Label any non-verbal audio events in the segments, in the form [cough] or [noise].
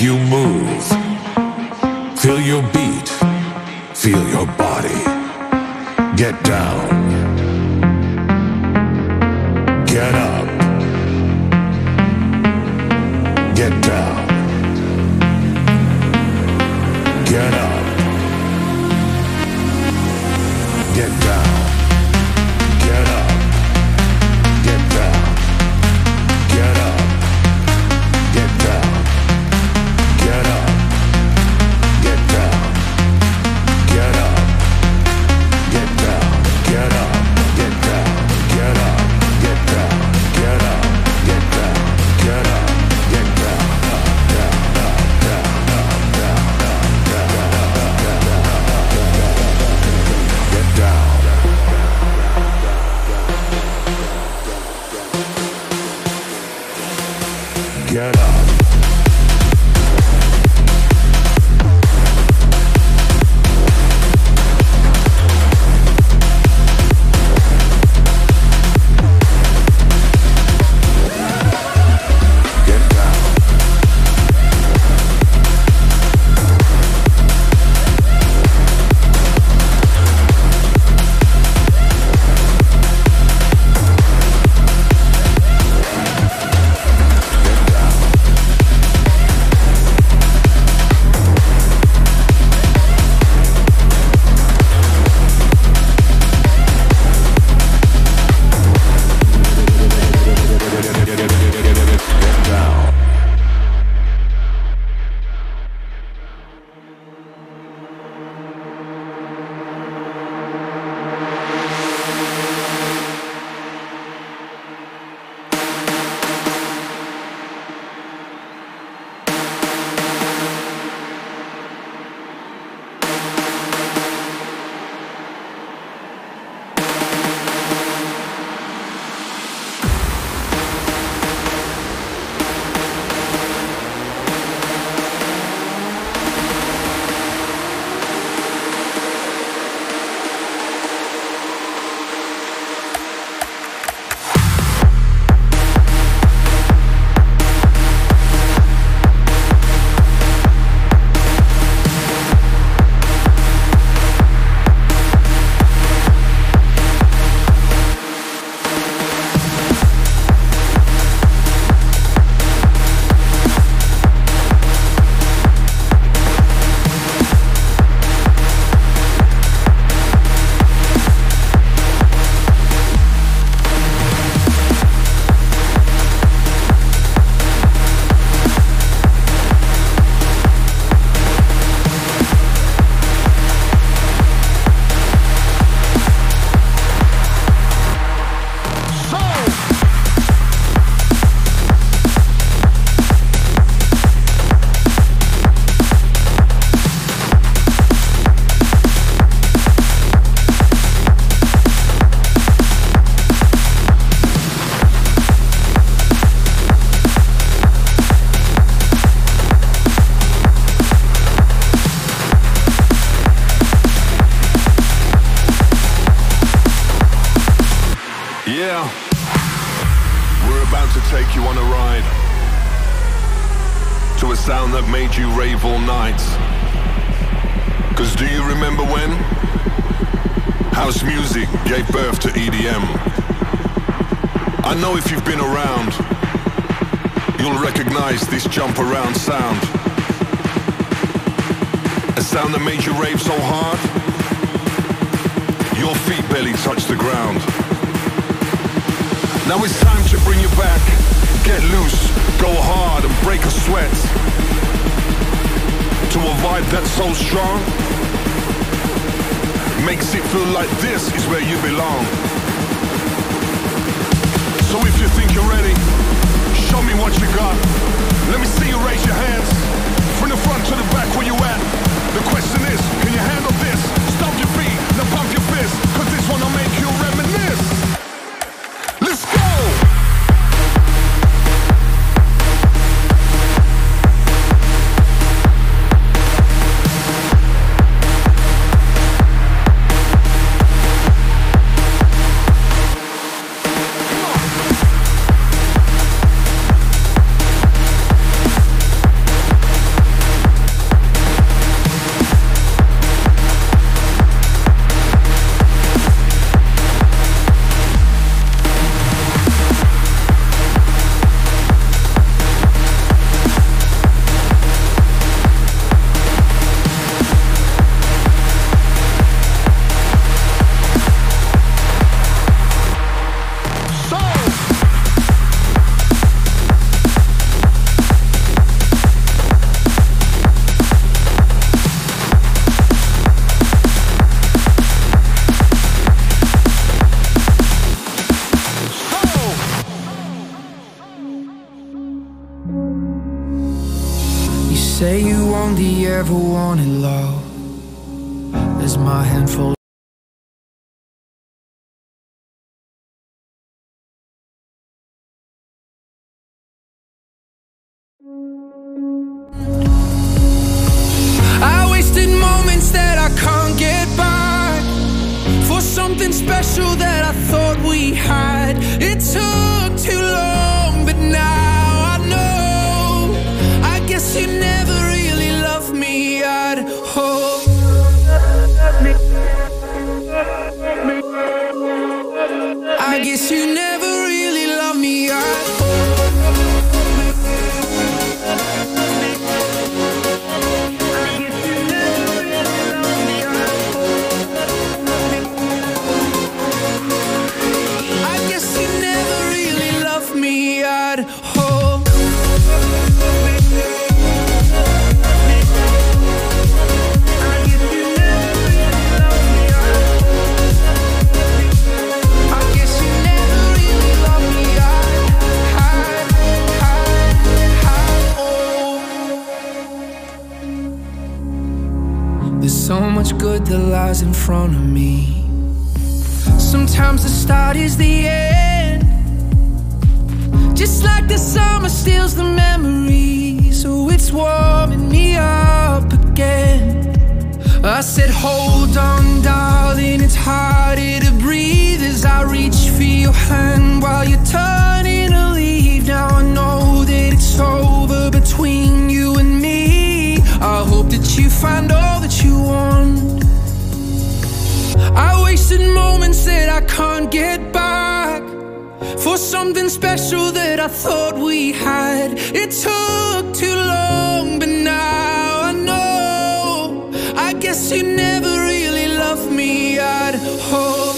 you move. So much good that lies in front of me. Sometimes the start is the end. Just like the summer steals the memories, So it's warming me up again. I said hold on darling It's harder to breathe as I reach for your hand While you're turning to leave Now I know that it's over between you and me. I hope that you find all that you want. I wasted moments that I can't get back For something special that I thought we had. It took too long but now I know. I guess you never really loved me at home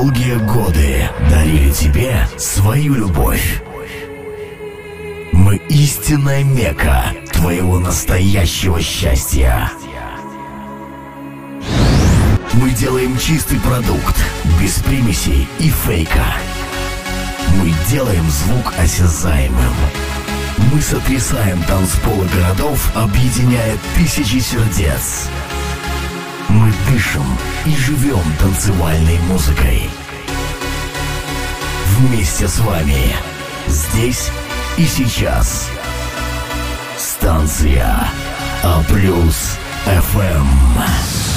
долгие годы дарили тебе свою любовь. Мы истинная мека твоего настоящего счастья. Мы делаем чистый продукт, без примесей и фейка. Мы делаем звук осязаемым. Мы сотрясаем танцполы городов, объединяя тысячи сердец. Мы дышим и живем танцевальной музыкой. Вместе с вами. Здесь и сейчас. Станция А плюс FM.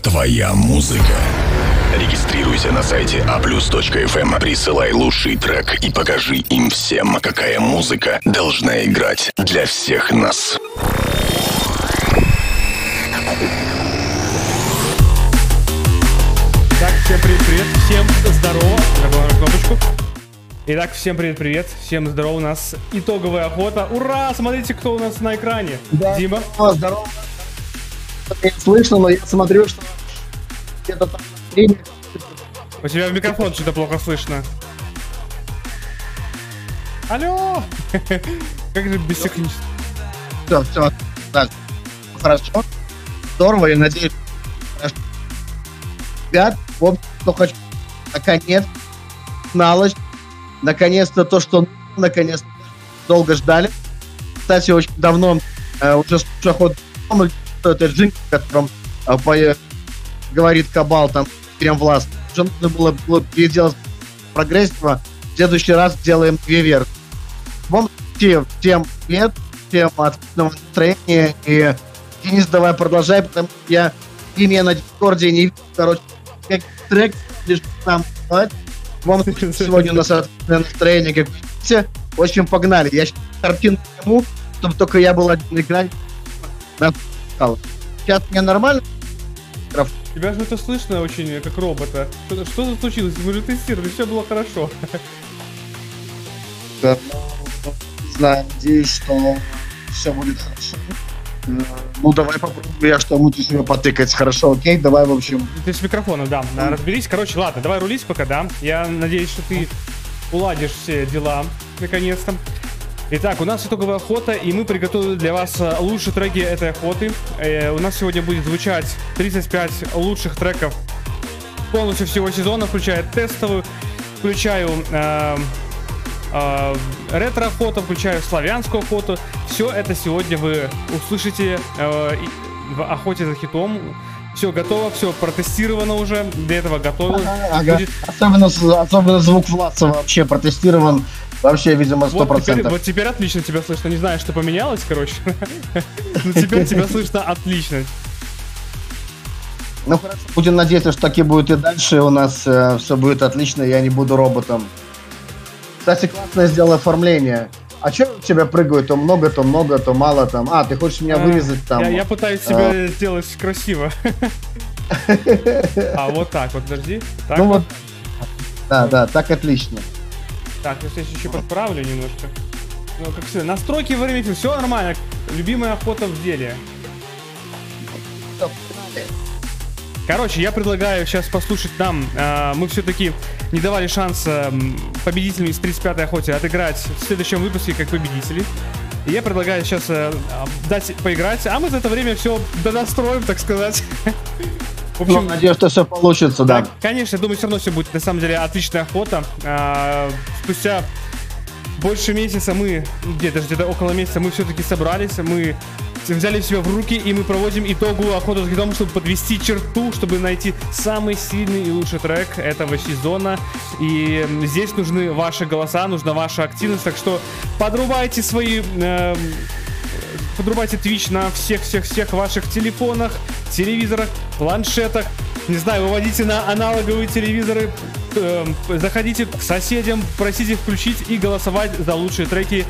Твоя музыка. Регистрируйся на сайте aplus.fm, присылай лучший трек и покажи им всем, какая музыка должна играть для всех нас. Так, всем привет-привет, всем здорово. Забыл кнопочку. Итак, всем привет-привет, всем здорово. У нас итоговая охота. Ура! Смотрите, кто у нас на экране. Дима. О, здорово. Не слышно, но я смотрю, что где-то там на стриме У тебя в микрофон что-то плохо слышно. Алло! [laughs] Как же бессихнично. все, все, да, хорошо. Здорово, я надеюсь, хорошо. Ребят, в общем, что хочу. Наконец, налочь. Наконец-то то, что нужно, наконец долго ждали. Кстати, очень давно э, уже охоту, что это джинг, в котором э, говорит Кабал, там, прям власть. Уже нужно было, было переделать прогрессиво. В следующий раз делаем две версии. В любом случае, всем привет, всем отличного настроения. И, Денис, давай продолжай, потому что я и меня на Дискорде не видел, короче, как трек лишь там делать. В любом случае, сегодня у нас отличное настроение, как видите. В общем, погнали. Я сейчас картинку сниму, чтобы только я был один на экране. На- Сейчас мне нормально? Тебя же это слышно очень, как робота. Что, что случилось? Мы же тестировали, все было хорошо. Да, знаю, надеюсь, что все будет хорошо. Э, Ну, давай попробуем я что-нибудь у себя потыкать. Хорошо, окей? Давай, в общем, Ты с микрофоном, да. да, Разберись. Короче, ладно, давай рулись пока, да. Я надеюсь, что ты уладишь все дела, наконец-то. Итак, у нас итоговая охота, и мы приготовили для вас э, лучшие треки этой охоты. Э, у нас сегодня будет звучать 35 лучших треков полностью всего сезона, включая тестовую, включаю э, э, ретро-охоту, включаю славянскую охоту. Все это сегодня вы услышите э, в охоте за хитом. Все готово, все протестировано уже. Для этого готовилось. ага. Будет- особенно, особенно звук Власа вообще протестирован. Вообще, видимо, сто Вот теперь, вот теперь отлично тебя слышно. Не знаю, что поменялось, короче. [laughs] Но теперь тебя [laughs] слышно отлично. Ну хорошо, будем надеяться, что таки будет и дальше. У нас все будет отлично, я не буду роботом. Кстати, классное сделал оформление. А что у тебя прыгают? То много, то много, то мало там. А, ты хочешь меня А, вырезать там? Я, я пытаюсь тебя сделать красиво. [laughs] А вот так вот, подожди. Так Ну вот. вот, Да, да, так отлично. Так, я сейчас еще подправлю немножко. Ну, как всегда, настройки время все нормально. Любимая охота в деле. Короче, я предлагаю сейчас послушать нам. э, мы все-таки не давали шанс э, победителям из 35-й охоте отыграть в следующем выпуске как победители. Я предлагаю сейчас э, дать поиграть, а мы за это время все донастроим, так сказать. [laughs] В Ну, общем, надеюсь, что все получится, да. да, конечно, я думаю, все равно все будет на самом деле отличная охота. А, спустя больше месяца мы, где-то где-то около месяца мы все-таки собрались, мы взяли себя в руки и мы проводим итоговую охоту за гидом, чтобы подвести черту, чтобы найти самый сильный и лучший трек этого сезона. И здесь нужны ваши голоса, нужна ваша активность, так что подрубайте свои эм, подрубайте Twitch на всех-всех-всех ваших телефонах, телевизорах, планшетах. Не знаю, выводите на аналоговые телевизоры, эм, заходите к соседям, просите включить и голосовать за лучшие треки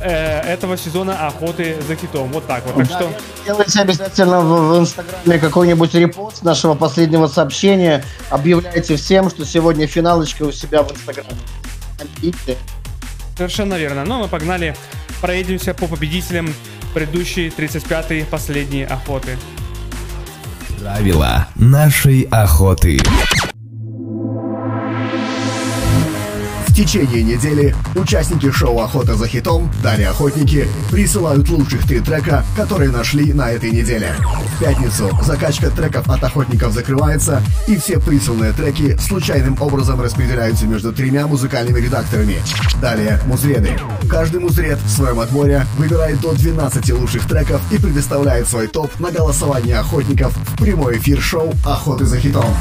э, этого сезона охоты за хитом. Вот так вот. Так что Делайте обязательно в, в Инстаграме какой-нибудь репост нашего последнего сообщения. Объявляйте всем, что сегодня финалочка у себя в Инстаграме. Совершенно верно. Ну, а мы погнали, проедемся по победителям предыдущей 35-й последней охоты. Правила нашей охоты. Течение недели участники шоу «Охота за хитом» Далее Охотники присылают лучших три трека, которые нашли на этой неделе. В пятницу закачка треков от охотников закрывается, и все присланные треки случайным образом распределяются между тремя музыкальными редакторами. Далее музреды. Каждый музред в своем отборе выбирает до 12 лучших треков и предоставляет свой топ на голосование охотников в прямой эфир шоу «Охоты за хитом».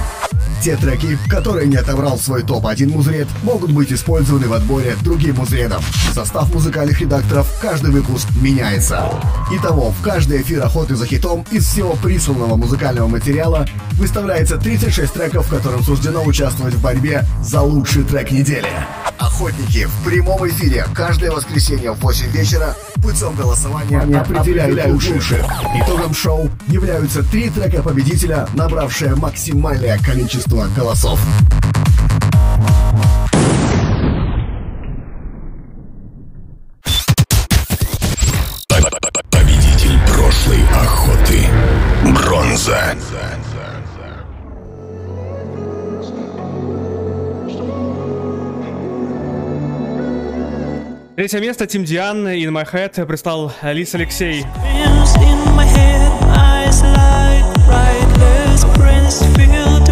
Те треки, которые не отобрал свой топ-1 музред, могут быть использованы в отборе другим музредом. Состав музыкальных редакторов каждый выпуск меняется. Итого, в каждый эфир охоты за хитом из всего присланного музыкального материала выставляется 36 треков, в котором суждено участвовать в борьбе за лучший трек недели. Охотники в прямом эфире каждое воскресенье в 8 вечера путем голосования определяют лучших. Итогом шоу являются три трека победителя, набравшие максимальное количество голосов. Третье место Тим Диан, In My Head, прислал Лис Алексей. Dreams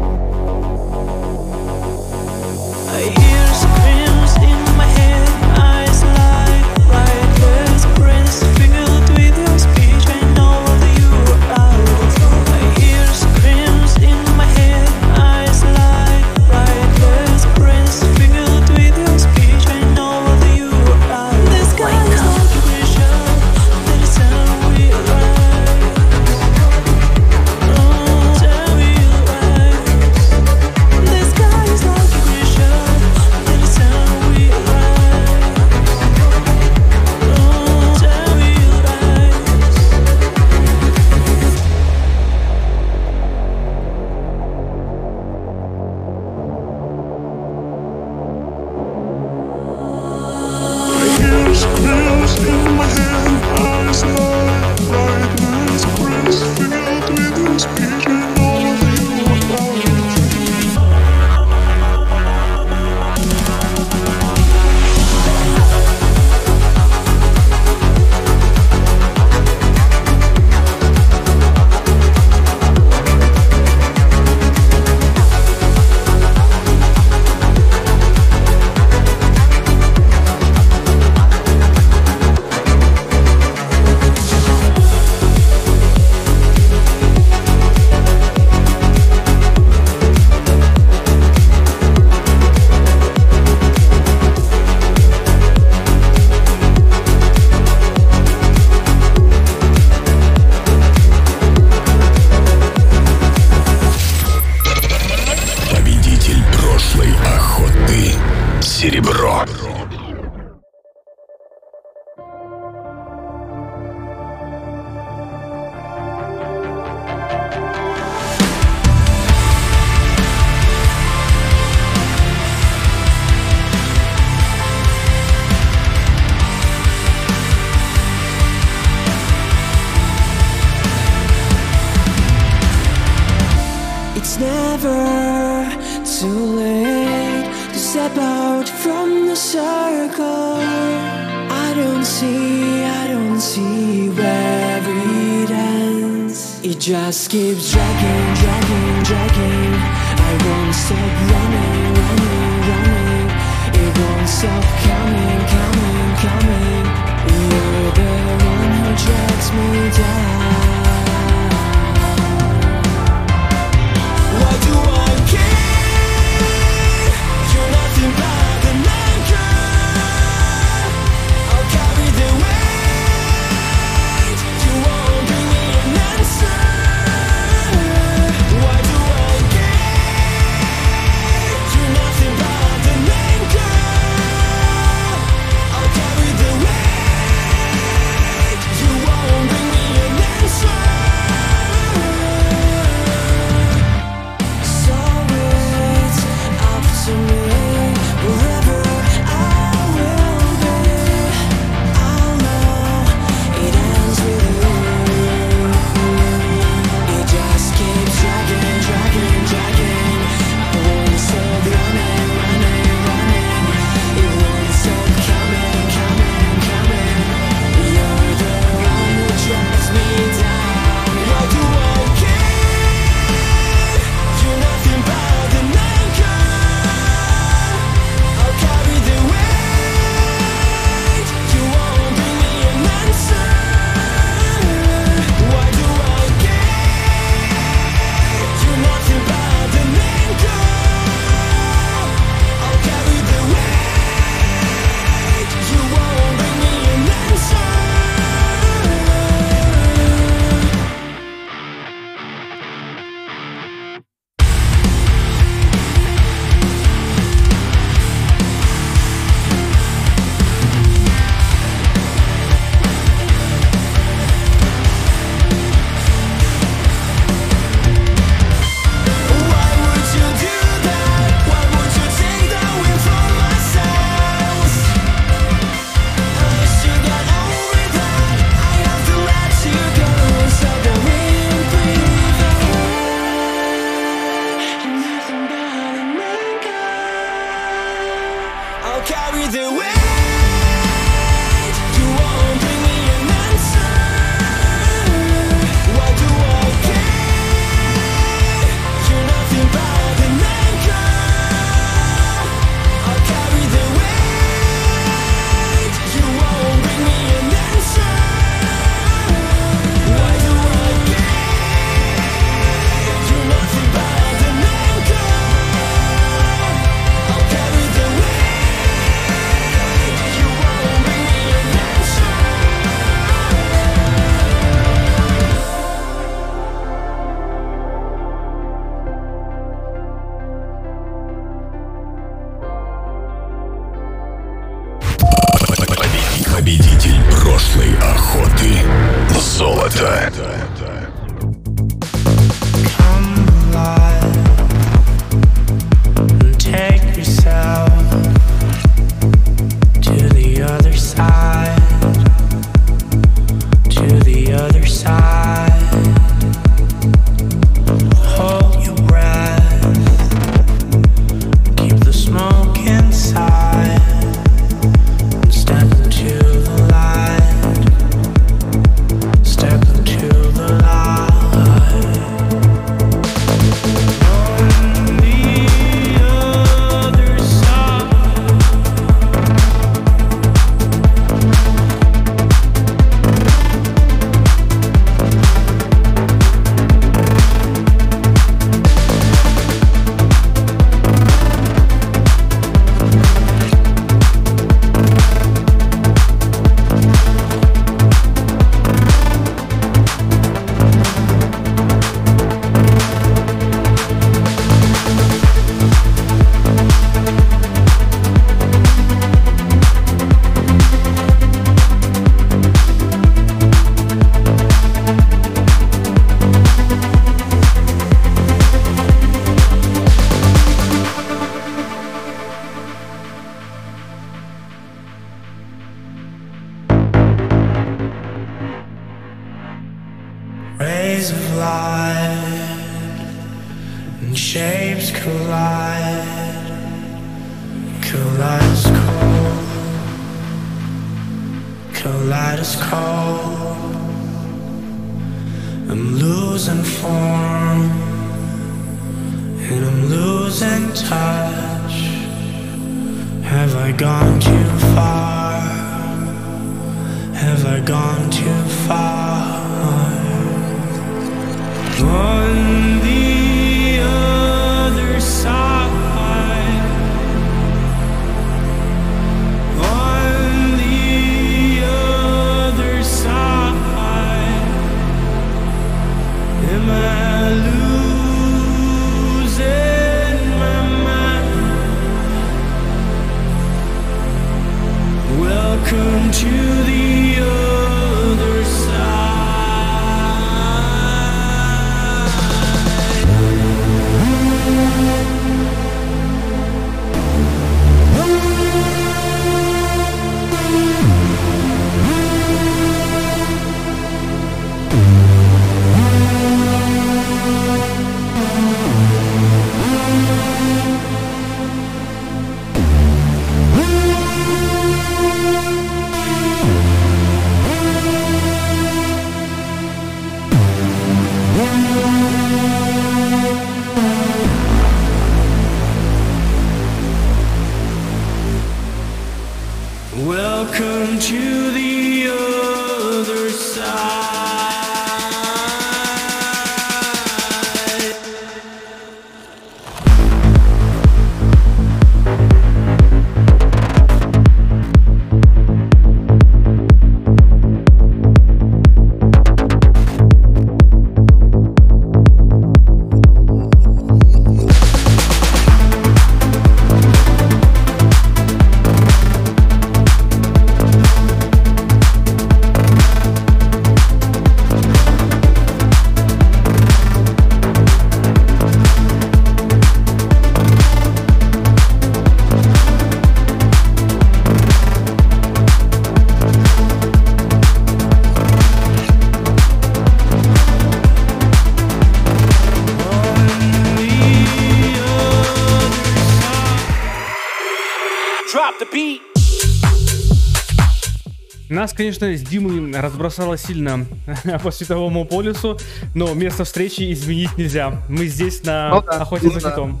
Нас, конечно, с Димой разбросало сильно [laughs] по световому полюсу, но место встречи изменить нельзя. Мы здесь на Ну да, охоте ну за да. хитом.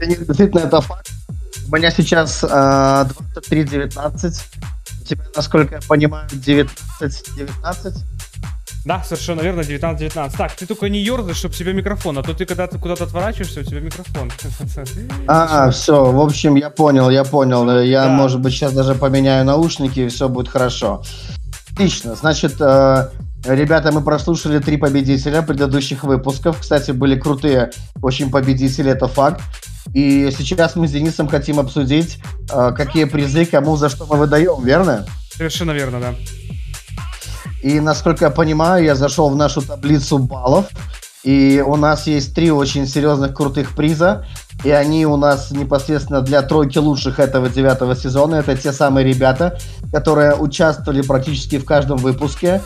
Действительно, это факт. У меня сейчас э, 23-19. У тебя, насколько я понимаю, 19-19. Да, совершенно верно, 19-19. Так, ты только не ерзай, чтобы тебе микрофон, а то ты когда ты куда-то отворачиваешься, у тебя микрофон. А, все, в общем, я понял, я понял. Я, Да. может быть, сейчас даже поменяю наушники, и все будет хорошо. Отлично. Значит, э, ребята, мы прослушали три победителя предыдущих выпусков. Кстати, были крутые очень победители, это факт. И сейчас мы с Денисом хотим обсудить, э, какие призы, кому за что мы выдаем, верно? Совершенно верно, да. И, насколько я понимаю, я зашел в нашу таблицу баллов. И у нас есть три очень серьезных крутых приза. И они у нас непосредственно для тройки лучших этого девятого сезона. Это те самые ребята, которые участвовали практически в каждом выпуске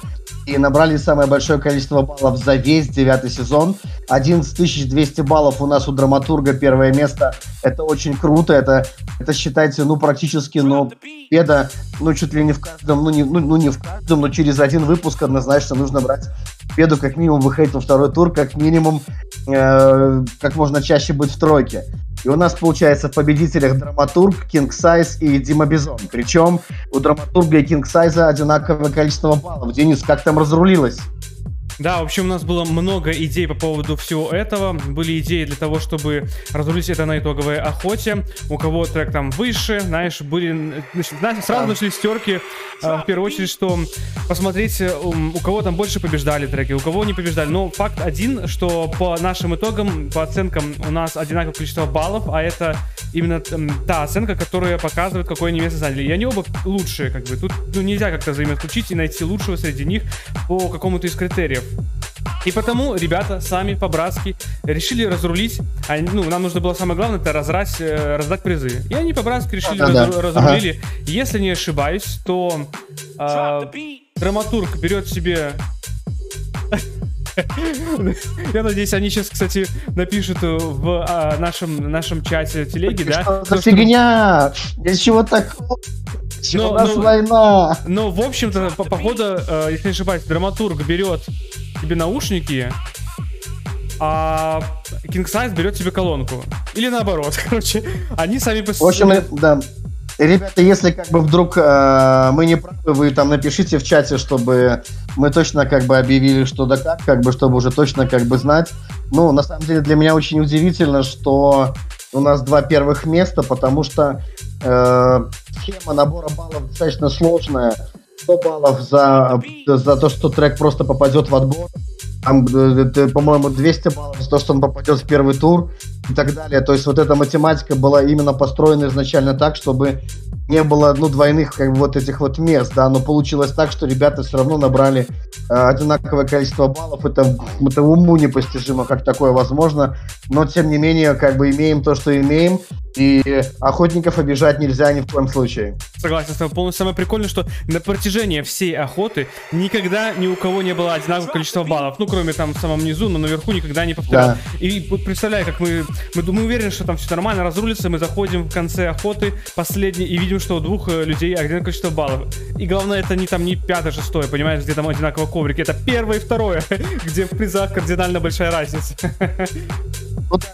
и набрали самое большое количество баллов за весь девятый сезон. 11 200 баллов у нас у драматурга первое место. Это очень круто. Это, это считайте, ну, практически, ну, победа, ну, чуть ли не в каждом, ну не, ну, ну, не в каждом, но через один выпуск однозначно нужно брать победу, как минимум выходить во второй тур, как минимум э, как можно чаще быть в тройке. И у нас получается в победителях драматург, King Size и Дима Бизон. Причем у драматурга и King Size одинаковое количество баллов. Денис, как там разрулилось? Да, в общем, у нас было много идей по поводу всего этого. Были идеи для того, чтобы разрулить это на итоговой охоте. У кого трек там выше, знаешь, были... значит, сразу начались стерки. э, В первую очередь, что посмотреть, э, ум, у кого там больше побеждали треки, у кого не побеждали. Но факт один, что по нашим итогам, по оценкам у нас одинаковое количество баллов, а это именно м, та оценка, которая показывает, какое они место заняли. И они оба лучшие, как бы. Тут ну, нельзя как-то взаимоисключить и найти лучшего среди них по какому-то из критериев. И потому ребята сами по-братски решили разрулить. А, ну, нам нужно было самое главное, это разрать, э, раздать призы. И они по-братски решили Да-да. разру- разрулили. Если не ошибаюсь, то а, драматург берет себе [laughs] Я надеюсь, они сейчас, кстати, напишут в а, нашем, нашем чате телеги, да? Что за фигня? Для чего такого? Ну, У нас ну, война. Ну, в общем-то, по походу, э, если не ошибаюсь, драматург берет тебе наушники, а King Size берет тебе колонку. Или наоборот, [laughs] короче. Они сами по В общем, э, да. Ребята, если как бы вдруг э, мы не правы, вы там напишите в чате, чтобы мы точно как бы объявили, что да как, как бы, чтобы уже точно как бы знать. Ну, на самом деле для меня очень удивительно, что у нас два первых места, потому что э, схема набора баллов достаточно сложная. 100 баллов за, за то, что трек просто попадет в отбор. Там, э, по-моему, 200 баллов за то, что он попадет в первый тур и так далее. То есть вот эта математика была именно построена изначально так, чтобы не было, ну, двойных, как бы, вот этих вот мест, да, но получилось так, что ребята все равно набрали э, одинаковое количество баллов, это, это уму непостижимо, как такое возможно, но, тем не менее, как бы имеем то, что имеем, и охотников обижать нельзя ни в коем случае. Согласен с тобой полностью. Самое прикольное, что на протяжении всей охоты никогда ни у кого не было одинакового количества баллов. Ну, кроме там в самом низу, но наверху никогда не повторял. Да. И вот представляю, как мы, мы, мы уверены, что там все нормально, разрулится, мы заходим в конце охоты последний и видим, что у двух э, людей одинаковое количество баллов. И главное, это не там не пятое, шестое, понимаешь, где там одинаково коврики, это первое и второе, [laughs] где в призах кардинально большая разница. [laughs] Вот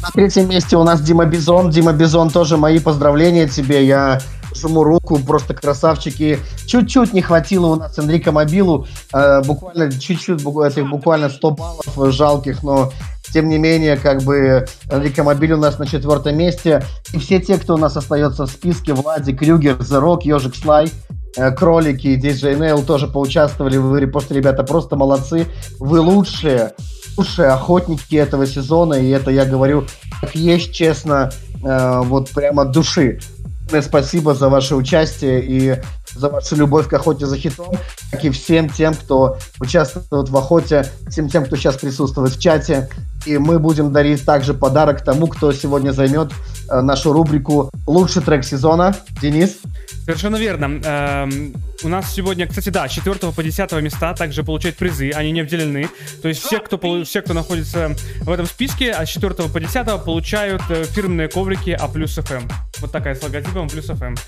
на третьем месте у нас Дима Бизон. Дима Бизон тоже мои поздравления тебе. Я жму руку, просто красавчики. Чуть-чуть не хватило у нас Энрика Мобилу. Э, буквально чуть-чуть, этих буквально 100 баллов жалких, но тем не менее, как бы Энрико Мобиль у нас на четвертом месте. И все те, кто у нас остается в списке, Владик, Крюгер, Rock, Ежик Слай, э, Кролики DJ Nail тоже поучаствовали. Вы репосты, ребята, просто молодцы. Вы лучшие лучшие охотники этого сезона, и это я говорю как есть, честно, э, вот прямо от души. Огромное Спасибо за ваше участие и за вашу любовь к охоте за хитом, как и всем тем, кто участвует в охоте, всем тем, кто сейчас присутствует в чате. И мы будем дарить также подарок тому, кто сегодня займет э, нашу рубрику «Лучший трек сезона». Денис? Совершенно верно. Эм, у нас сегодня, кстати, да, с 4 по 10 места также получают призы, они не обделены. То есть все, кто, все, кто находится в этом списке, от 4 по 10 получают э, фирменные коврики А плюс FM. Вот такая с логотипом плюс FM.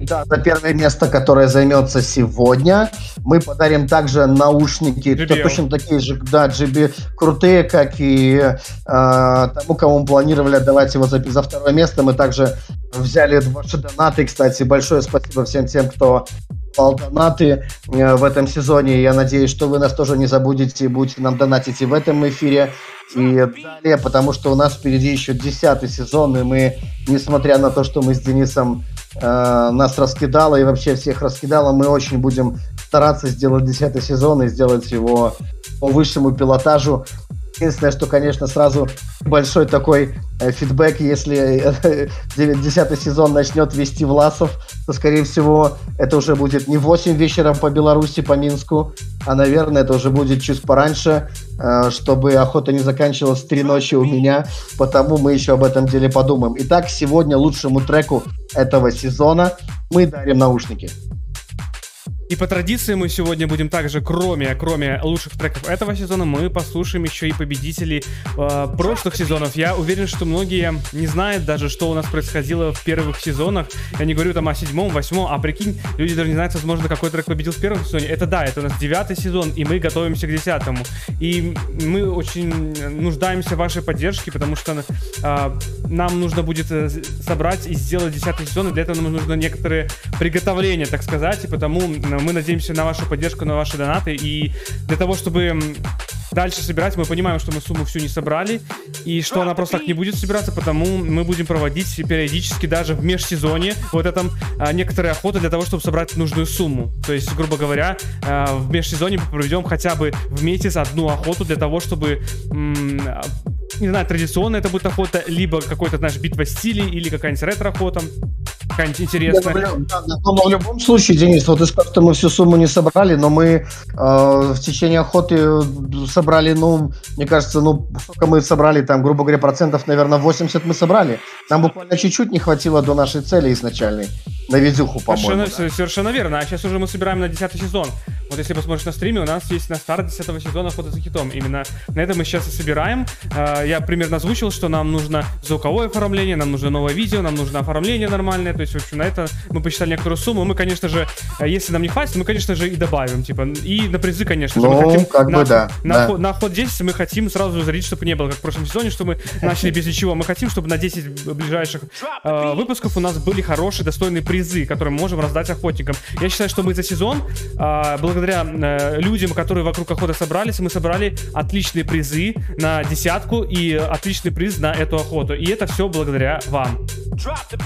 Да, за первое место, которое займется сегодня, мы подарим также наушники, то- точно такие же, да, GB, крутые, как и э, тому, кому мы планировали отдавать его за, за второе место. Мы также взяли ваши донаты. Кстати, большое спасибо всем тем, кто давал донаты э, в этом сезоне. Я надеюсь, что вы нас тоже не забудете и будете нам донатить и в этом эфире, и далее, потому что у нас впереди еще десятый сезон, и мы, несмотря на то, что мы с Денисом нас раскидало и вообще всех раскидало, мы очень будем стараться сделать десятый сезон и сделать его по высшему пилотажу. Единственное, что, конечно, сразу большой такой э, фидбэк, если э, [laughs] девять- десятый сезон начнет вести Власов, то, скорее всего, это уже будет не в 8 вечера по Беларуси, по Минску, а, наверное, это уже будет чуть пораньше, э, чтобы охота не заканчивалась три ночи у меня, потому мы еще об этом деле подумаем. Итак, сегодня лучшему треку этого сезона мы дарим наушники. И по традиции мы сегодня будем также, кроме, кроме лучших треков этого сезона, мы послушаем еще и победителей э, прошлых сезонов. Я уверен, что многие не знают даже, что у нас происходило в первых сезонах. Я не говорю там о седьмом, восьмом, а прикинь, люди даже не знают, возможно, какой трек победил в первом сезоне. Это да, это у нас девятый сезон, и мы готовимся к десятому. И мы очень нуждаемся в вашей поддержке, потому что э, нам нужно будет э, собрать и сделать десятый сезон, и для этого нам нужно некоторые приготовления, так сказать, и потому мы надеемся на вашу поддержку, на ваши донаты, и для того, чтобы дальше собирать, мы понимаем, что мы сумму всю не собрали, и что она просто так не будет собираться, потому мы будем проводить периодически даже в межсезонье вот этом а, некоторые охоты для того, чтобы собрать нужную сумму. То есть, грубо говоря, а, в межсезонье мы проведем хотя бы в месяц одну охоту для того, чтобы м, а, не знаю, традиционно это будет охота, либо какой-то, знаешь, битва стилей, или какая-нибудь ретро-охота, какая-нибудь интересная. Не, ну, в лю- да, но в любом случае, Денис, вот ты сказал, что мы всю сумму не собрали, но мы э, в течение охоты э, собрали, ну, мне кажется, ну, сколько мы собрали, там, грубо говоря, процентов, наверное, 80 мы собрали. Нам буквально чуть-чуть не хватило до нашей цели изначальной, на видюху, Совершенно, по-моему. да. совершенно верно. А сейчас уже мы собираем на 10 сезон. Вот если посмотришь на стриме, у нас есть на старт 10 сезона охота за хитом. Именно на это мы сейчас и собираем. А, Я примерно озвучил, что нам нужно звуковое оформление, нам нужно новое видео, нам нужно оформление нормальное. То есть, в общем, на это мы посчитали некоторую сумму. Мы, конечно же, э, если нам не хватит, мы, конечно же, и добавим. Типа, и на призы, конечно же. мы Ну, хотим как бы на, да, На, да. на ход 10 мы хотим сразу зарядить, чтобы не было, как в прошлом сезоне, что мы [laughs] начали без ничего. Мы хотим, чтобы на 10 ближайших э, выпусков у нас были хорошие, достойные призы, которые мы можем раздать охотникам. Я считаю, что мы за сезон, э, благодаря э, людям, которые вокруг охоты собрались, мы собрали отличные призы на десятку и отличный приз на эту охоту. И это все благодаря вам.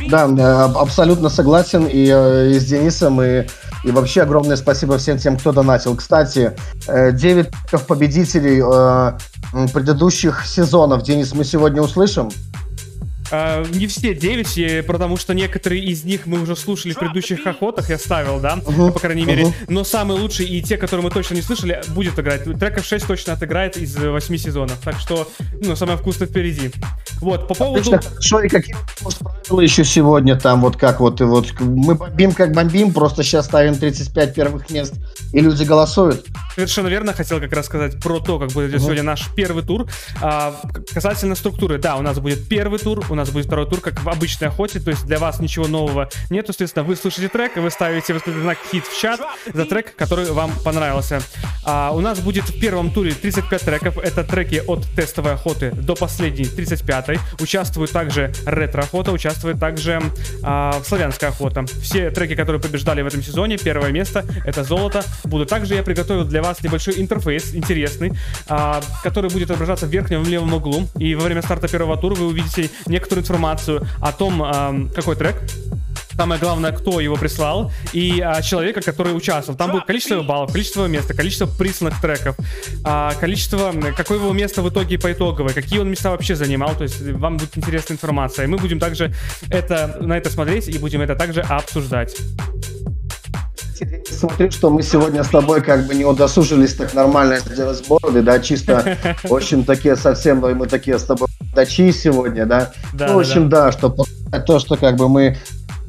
Да, э, абсолютно согласен и, э, и с Денисом, и, и вообще огромное спасибо всем тем, кто донатил. Кстати, 9 победителей э, предыдущих сезонов, Денис, мы сегодня услышим. Э, не все 9, э, потому что некоторые из них мы уже слушали в предыдущих охотах, я ставил, да, Мгм, по крайней мере. мгм. Но самые лучшие и те, которые мы точно не слышали, будет играть. Треков 6 точно отыграет из 8 сезонов. Так что, ну, самое вкусное впереди. Вот, по поводу... Отлично, хорошо, и какие может, правила еще сегодня там, вот как вот, и вот мы бомбим как бомбим, просто сейчас ставим 35 первых мест, и люди голосуют. Совершенно верно, хотел как раз сказать про то, как будет идет сегодня наш первый тур. А, касательно структуры, да, у нас будет первый тур, у нас будет второй тур, как в обычной охоте, то есть для вас ничего нового нету, соответственно, вы слушаете трек, и вы ставите восклицательный знак хит в чат за трек, который вам понравился. А, у нас будет в первом туре 35 треков, это треки от тестовой охоты до последней 35-й. Участвует также ретро-охота, участвует также а, славянская охота. Все треки, которые побеждали в этом сезоне, первое место, это золото. Буду также я приготовил для вас небольшой интерфейс, интересный, а, который будет отображаться в верхнем левом углу. И во время старта первого тура вы увидите некоторую информацию о том, какой трек, Самое главное, кто его прислал, и а, человека, который участвовал. Там будет количество баллов, количество места, количество присланных треков, а, количество, какое его место в итоге по итоговой, какие он места вообще занимал. То есть вам будет интересная информация. И мы будем также это, на это смотреть и будем это также обсуждать. Смотри, что мы сегодня с тобой как бы не удосужились так нормально сделать сборы, да, чисто, [laughs] в общем, такие совсем, ну, мы такие с тобой дачи сегодня, да. Да, ну, в да, общем, да, что показать то, что как бы мы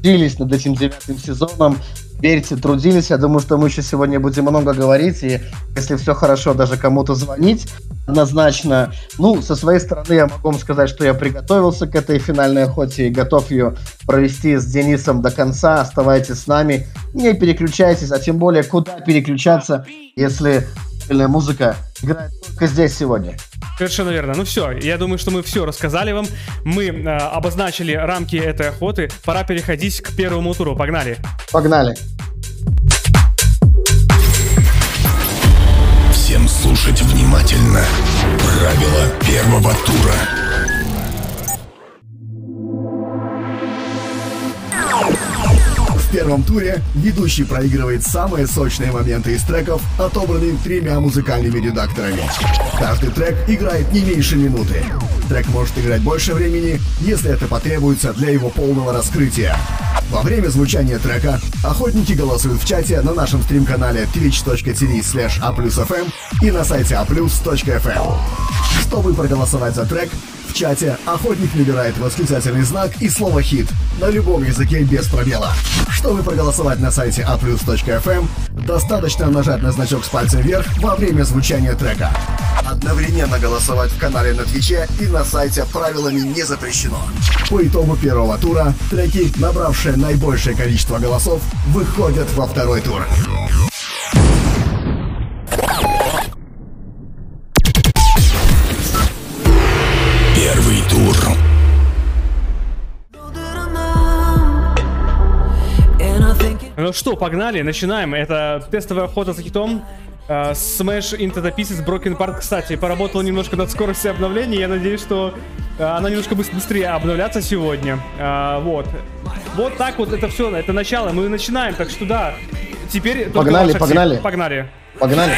трудились над этим девятым сезоном, верьте, трудились, я думаю, что мы еще сегодня будем много говорить, и если все хорошо, даже кому-то звонить, однозначно. Ну, со своей стороны я могу вам сказать, что я приготовился к этой финальной охоте и готов ее провести с Денисом до конца. Оставайтесь с нами, не переключайтесь, а тем более куда переключаться, если правильная музыка играет только здесь сегодня. Совершенно верно. Ну все, я думаю, что мы все рассказали вам. Мы э, обозначили рамки этой охоты. Пора переходить к первому туру. Погнали. Погнали. Всем слушать внимательно. Правила первого тура. Первом туре ведущий проигрывает самые сочные моменты из треков, отобранные тремя музыкальными редакторами. Каждый трек играет не меньше минуты. Трек может играть больше времени, если это потребуется для его полного раскрытия. Во время звучания трека охотники голосуют в чате на нашем стрим-канале twitch.tv slash a+fm и на сайте a+.fm. Чтобы проголосовать за трек, чате охотник набирает восклицательный знак и слово «хит» на любом языке без пробела. Чтобы проголосовать на сайте a+.fm, достаточно нажать на значок с пальцем вверх во время звучания трека. Одновременно голосовать в канале на Твиче и на сайте правилами не запрещено. По итогу первого тура треки, набравшие наибольшее количество голосов, выходят во второй тур. Тур. Ну что, погнали, начинаем. Это тестовая охота за хитом. Э, Smash Into the Pieces Broken Part, кстати, поработал немножко над скоростью обновления. Я надеюсь, что э, она немножко быс- быстрее обновляться сегодня. Э, Вот. Вот так вот это все, это начало. Мы начинаем, так что да. Теперь Погнали, погнали. Погнали. Погнали.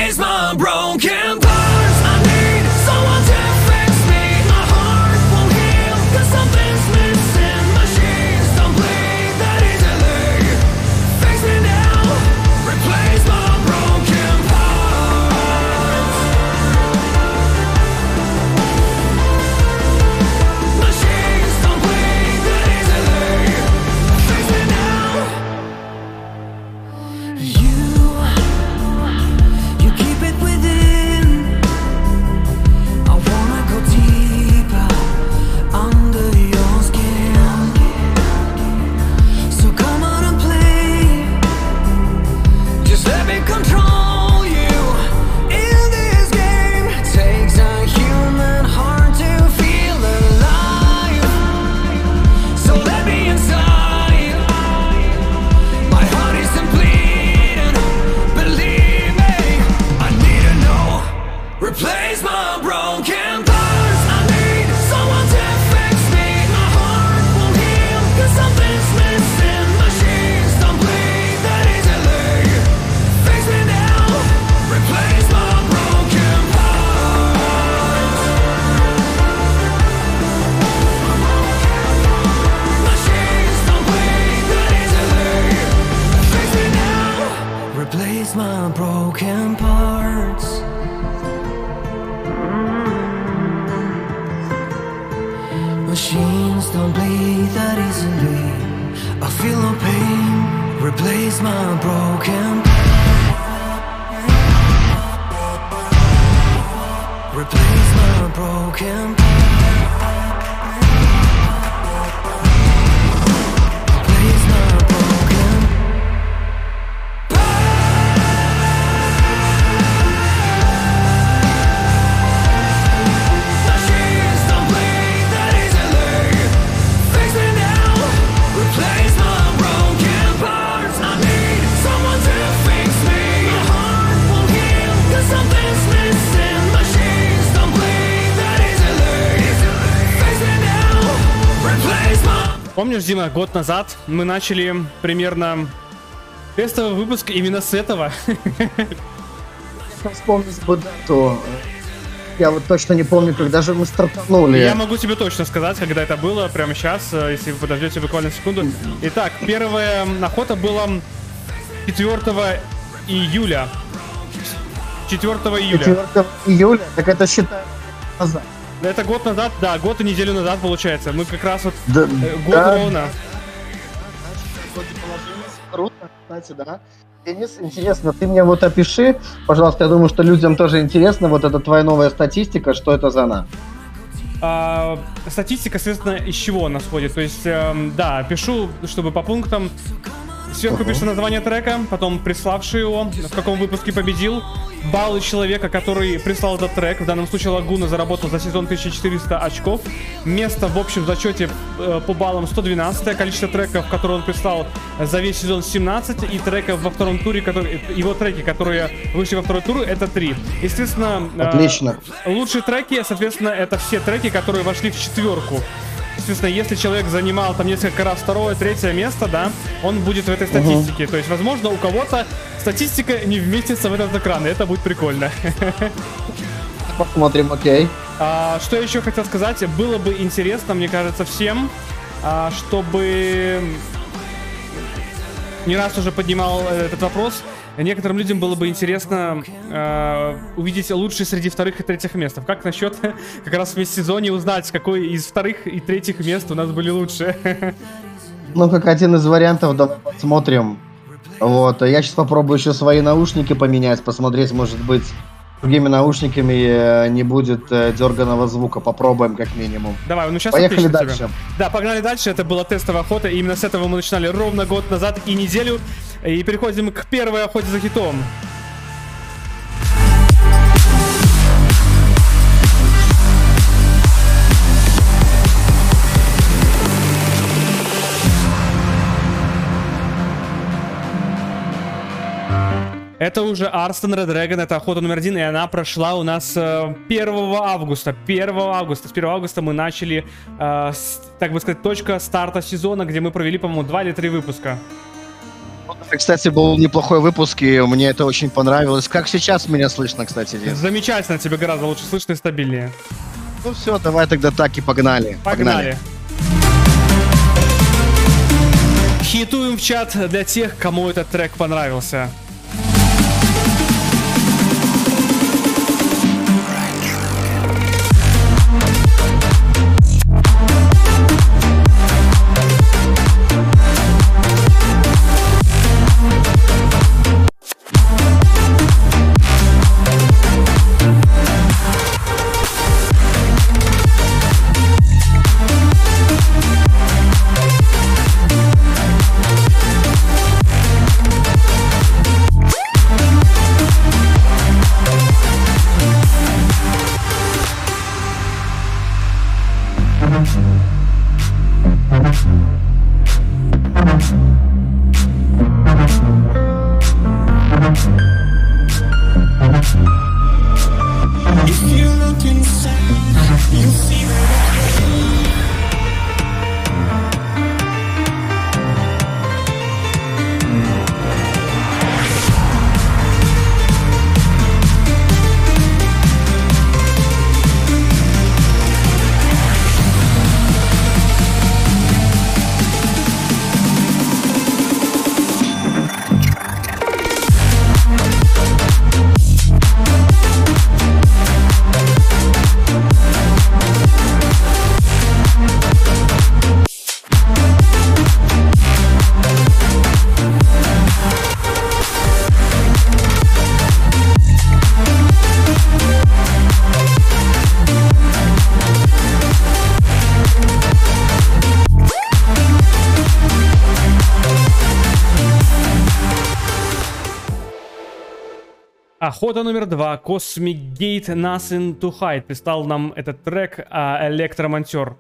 Помнишь, Дима, год назад мы начали примерно тестовый выпуск именно с этого. Вспомнить бы дату. Я вот точно не помню, когда же мы стартанули. Я могу тебе точно сказать, когда это было, прямо сейчас, э, если вы подождете буквально секунду. Итак, первая охота была 4 июля. 4 июля. 4 июля, так это считай назад. Это год назад, да, год и неделю назад получается. Мы как раз вот Да, э, год да. ровно. Круто, кстати, да. Денис, интересно, ты мне вот опиши, пожалуйста, я думаю, что людям тоже интересно, вот эта твоя новая статистика, что это за она? А, статистика, соответственно, из чего она сходит. То есть, эм, да, пишу, чтобы по пунктам. Сверху пишется название трека, потом приславший его, в каком выпуске победил, баллы человека, который прислал этот трек, в данном случае Лагуна заработал за сезон 1400 очков, место в общем зачете э, по баллам 112, количество треков, которые он прислал за весь сезон 17, и треков во втором туре, которые, его треки, которые вышли во второй тур, это 3. Естественно, э, Отлично. Лучшие треки, соответственно, это все треки, которые вошли в четверку. Естественно, если человек занимал там несколько раз второе, третье место, да, он будет в этой статистике. То есть, возможно, у кого-то статистика не вместится в этот экран, и это будет прикольно. [laughs] Посмотрим, окей. А, что я еще хотел сказать? Было бы интересно, мне кажется, всем, а, чтобы не раз уже поднимал этот вопрос. Некоторым людям было бы интересно э, увидеть лучшие среди вторых и третьих мест. Как насчет [laughs] как раз в межсезонье узнать, какой из вторых и третьих мест у нас были лучшие? [laughs] Ну, как один из вариантов, давай посмотрим. Вот, я сейчас попробую еще свои наушники поменять, посмотреть, может быть, другими наушниками э, не будет э, дерганого звука. Попробуем, как минимум. Давай, ну сейчас Поехали дальше. тебе. Да, погнали дальше. Это была тестовая охота. И именно с этого мы начинали ровно год назад и неделю. И переходим к первой охоте за хитом. Это уже Арстон Red Dragon, это охота номер один, и она прошла у нас э, 1 августа. 1 августа. С 1 августа мы начали, э, с- так бы сказать, точка старта сезона, где мы провели, по-моему, 2 или 3 выпуска. Кстати, был неплохой выпуск, и мне это очень понравилось. Как сейчас меня слышно, кстати, Денис? Замечательно, тебе гораздо лучше слышно и стабильнее. Ну все, давай тогда так и погнали. Погнали. Хитуем в чат для тех, кому этот трек понравился. Охота номер два. Cosmic Gate Nothing to Hide. Писал нам этот трек а, Электромонтер.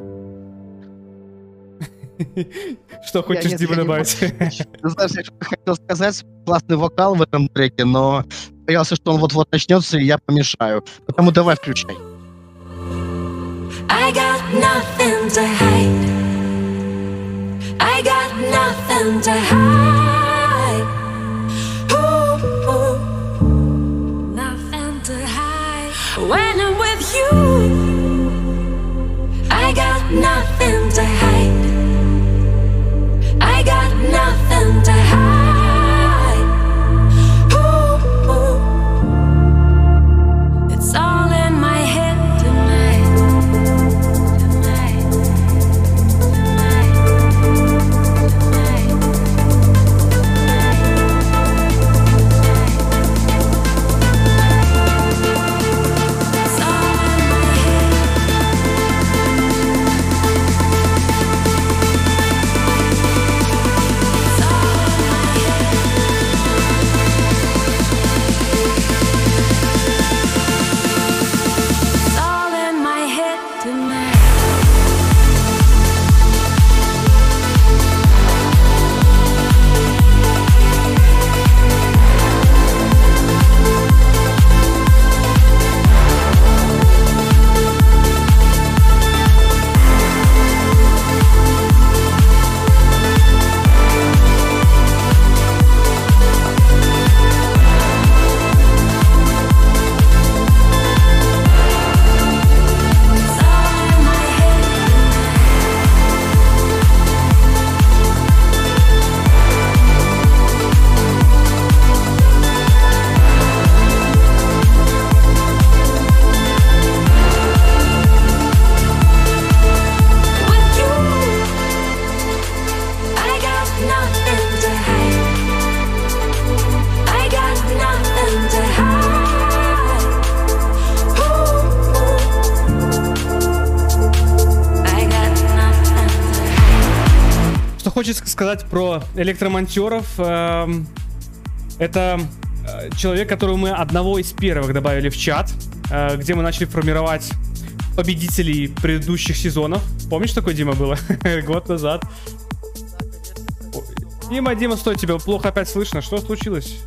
[laughs] Что хочешь, Дима, добавить? Знаешь, я хотел сказать, классный вокал в этом треке, но боялся, что он вот-вот начнется, и я помешаю. Поэтому давай включай. I got nothing to hide. I got nothing to hide. You, I got nothing электромонтеров. эм, Это э, человек, которого мы одного из первых добавили в чат, э, где мы начали формировать победителей предыдущих сезонов. Помнишь, такое Дима было? [laughs] Год назад. Дима, Дима, стой, тебя плохо опять слышно. Что случилось?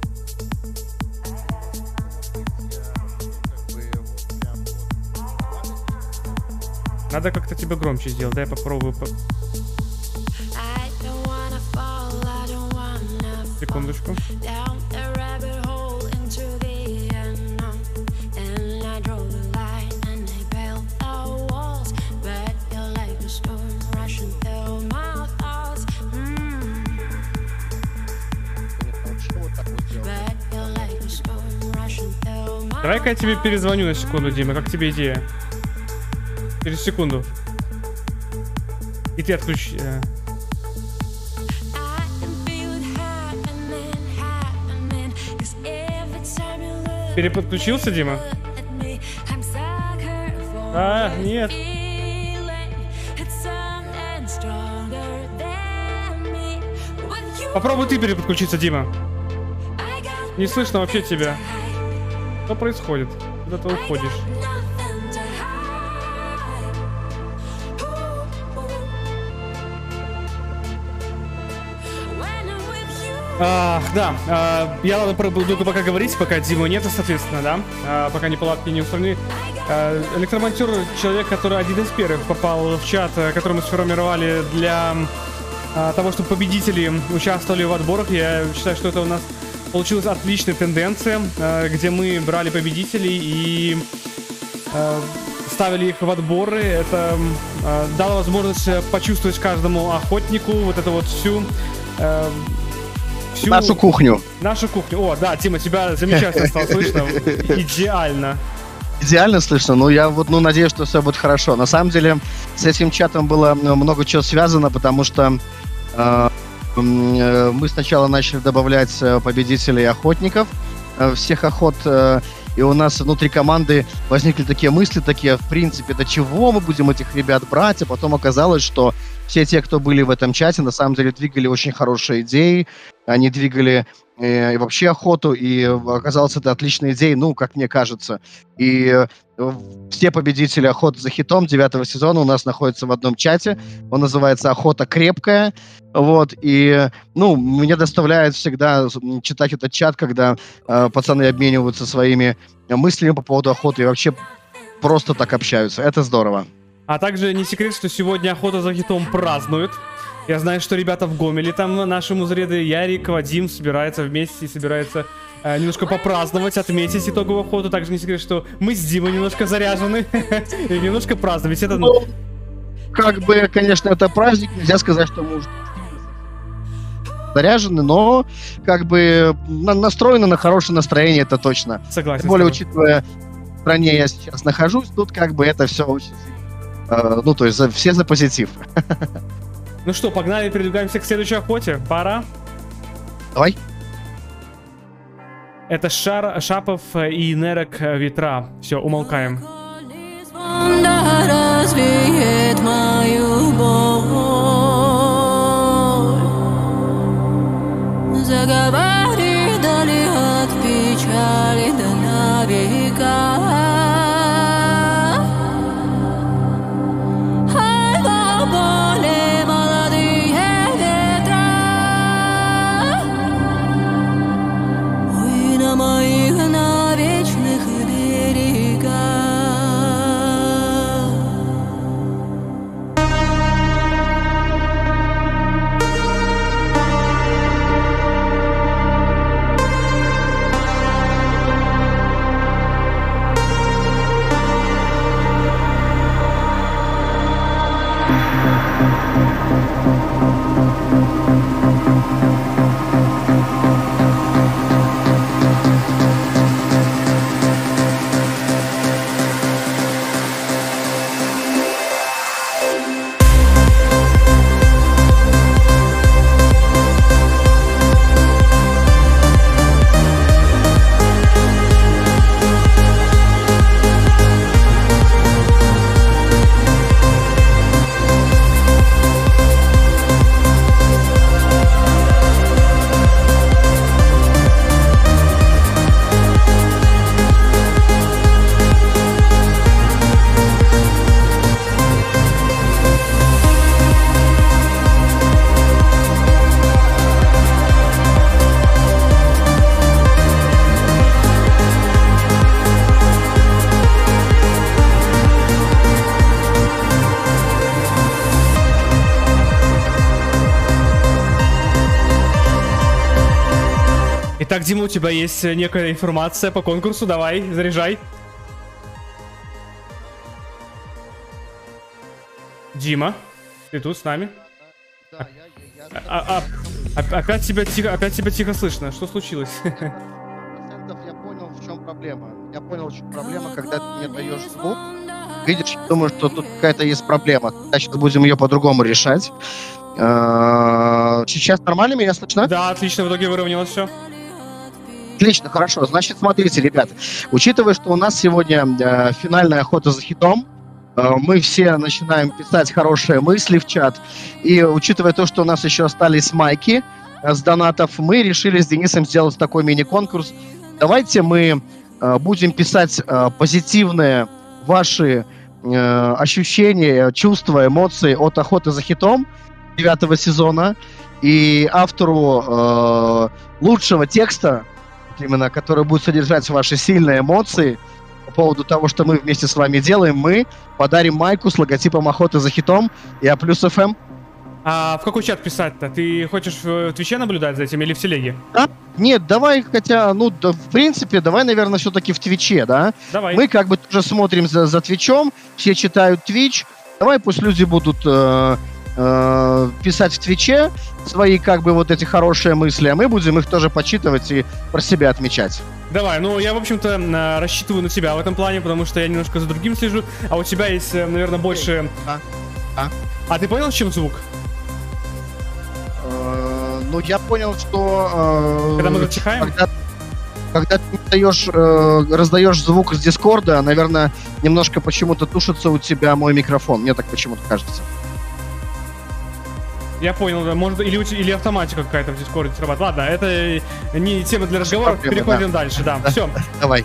Надо как-то тебя громче сделать. Дай я попробую. Секундочку. Mm. Давай-ка я тебе перезвоню на секунду, Дима. Как тебе идея? Через секунду. И ты отключи. Переподключился, Дима? А, нет. Попробуй ты переподключиться, Дима. Не слышно вообще тебя. Что происходит? Куда ты уходишь? А, да, а, я ладно буду пока говорить, пока Димы нет, соответственно, да, а, пока неполадки не устранены. А, электромонтер человек, который один из первых попал в чат, а, который мы сформировали для а, того, чтобы победители участвовали в отборах. Я считаю, что это у нас получилась отличная тенденция, а, где мы брали победителей и а, ставили их в отборы. Это а, дало возможность э, почувствовать каждому охотнику вот эту вот всю э, всю Нашу кухню. нашу кухню. О, да, Тима, тебя замечательно стало слышно. [laughs] Идеально. Идеально слышно, но я вот, ну, надеюсь, что все будет хорошо. На самом деле, с этим чатом было ну, много чего связано, потому что э, э, мы сначала начали добавлять э, победителей охотников, э, всех охот, э, и у нас внутри команды возникли такие мысли, такие, в принципе, до чего мы будем этих ребят брать, а потом оказалось, что все те, кто были в этом чате, на самом деле двигали очень хорошие идеи, они двигали э, и вообще охоту, и оказалось, это отличная идея, ну, как мне кажется. И э, все победители охоты за хитом девятого сезона у нас находятся в одном чате, он называется «Охота крепкая», вот, и, ну, мне доставляет всегда читать этот чат, когда э, пацаны обмениваются своими мыслями по поводу охоты и вообще просто так общаются. Это здорово. А также не секрет, что сегодня охота за хитом празднует. Я знаю, что ребята в Гомеле там наши музреды Ярик, Вадим собираются вместе и собираются э, немножко попраздновать, отметить итоговую охоту. Также не секрет, что мы с Димой немножко заряжены [laughs] и немножко праздновать. Это Ну, как бы, конечно, это праздник, нельзя сказать, что мы уже заряжены, но как бы на- настроены на хорошее настроение, это точно. согласен. Тем более, учитывая, стране я сейчас нахожусь, тут как бы это все очень... э, ну, то есть за- все за позитив. Ну что, погнали, передвигаемся к следующей охоте. Пора. Давай. Это Шар, Шапов и Нерек Ветра. Все, умолкаем. Да развеет мою боль Заговори дали от печали до на Итак, Дима, у тебя есть э, некая информация по конкурсу. Давай, заряжай. Дима, ты тут с нами? Да, я, я, я А- а- оп- опять тебя тихо, опять тебя тихо слышно. Что случилось? я понял, в чем проблема. Я понял, в чем проблема, когда ты мне даешь звук. Видишь, я думаю, что тут какая-то есть проблема. Сейчас будем ее по-другому решать. Э, Сейчас нормально меня слышно? Да, отлично, в итоге выровнялось все. Отлично, хорошо. Значит, смотрите, ребят, учитывая, что у нас сегодня э, финальная охота за хитом, э, мы все начинаем писать хорошие мысли в чат, и учитывая то, что у нас еще остались майки э, с донатов, мы решили с Денисом сделать такой мини-конкурс. Давайте мы э, будем писать э, позитивные ваши э, ощущения, чувства, эмоции от охоты за хитом девятого сезона, и автору э, лучшего текста именно, который будет содержать ваши сильные эмоции по поводу того, что мы вместе с вами делаем, мы подарим майку с логотипом охоты за хитом и Aplus FM. А в какой чат писать-то? Ты хочешь в Твиче наблюдать за этим или в Телеге? Нет, давай, хотя, ну, да, в принципе, давай, наверное, все-таки в Твиче, да? Давай. Мы как бы тоже смотрим за, за Твичом, все читают Твич. Давай пусть люди будут э, э, писать в Твиче свои как бы вот эти хорошие мысли, а мы будем их тоже почитывать и про себя отмечать. Давай, ну я, в общем-то, на- рассчитываю на тебя в этом плане, потому что я немножко за другим слежу, а у тебя есть, э, наверное, больше... Да. Да. А ты понял, чем звук? Э, ну, я понял, что... э, Когда мы затихаем? Когда, когда ты э, раздаешь звук с Дискорда, наверное, немножко почему-то тушится у тебя мой микрофон. Мне так почему-то кажется. Я понял, да, может, или, или автоматика какая-то в Дискорде срабатывает. Ладно, это не тема для разговора, проблема, переходим да. дальше, да. Да. Все. Давай.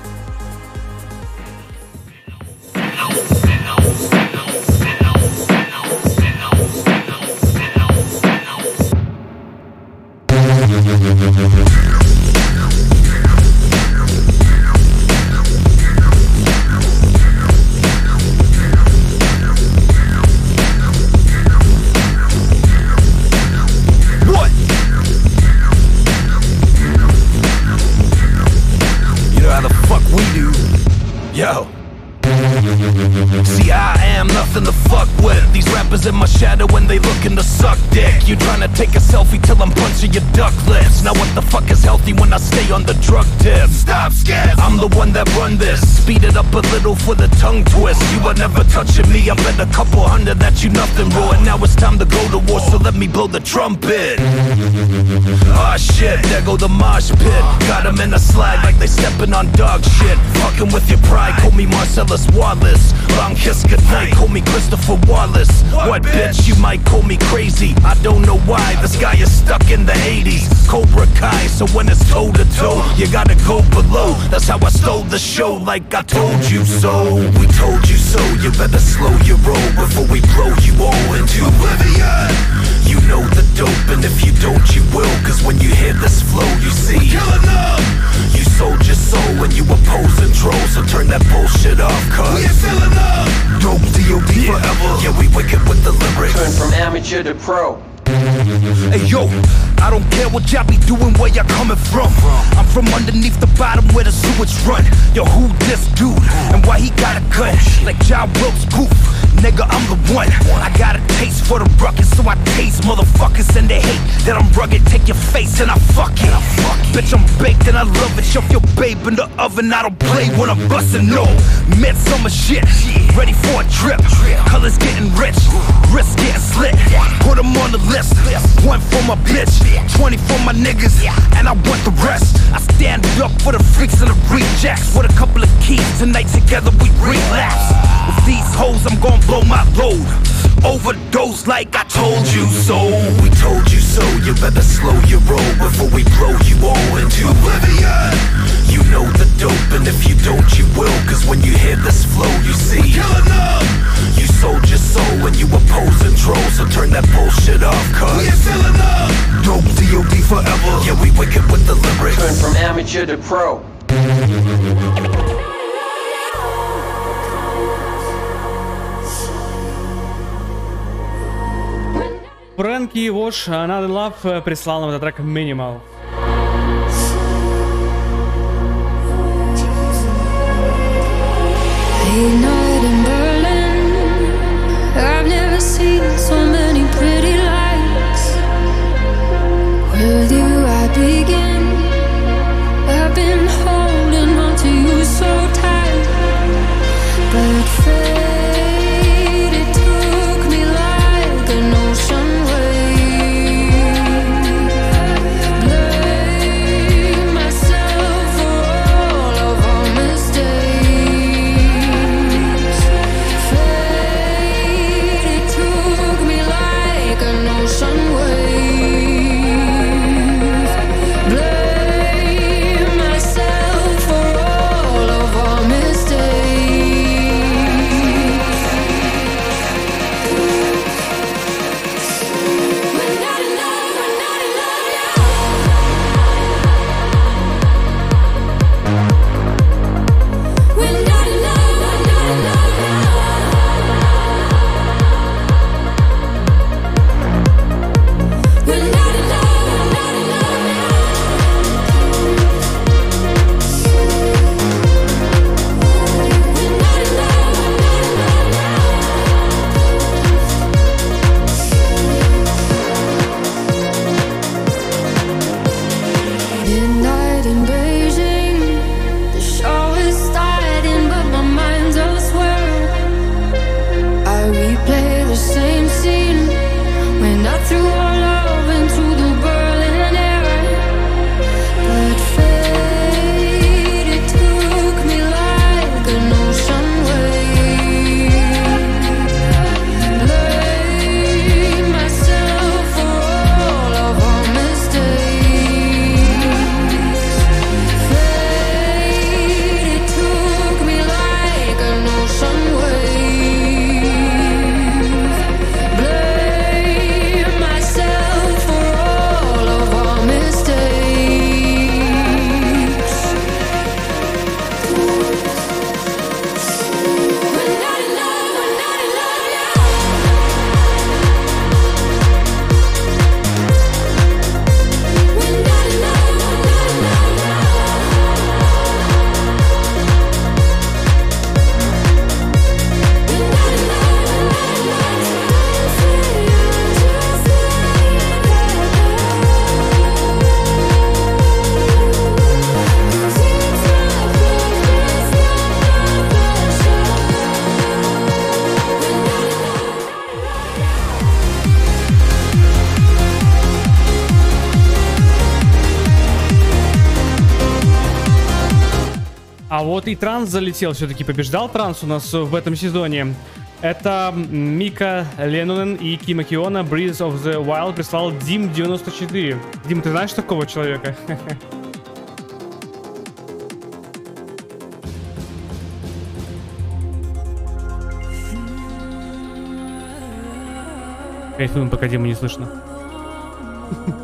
I stay on the drug tip? Stop, scared. I'm the one that run this. Speed it up a little for the tongue twist. You are never touching me. I bet a couple hundred that you nothing raw. And now it's time to go to war, so let me blow the trumpet. Ah shit, there go the mosh pit. Got 'em in a slag like they stepping on dog shit. Fucking with your pride, call me Marcellus Wallace. Long kiss goodnight, call me Christopher Wallace. What bitch, you might call me crazy. I don't know why, this guy is stuck in the 80s. Cobra Kai, so when it's toe to toe, you gotta go below. That's how I stole the show, like I told you so. We told you so, you better slow your roll before we blow you all into oblivion. You know the dope, and if you don't, you will. Cause when you hear this flow, you see. Killing up! You sold your soul when you opposing trolls, so turn that bullshit off, cuz. We filling up! Dope DOD forever. Yeah, we wicked with the lyrics. Turn from amateur to pro. Hey yo, I don't care what y'all be doing, where y'all coming from. I'm from underneath the bottom where the sewage run. Yo, who this dude? And why he got a gun? Like John Wilkes Booth. Nigga, I'm the one. I got a taste for the ruckus, so I taste motherfuckers and they hate that I'm rugged. Take your face and I fuck it. Bitch, I'm baked and I love it. Shove your babe in the oven. I don't play when I'm busting no. Midsummer shit. Ready for a trip. Colors getting rich. Wrists getting slit. Put them on the list. One for my bitch. 20 for my niggas. And I want the rest. I stand up for the freaks and the rejects. With a couple of keys tonight together we relapse. With these hoes, I'm gonna blow my load. Overdose like I told you so. We told you so. You better slow your roll before we blow you all into oblivion. You know the dope, and if you don't, you will. Cause when you hear this flow, you see. Killing up! You sold your soul when you opposing trolls, so turn that bullshit off, cuz. We filling up! Dope DOD forever. Yeah, we wicked with the lyrics. Turn from amateur to pro. Фрэнки Вош, Another Love прислал нам этот трек Minimal. Late night Транс залетел, все-таки побеждал Транс у нас в этом сезоне. Это Мика Ленонен и Кима Киона, Breeze of the Wild прислал Дим94. Дим, ты знаешь такого человека? [laughs] Кайфуем, пока Диму не слышно. [laughs]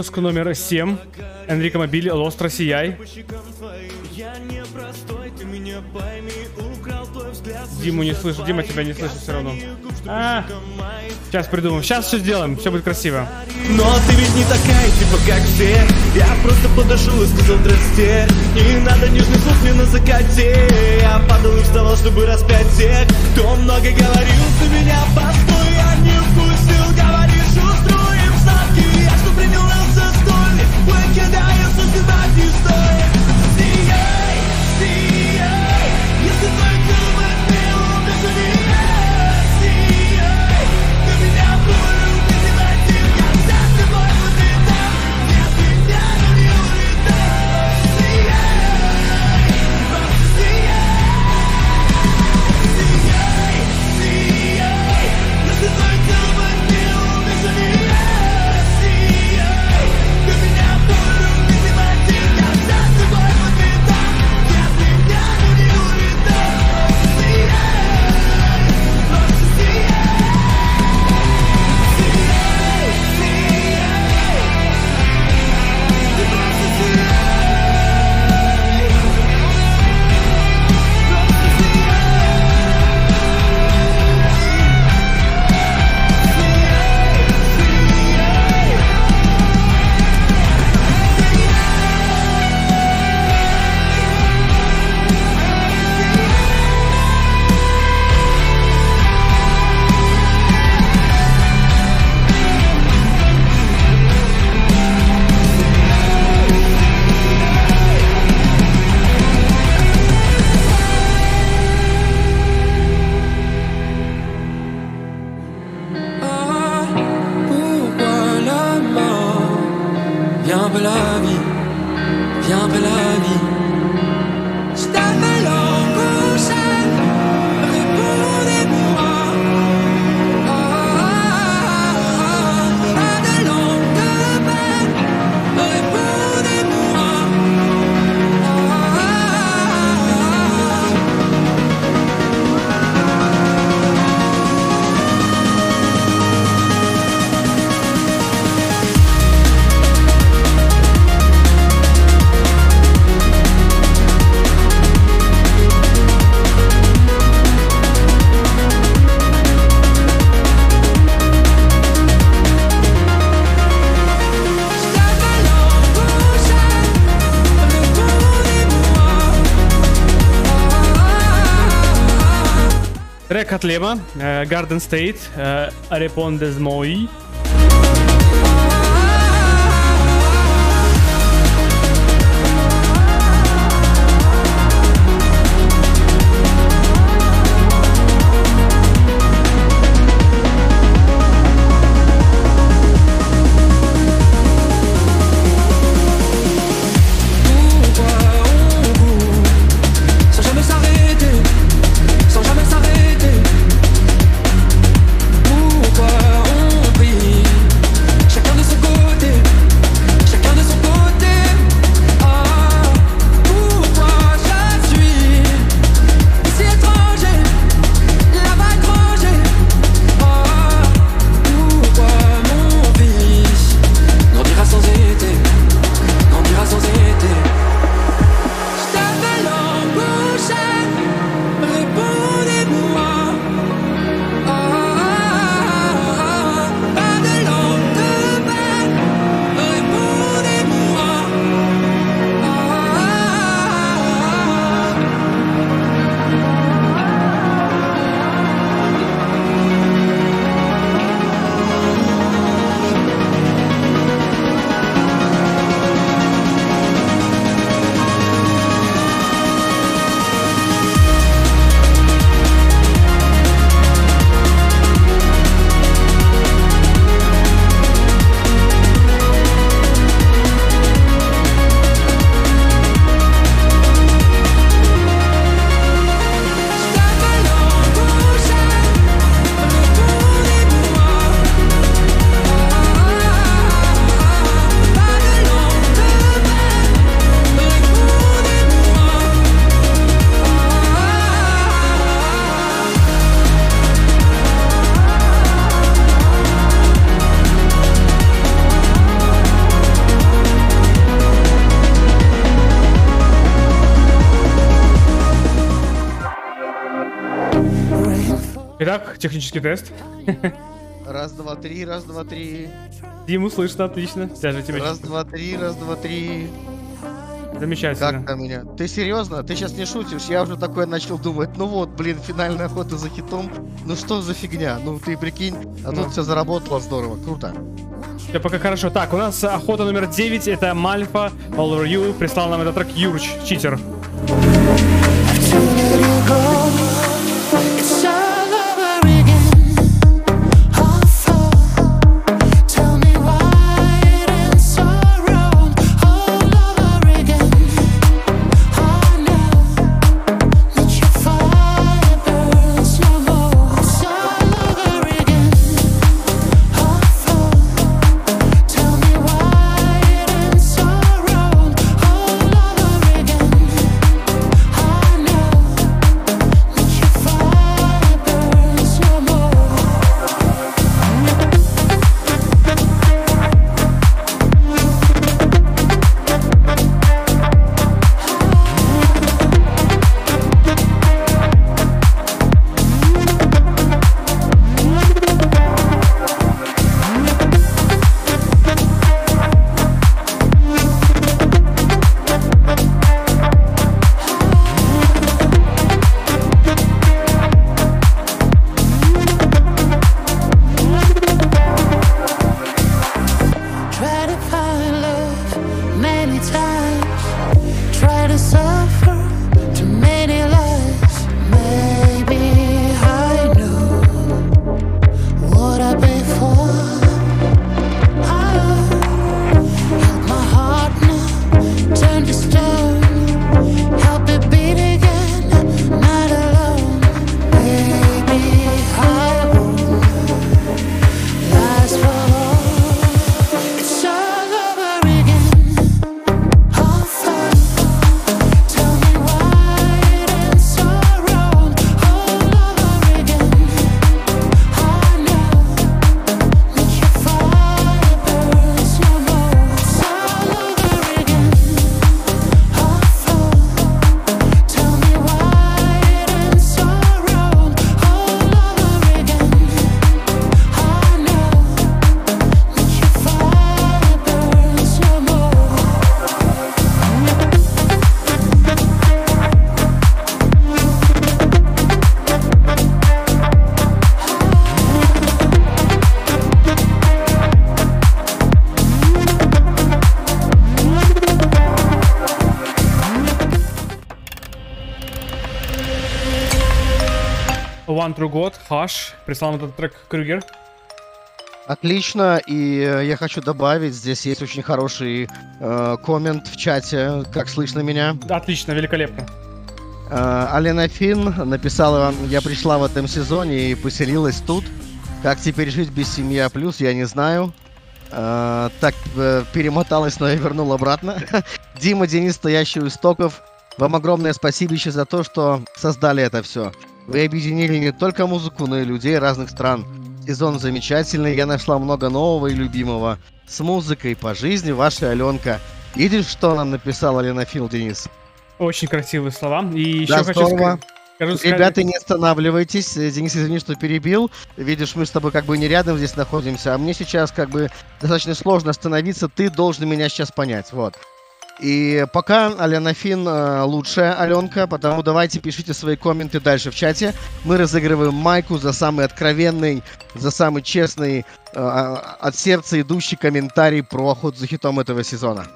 Выпуск номер 7. Энрико Мобили, твой взгляд Диму не слышу, Дима тебя не слышит все равно. А, сейчас придумаем, сейчас все сделаем, все будет красиво. Но ты ведь не такая, типа как все Я просто подошел и сказал здрасте Не надо нежных слов мне на закате Я падал и вставал, чтобы распять тех Кто много говорил, ты меня постой Трек от Лема, э, Garden State, э, Respondes технический тест. Раз, два, три, раз, два, три. Диму слышно отлично. Даже тебя Раз, два, три, раз, два, три. замечательно. Как там меня? Ты серьезно? Ты сейчас не шутишь? Я уже такое начал думать. Ну вот, блин, финальная охота за хитом. Ну что за фигня? Ну ты прикинь, а Ну. тут все заработало здорово. Круто. Все пока хорошо. Так, у нас охота номер 9. Это Мальфа, All Over You. Прислал нам этот трек Юрч, читер. True God, Hush. Прислал этот трек Крюгер. Отлично, и э, я хочу добавить, здесь есть очень хороший э, коммент в чате, как слышно меня. Отлично, великолепно. Э, Алена Фин написала вам, я пришла в этом сезоне и поселилась тут. Как теперь жить без семьи А+, я не знаю. Э, так э, перемоталась, но я вернул обратно. [laughs] Дима, Денис, стоящий у истоков. Вам огромное спасибо еще за то, что создали это все. Вы объединили не только музыку, но и людей разных стран. Сезон замечательный, я нашла много нового и любимого. С музыкой по жизни ваша Аленка. Видишь, что нам написала Лена Фил, Денис? Очень красивые слова. И еще Да, хочу здорово. сказать... скажу сказать- Ребята, не останавливайтесь. Э, Денис, извини, что перебил. Видишь, мы с тобой как бы не рядом здесь находимся, а мне сейчас как бы достаточно сложно остановиться. Ты должен меня сейчас понять, вот. И пока Алена Фин э, лучшая Аленка, потому давайте пишите свои комменты дальше в чате. Мы разыгрываем майку за самый откровенный, за самый честный, э, а- от сердца идущий комментарий про охоту за хитом этого сезона.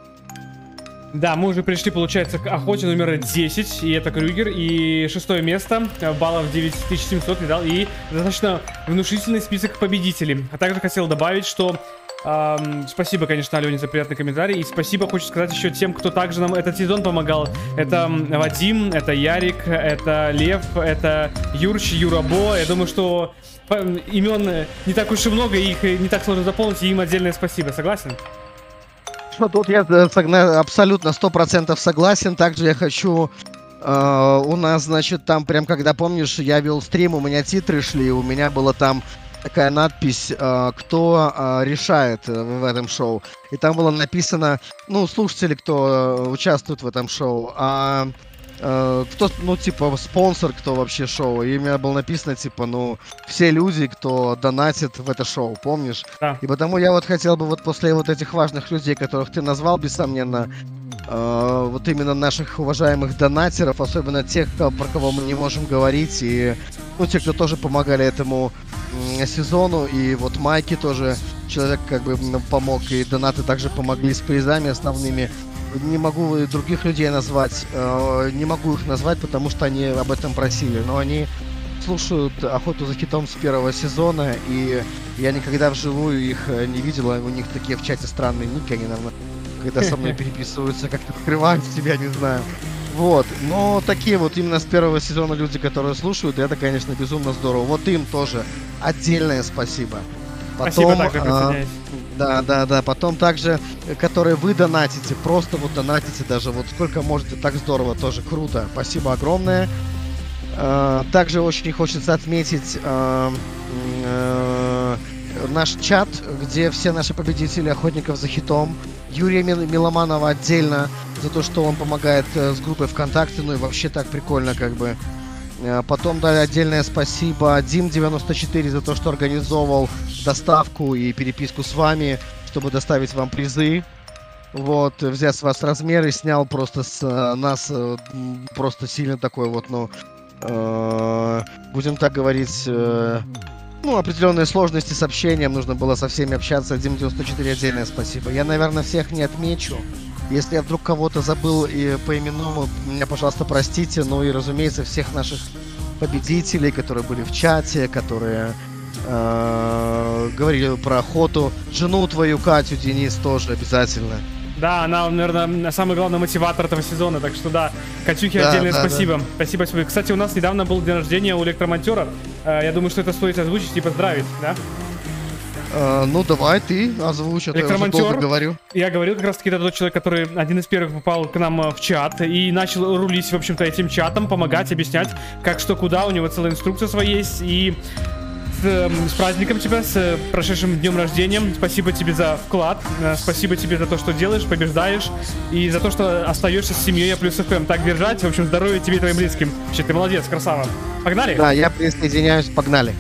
Да, мы уже пришли, получается, к охоте номер 10, и это Крюгер, и шестое место, э, баллов 9700 видал, и достаточно внушительный список победителей. А также хотел добавить, что ам, спасибо, конечно, Алене за приятный комментарий, и спасибо, хочу сказать, еще тем, кто также нам этот сезон помогал. Это Вадим, это Ярик, это Лев, это Юрч, Юрабо. Я думаю, что имен э, не так уж и много, их э, не так сложно заполнить, и им отдельное спасибо. Согласен? Ну, тут я э, абсолютно сто процентов согласен. Также я хочу... э, у нас, значит, там прям, когда помнишь, я вел стрим, у меня титры шли, у меня была там такая надпись, э, кто э, решает э, в этом шоу. И там было написано, ну, слушатели, кто участвует в этом шоу, а э, кто, ну, типа, спонсор, кто вообще шоу. И у меня было написано, типа, ну, все люди, кто донатит в это шоу, помнишь? Да. И потому я вот хотел бы вот после вот этих важных людей, которых ты назвал, бессомненно, э, вот именно наших уважаемых донатеров, особенно тех, про кого мы не можем говорить, и ну, те, кто тоже помогали этому м, сезону, и вот Майки тоже человек как бы помог, и донаты также помогли с призами основными. Не могу других людей назвать, э, не могу их назвать, потому что они об этом просили, но они слушают охоту за хитом с первого сезона, и я никогда вживую их э, не видела. У них такие в чате странные ники, они, наверное, когда со мной [laughs] переписываются, как-то скрывают себя, не знаю. Вот, но такие вот именно с первого сезона люди, которые слушают, это, конечно, безумно здорово. Вот им тоже отдельное спасибо. Спасибо, также а. Да, да, да. Потом также, которые вы донатите, просто вот донатите даже вот сколько можете, так здорово, тоже круто. Спасибо огромное. Э, Также очень хочется отметить м, э, наш чат, где все наши победители охотников за хитом. Юрия Мил- Миломанова отдельно за то, что он помогает э, с группой ВКонтакте, ну и вообще так прикольно как бы. Э, Потом дали отдельное спасибо Дим94 за то, что организовал доставку и переписку с вами, чтобы доставить вам призы. Вот, взять с вас размеры, снял просто с э, нас э, просто сильно такой вот, ну, э, будем так говорить, э, ну, определенные сложности с общением, нужно было со всеми общаться. Дим 94 отдельное спасибо. Я, наверное, всех не отмечу. Если я вдруг кого-то забыл и по имену, меня, пожалуйста, простите. Ну и, разумеется, всех наших победителей, которые были в чате, которые э, говорили про охоту. Жену твою, Катю, Денис, тоже обязательно. Да, она, наверное, самый главный мотиватор этого сезона, так что да, Катюхе Да, отдельное да, спасибо. Спасибо, спасибо. Кстати, у нас недавно был день рождения у электромонтера. Э, Я думаю, что это стоит озвучить и поздравить, да? Э, ну, давай ты озвучь, а то я уже долго Электромонтер. говорю. Я говорил, как раз таки это тот человек, который один из первых попал к нам э, в чат и начал рулить, в общем-то, этим чатом, помогать, объяснять, как что куда. У него целая инструкция своя есть. И эм, с праздником тебя, с э, прошедшим днем рождения. Спасибо тебе за вклад. э, Спасибо тебе за то, что делаешь, побеждаешь. И за то, что остаешься с семьей А плюс ФМ. Так держать. В общем, здоровья тебе и твоим близким. Вообще, ты молодец, красава. Погнали? Да, я присоединяюсь, погнали.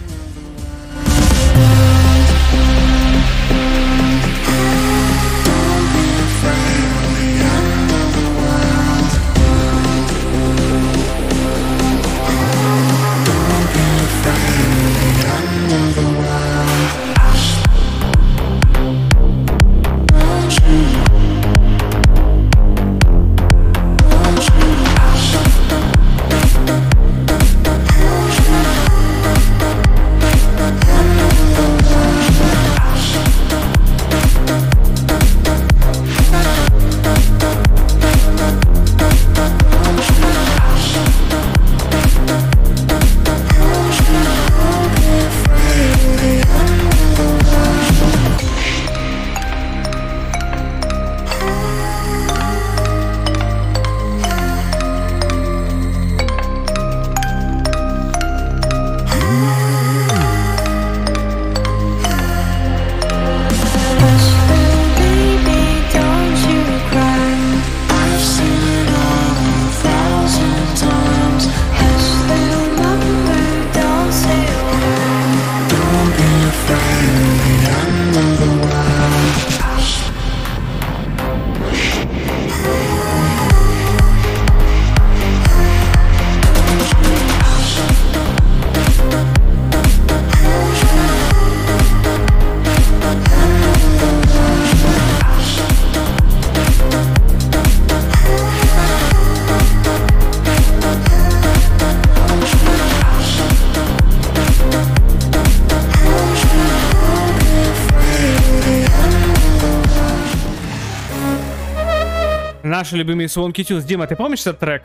Наши любимые Свонки Тюнс. Дима, ты помнишь этот трек?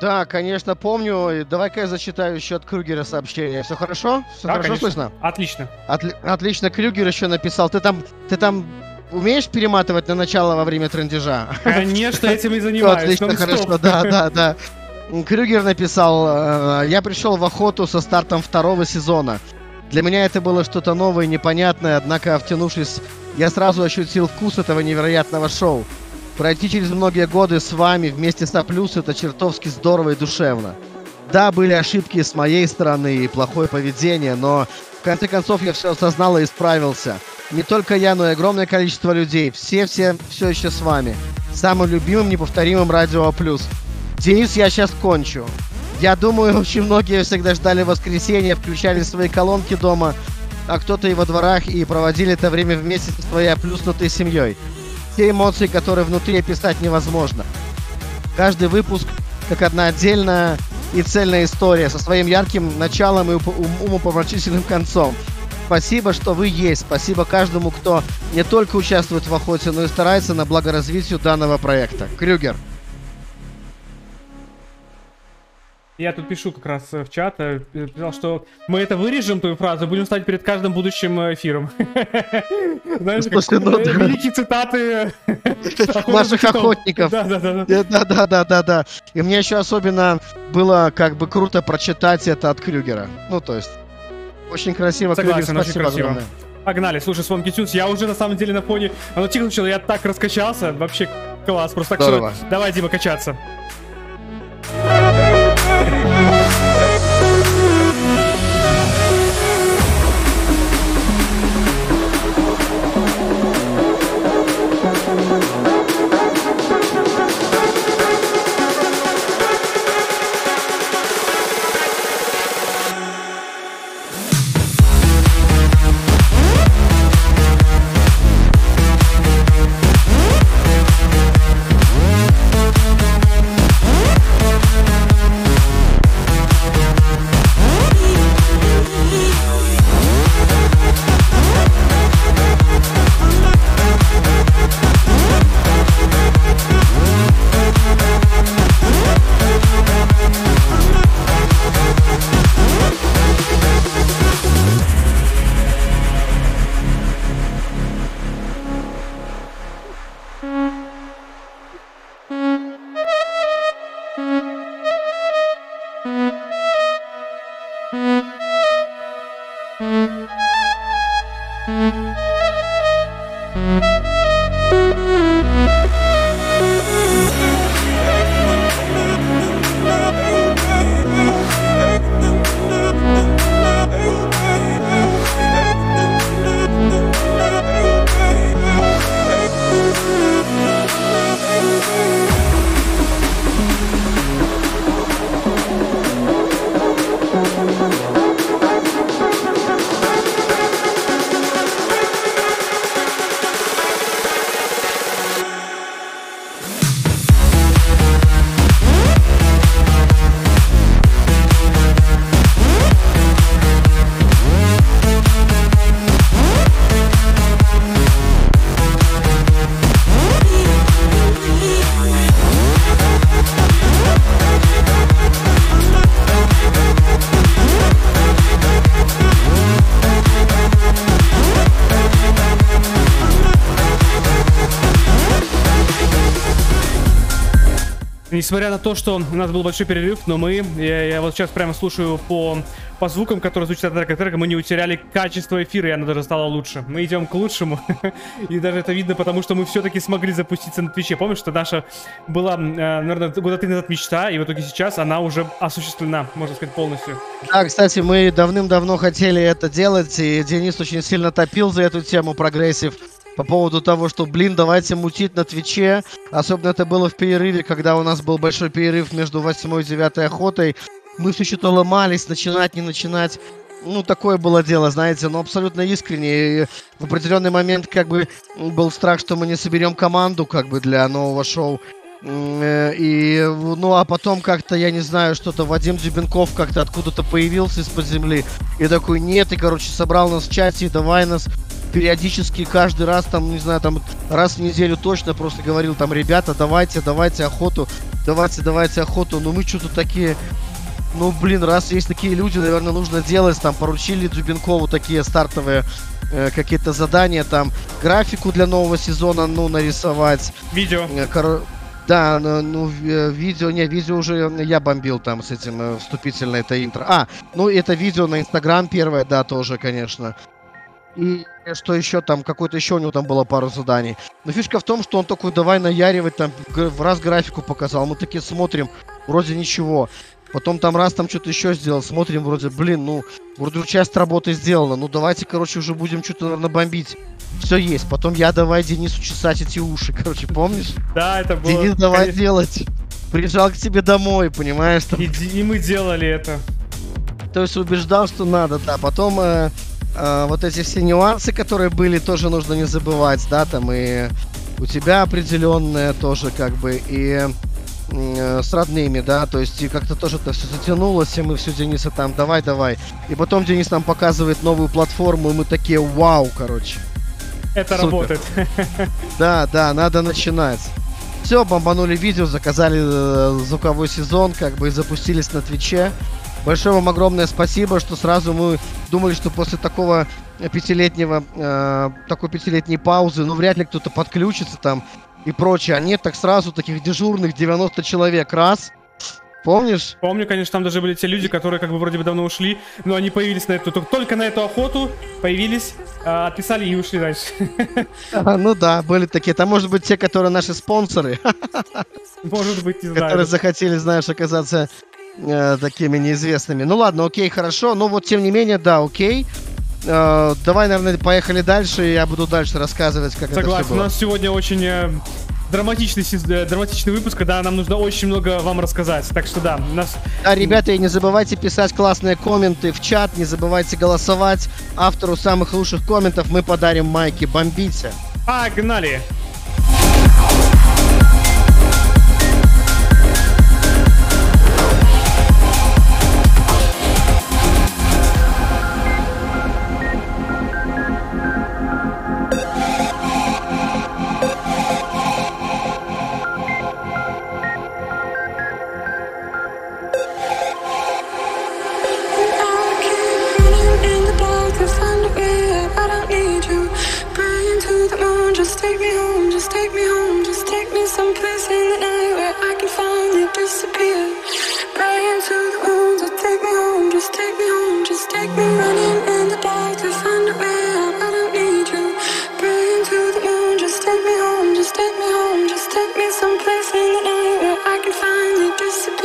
Да, конечно, помню. Давай-ка я зачитаю еще от Крюгера сообщение. Все хорошо? Все Да, хорошо конечно. слышно? Отлично. Отли- отлично, Крюгер еще написал. Ты там, ты там умеешь перематывать на начало во время трендежа? Конечно, этим и [laughs] занимаюсь. Отлично, хорошо, да, да, да. Крюгер написал, э, я пришел в охоту со стартом второго сезона. Для меня это было что-то новое и непонятное, однако, втянувшись, я сразу ощутил вкус этого невероятного шоу. Пройти через многие годы с вами вместе с А+, это чертовски здорово и душевно. Да, были ошибки с моей стороны и плохое поведение, но в конце концов я все осознал и исправился. Не только я, но и огромное количество людей. Все-все все еще с вами. Самым любимым, неповторимым Радио А+. Денис, я сейчас кончу. Я думаю, [laughs] очень многие всегда ждали воскресенья, включали свои колонки дома, а кто-то и во дворах, и проводили это время вместе со своей оплюснутой семьей. Те эмоции, которые внутри описать невозможно. Каждый выпуск как одна отдельная и цельная история со своим ярким началом и умопомрачительным концом. Спасибо, что вы есть. Спасибо каждому, кто не только участвует в охоте, но и старается на благо развитию данного проекта. Крюгер. Я тут пишу как раз э, в чат, э, писал, что мы это вырежем, твою фразу, будем ставить перед каждым будущим э, эфиром. [laughs] Знаешь, ну великие цитаты китом. [laughs] охотников. Да, да, да. да. Э, Да, да, да, да, да. И мне еще особенно было как бы круто прочитать это от Крюгера. Ну, то есть, очень красиво, Крюгер, спасибо огромное. Погнали, слушай, Свонки Тюнс, я уже на самом деле на фоне, оно тихо начало, я так раскачался, вообще класс, просто так Здорово. что, давай, Дима, качаться. Несмотря на то, что у нас был большой перерыв, но мы, я, я вот сейчас прямо слушаю по, по звукам, которые звучат от трека к мы не утеряли качество эфира, и оно даже стало лучше. Мы идем к лучшему, [laughs] и даже это видно, потому что мы все-таки смогли запуститься на Твиче. Помнишь, что наша была, э, наверное, года три назад мечта, и в итоге сейчас она уже осуществлена, можно сказать, полностью. Да, кстати, мы давным-давно хотели это делать, и Денис очень сильно топил за эту тему прогрессив по поводу того, что, блин, давайте мутить на Твиче. Особенно это было в перерыве, когда у нас был большой перерыв между 8 и 9 охотой. Мы все что-то ломались, начинать, не начинать. Ну, такое было дело, знаете, но абсолютно искренне. И в определенный момент как бы был страх, что мы не соберем команду как бы для нового шоу. Э, И, ну, а потом как-то, я не знаю, что-то Вадим Дюбенков как-то откуда-то появился из-под земли. И такой, нет, и, короче, собрал нас в чате, и давай нас периодически каждый раз, там, не знаю, там раз в неделю точно просто говорил, там, ребята, давайте, давайте охоту, давайте, давайте охоту. Ну мы что-то такие, ну, блин, раз есть такие люди, наверное, нужно делать. Там поручили Джубенкову такие стартовые э, какие-то задания, там графику для нового сезона, ну, нарисовать. Видео. Э, коро- Да, ну, ну, э, видео, не, видео уже я бомбил там с этим э, вступительное это интро. А, ну это видео на Инстаграм первое, да, тоже, конечно. И что еще там, какой-то еще у него там было пару заданий. Но фишка в том, что он такой, давай наяривать, там, в раз графику показал. Мы такие смотрим, вроде ничего. Потом там раз там что-то еще сделал, смотрим, вроде, блин, ну, вроде часть работы сделана. Ну, давайте, короче, уже будем что-то, наверное, бомбить. Все есть. Потом я давай Денису чесать эти уши, [laughs] короче, помнишь? Да, это было... Денис, давай конечно. делать. Приезжал к тебе домой, понимаешь? Там. И, и мы делали это. То есть убеждал, что надо, да. Потом э, э, вот эти все нюансы, которые были, тоже нужно не забывать, да, там и у тебя определенные тоже как бы и э, с родными, да, то есть и как-то тоже это все затянулось, и мы все Дениса там, давай, давай. И потом Денис нам показывает новую платформу, и мы такие, вау, короче. Это Супер. работает. [laughs] Да, да, надо начинать. Все, бомбанули видео, заказали э, звуковой сезон, как бы и запустились на Твиче. Большое вам огромное спасибо, что сразу мы думали, что после такого пятилетнего, э, такой пятилетней паузы, ну вряд ли кто-то подключится там и прочее. А нет, так сразу таких дежурных 90 человек, раз. Помнишь? Помню, конечно, там даже были те люди, которые как бы вроде бы давно ушли, но они появились на эту, только на эту охоту, появились, а, отписали и ушли дальше. А, ну да, были такие. Там может быть те, которые наши спонсоры. Может быть, не которые знаю. захотели, знаешь, оказаться э, такими неизвестными. Ну ладно, окей, хорошо. Но вот тем не менее, да, окей. Э, давай, наверное, поехали дальше, и я буду дальше рассказывать, как это Согласен, у нас сегодня очень э, драматичный, э, драматичный выпуск, когда нам нужно очень много вам рассказать. Так что да, нас Да, ребята, и не забывайте писать классные комменты в чат, не забывайте голосовать. Автору самых лучших комментов мы подарим майки. Бомбите. погнали! disappear into the just take me home Just take me home, just take me running in the dark To find a way out, I don't need you. The just take me home Just take me home, just take me someplace in the night Where I can finally disappear.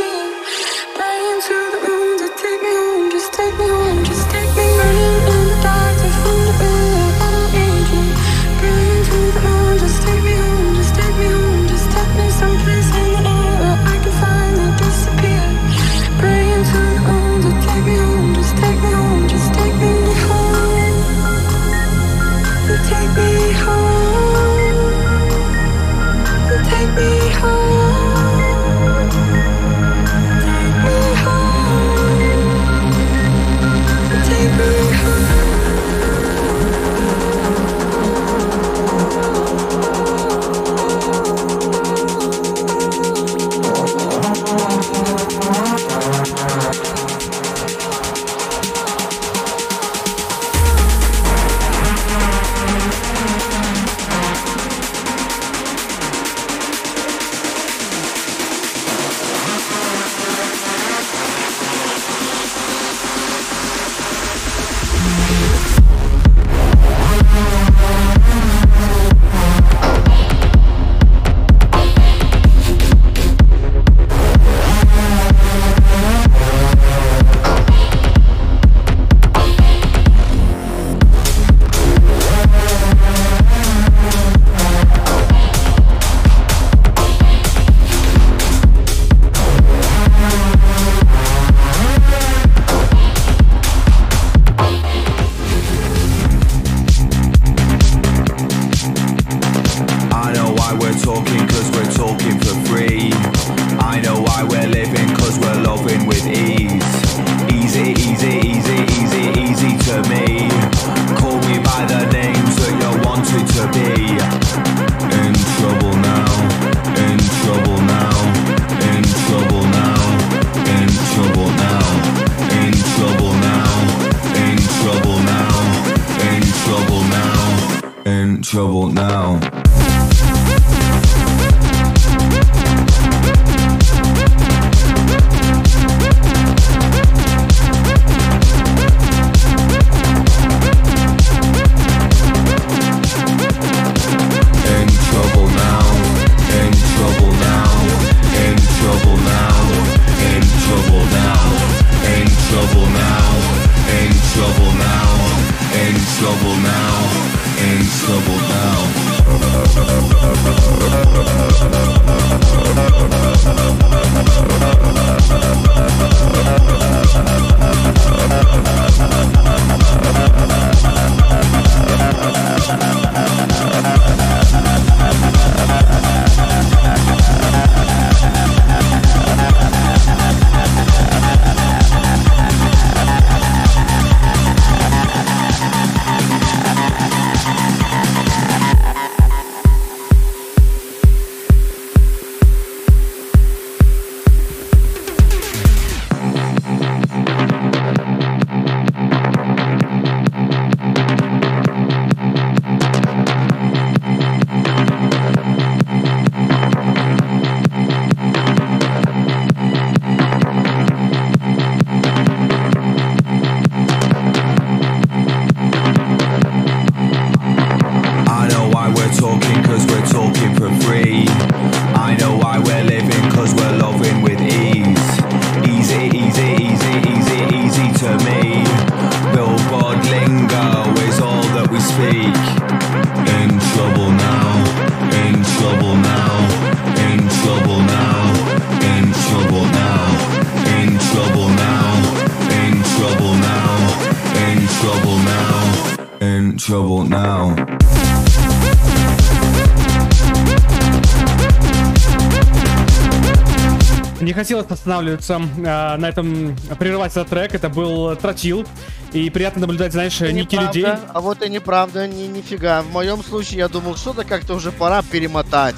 Хотелось останавливаться э, на этом, прерывать этот трек. Это был Тротил. И приятно наблюдать, знаешь, ники Неправда. людей. А вот и неправда, ни, нифига. В моем случае я думал, что-то как-то уже пора перемотать.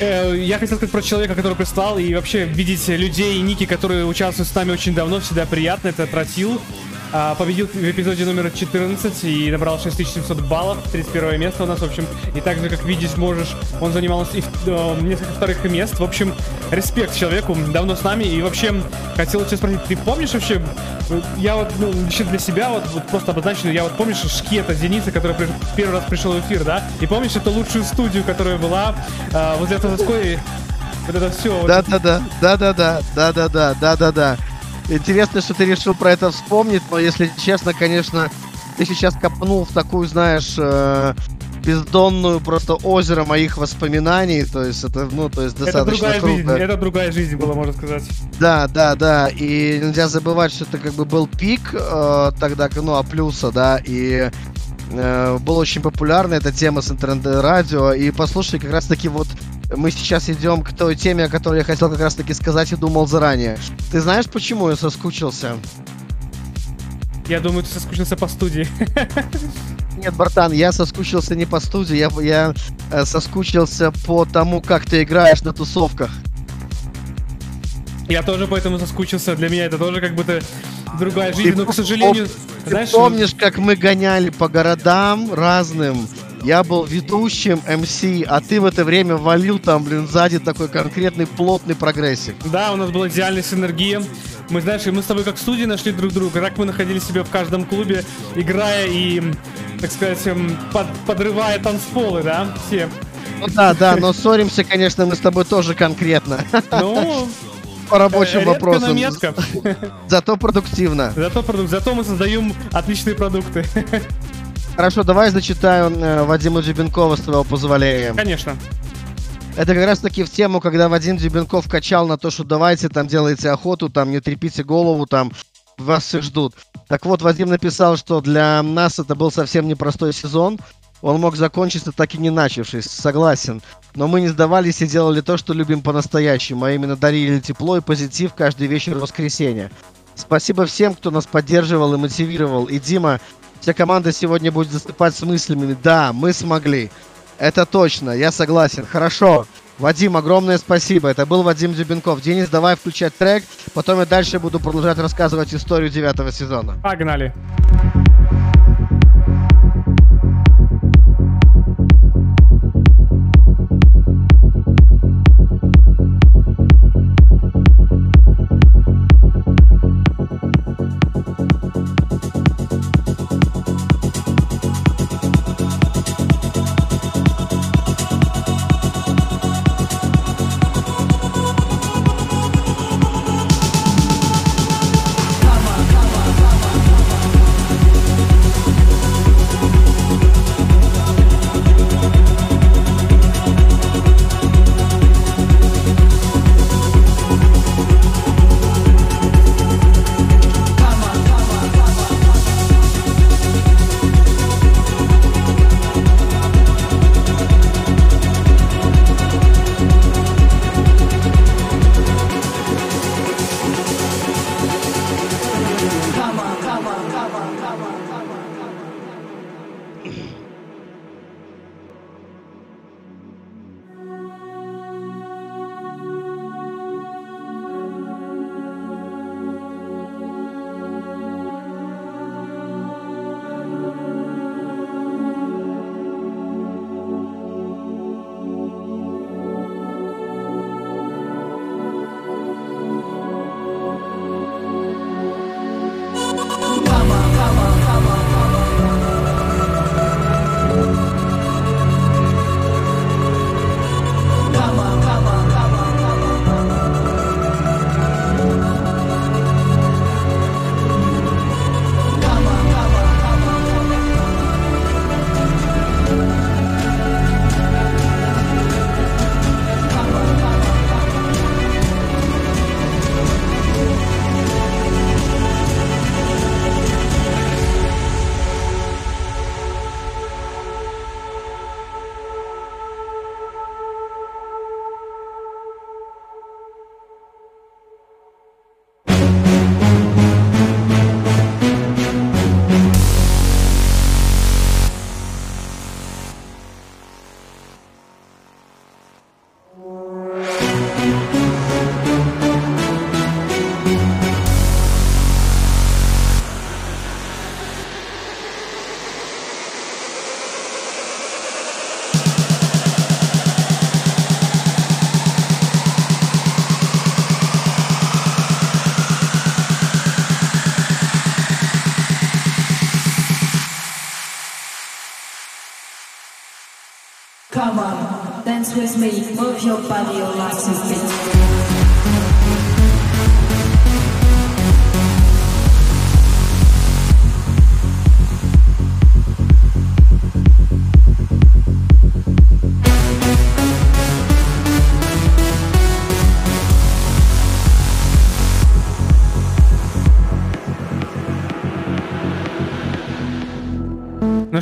Э, Я хотел сказать про человека, который прислал, и вообще видеть людей и ники, которые участвуют с нами очень давно, всегда приятно. Это Тротил. А, Победил в эпизоде номер 14 и набрал 6700 баллов, 31 место у нас, в общем. И также, как видишь, можешь, он занимался и в- э, несколько вторых мест. В общем, респект человеку, давно с нами. И вообще, хотел тебя спросить, ты помнишь вообще, э, я вот, ну, для себя, вот, вот просто обозначено, я вот помнишь Шкета, Дениса, который при- первый раз пришел в эфир, да? И помнишь эту лучшую студию, которая была э, возле Автозаводской? Вот это все. Да-да-да, да-да-да, да-да-да, да-да-да. Интересно, что ты решил про это вспомнить, но если честно, конечно, ты сейчас копнул в такую, знаешь, э, бездонную просто озеро моих воспоминаний, то есть это, ну, то есть Это достаточно другая круто. жизнь, это другая жизнь была, можно сказать. Да, да, да. И нельзя забывать, что это как бы был пик э, тогда, ну, а плюса, да, и э, была очень популярна эта тема с интернет-радио. И послушай, как раз-таки вот мы сейчас идем к той теме, о которой я хотел как раз-таки сказать и думал заранее. Ты знаешь, почему я соскучился? Я думаю, ты соскучился по студии. [laughs] Нет, братан, я соскучился не по студии, я, я э, соскучился по тому, как ты играешь на тусовках. Я тоже поэтому соскучился. Для меня это тоже как будто другая Ты жизнь, но, к сожалению, Ты знаешь, помнишь, как мы гоняли по городам разным? Я был ведущим MC, а ты в это время валил там, блин, сзади такой конкретный плотный прогрессив. Да, у нас была идеальная синергия. Мы, знаешь, и мы с тобой как студии нашли друг друга. Так мы находили себя в каждом клубе, играя и, так сказать, эм, под- подрывая танцполы, да, все. Ну да, да, но ссоримся, конечно, мы с тобой тоже конкретно. Ну, По рабочим редко, но вопросам. метко. Зато продуктивно. Зато, продукт, зато мы создаем отличные продукты. Хорошо, давай зачитаю э, Вадима Джебенкова с твоего позволения. Конечно. Это как раз таки в тему, когда Вадим Дебенков качал на то, что давайте там делайте охоту, там не трепите голову, там вас все ждут. Так вот, Вадим написал, что для нас это был совсем непростой сезон. Он мог закончиться так и не начавшись, согласен. Но мы не сдавались и делали то, что любим по-настоящему, а именно дарили тепло и позитив каждый вечер воскресенья. Спасибо всем, кто нас поддерживал и мотивировал. И Дима, вся команда сегодня будет засыпать с мыслями. Да, мы смогли. Это точно, я согласен. Хорошо. Вадим, огромное спасибо. Это был Вадим Дюбенков. Денис, давай включать трек. Потом я дальше буду продолжать рассказывать историю девятого сезона. Погнали.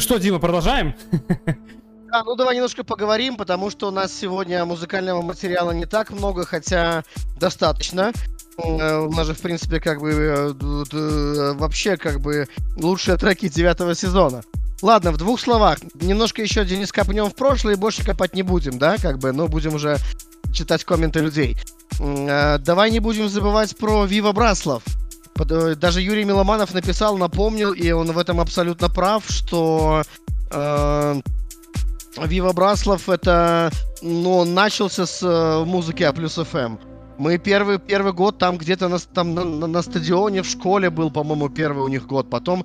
Что, Дима, продолжаем? [laughs] А, ну давай немножко поговорим, потому что у нас сегодня музыкального материала не так много, хотя достаточно. Э, У нас же, в принципе, как бы э, д- вообще как бы лучшие треки девятого сезона. Ладно, в двух словах. Немножко еще, Денис, копнем в прошлое и больше копать не будем, да, как бы, но будем уже читать комменты людей. Э, Давай не будем забывать про Вива Браслов. Э, Даже Юрий Миломанов написал, напомнил, и он в этом абсолютно прав, что э, Вива Браслов это, ну, начался с э, музыки А плюс ФМ. Мы первый, первый год там где-то на, там на- на стадионе в школе был, по-моему, первый у них год. Потом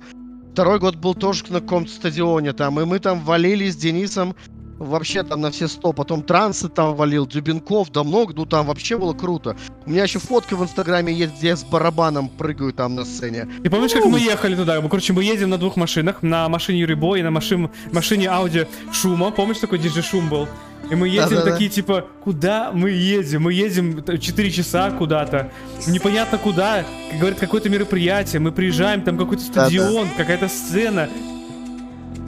второй год был тоже на каком-то стадионе там. И мы там валили с Денисом вообще там на все сто. Потом Трансы там валил, Дюбенков, да много. Ну там вообще было круто. У меня еще фотка в Инстаграме есть, где я с барабаном прыгаю там на сцене. Ты помнишь, как мы ехали туда? Мы, короче, мы едем на двух машинах. На машине Юрий Бой и на машин, машине Audi Шума. Помнишь, такой диджей Шум был? И мы едем Да-да-да. такие, типа, куда мы едем? Мы едем 4 часа куда-то. Непонятно куда. Говорят, какое-то мероприятие. Мы приезжаем, там какой-то стадион, какая-то сцена.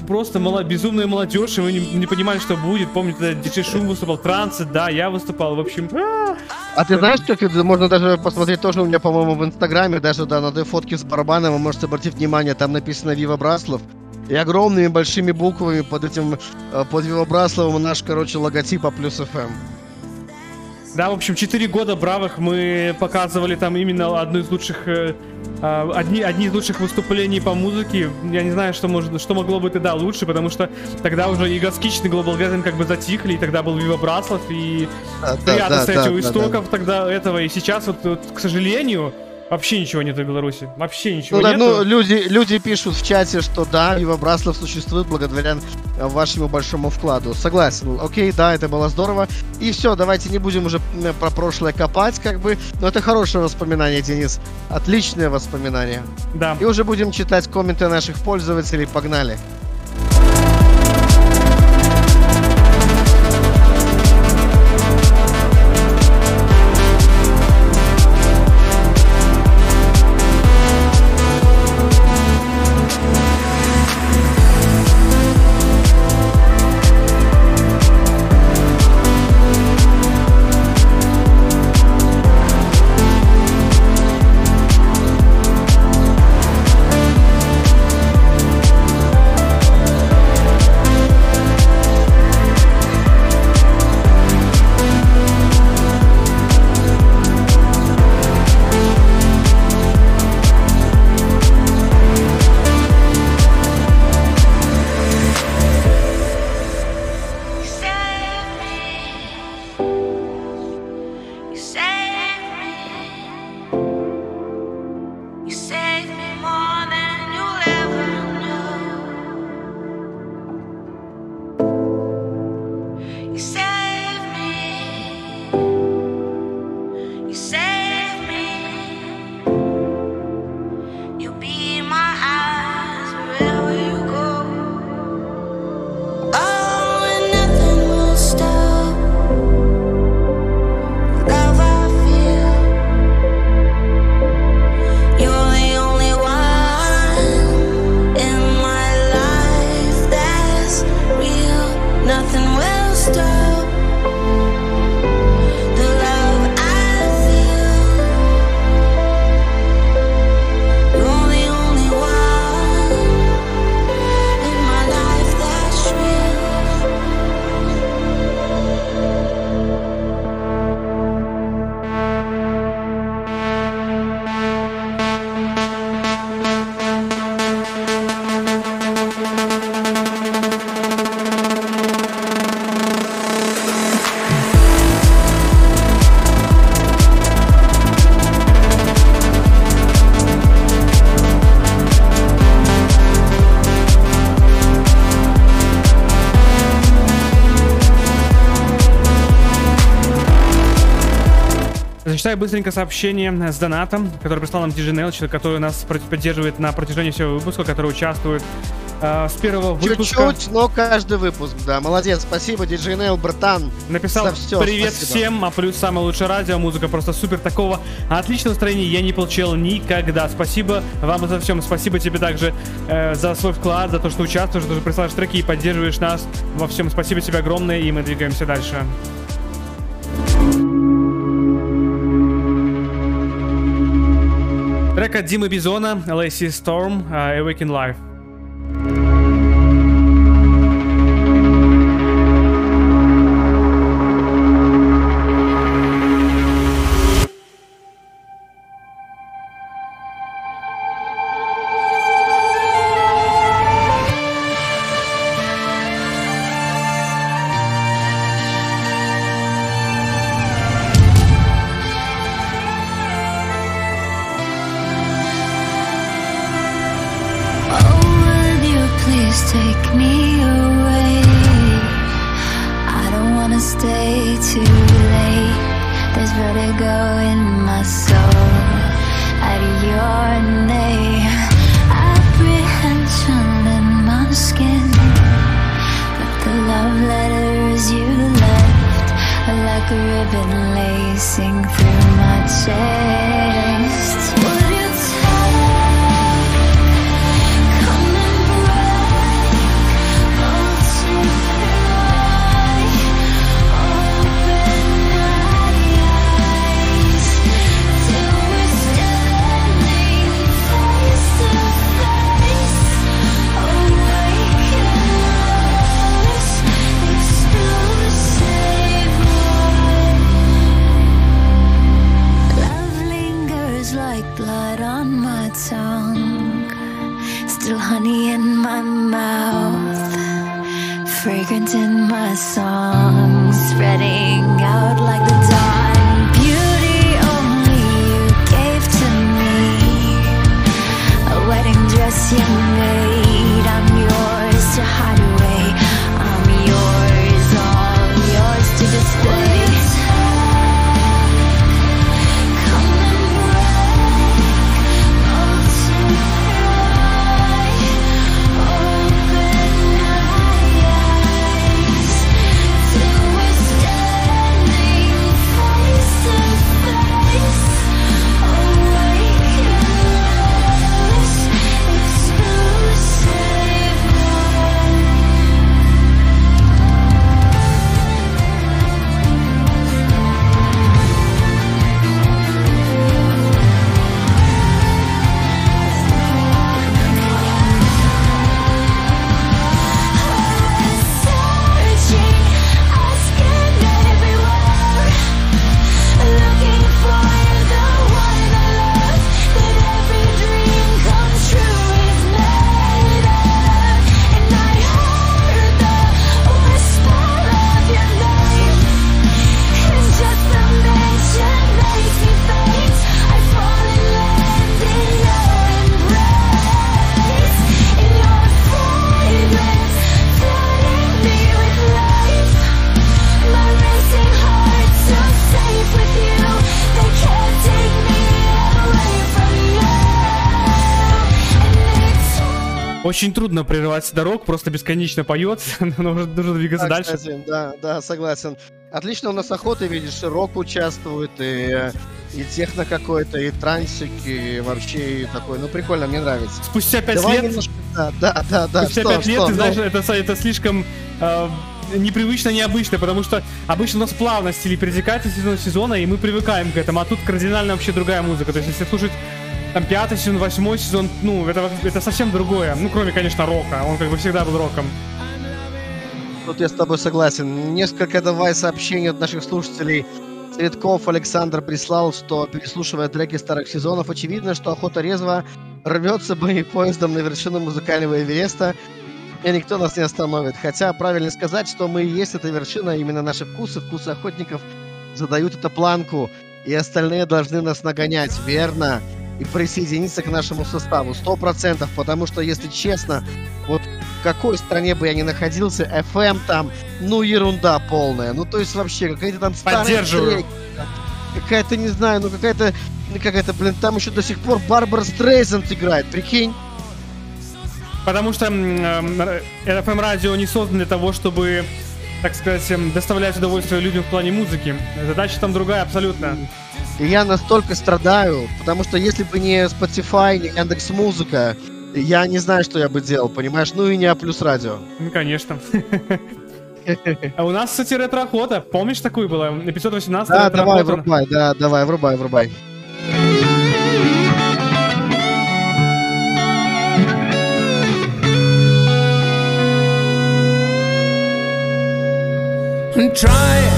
Просто мало, безумная молодежь, и мы не, не понимали, что будет. Помню, тогда диджей Шум выступал, Трансы, да, я выступал. В общем, а, А ты знаешь, это можно даже посмотреть тоже у меня, по-моему, в Инстаграме, даже да, на той фотке с барабаном, вы можете обратить внимание, там написано Вива Браслов. И огромными большими буквами под этим, э, под Вива Брасловым наш, короче, логотип А плюс ФМ. Да, в общем, 4 года бравых мы показывали там именно одну из лучших, э, а, одни, одни из лучших выступлений по музыке. Я не знаю, что, может, что могло бы тогда лучше, потому что тогда уже и Гаскичный Global Gathering как бы затихли, и тогда был Вива Браслов, и да, приятно да, стоять да, у да, истоков тогда этого, и сейчас вот, вот, к сожалению, вообще ничего нет в Беларуси. Вообще ничего Ну, да, нету. ну, люди, люди пишут в чате, что да, Вива Браслов существует благодаря э, вашему большому вкладу. Согласен. Окей, да, это было здорово. И все, давайте не будем уже про прошлое копать, как бы. Но это хорошее воспоминание, Денис. Отличное воспоминание. Да. И уже будем читать комменты наших пользователей. Погнали. You say быстренько сообщение с донатом, который прислал нам Nail, человек, который нас поддерживает на протяжении всего выпуска, который участвует э, с первого выпуска. Чуть-чуть, но каждый выпуск, да. Молодец, спасибо, диджей Нейл, братан. Написал всё, привет спасибо». всем, а плюс самое лучшее радио, музыка просто супер. Такого отличного настроения я не получил никогда. Спасибо вам за всем. Спасибо тебе также э, за свой вклад, за то, что участвуешь, за то, что присылаешь треки и поддерживаешь нас во всем. Спасибо тебе огромное, и мы двигаемся дальше. Трек от Димы Бизона, Lacey Storm, э, Awaken Live. Прерывать дорог, просто бесконечно поет, [laughs] но уже нужно двигаться Да, дальше. кстати, да, да, согласен. Отлично у нас охота, видишь, рок участвует, и, и техно какой-то, и трансик, и вообще и такой. Ну, прикольно, мне нравится. Спустя пять Давай лет- немножко- Да, да, да, да. Спустя пять лет, что? ты Ну, знаешь, это, это слишком э, непривычно, необычно, потому что обычно у нас плавно стили перетекает из сезона сезона, и мы привыкаем к этому, а тут кардинально вообще другая музыка. То есть, если слушать там пятый сезон, восьмой сезон, ну, это, это совсем другое. Ну, кроме, конечно, рока. Он как бы всегда был роком. Тут я с тобой согласен. Несколько давай сообщений от наших слушателей. Цветков Александр прислал, что переслушивая треки старых сезонов, очевидно, что охота резво рвется поездом на вершину музыкального Эвереста, и никто нас не остановит. Хотя правильно сказать, что мы и есть эта вершина, именно наши вкусы, вкусы охотников задают эту планку, и остальные должны нас нагонять, верно? И присоединиться к нашему составу, сто процентов, потому что, если честно, вот в какой стране бы я ни находился, FM там, ну, ерунда полная. Ну, то есть вообще, какие-то там Поддерживаю. треки. какая-то, не знаю, ну какая-то, ну, какая-то, блин, там еще до сих пор Барбара Стрейзенд играет, прикинь. Потому что RFM радио не создан для того, чтобы, так сказать, эм, доставлять удовольствие людям в плане музыки. Задача там другая абсолютно. И я настолько страдаю, потому что если бы не Spotify, не Яндекс Музыка, я не знаю, что я бы делал, понимаешь? Ну и не А плюс радио. Ну, конечно. [laughs] А у нас, кстати, ретро-охота. Помнишь, такую была? Эпизод 18 Да, давай, врубай, да, давай, врубай, врубай. Try,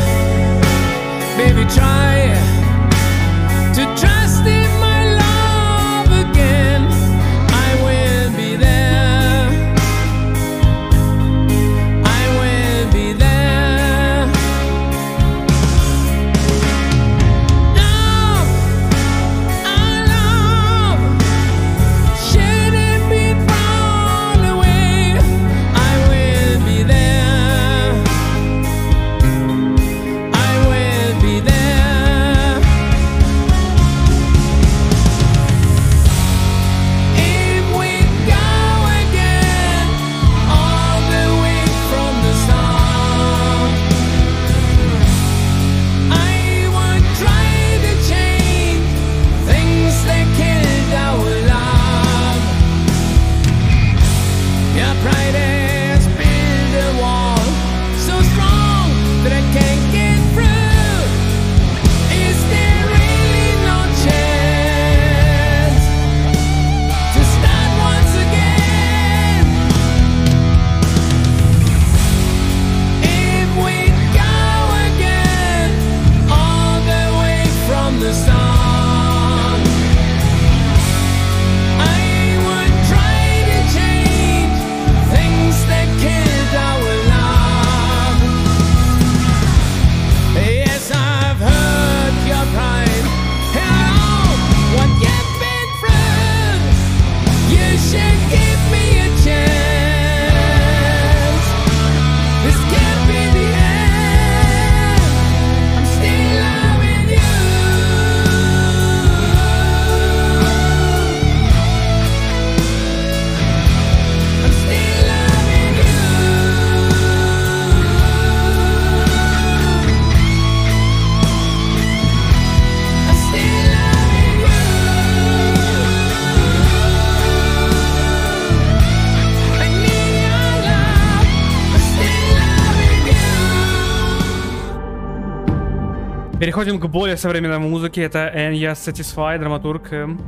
Переходим к более современной музыке. Это Enya Satisfy, драматург. эм,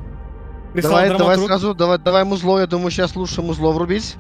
Давай, давай сразу, давай, давай музло, я думаю, сейчас лучше музло врубить.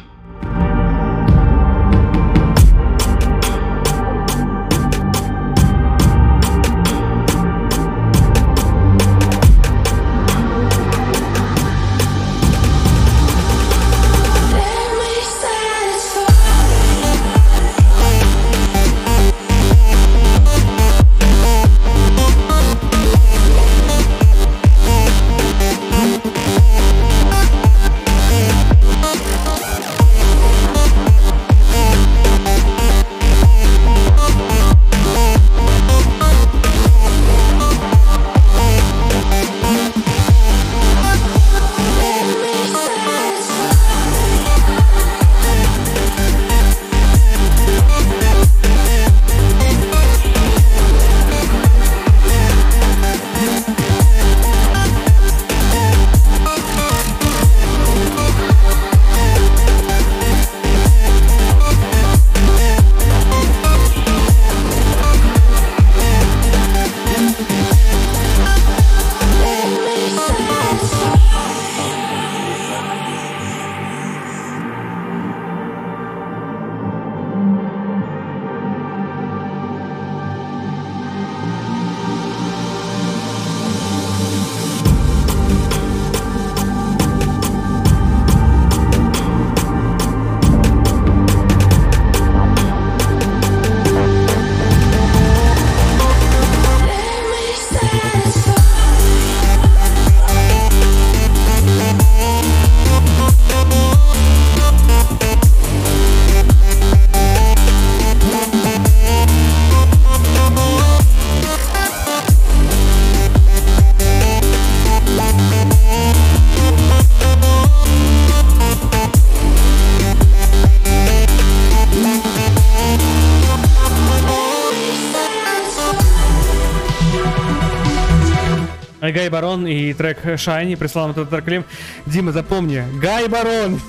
Шайни прислал нам этот трек Клим. Дима, запомни, Гай Барон,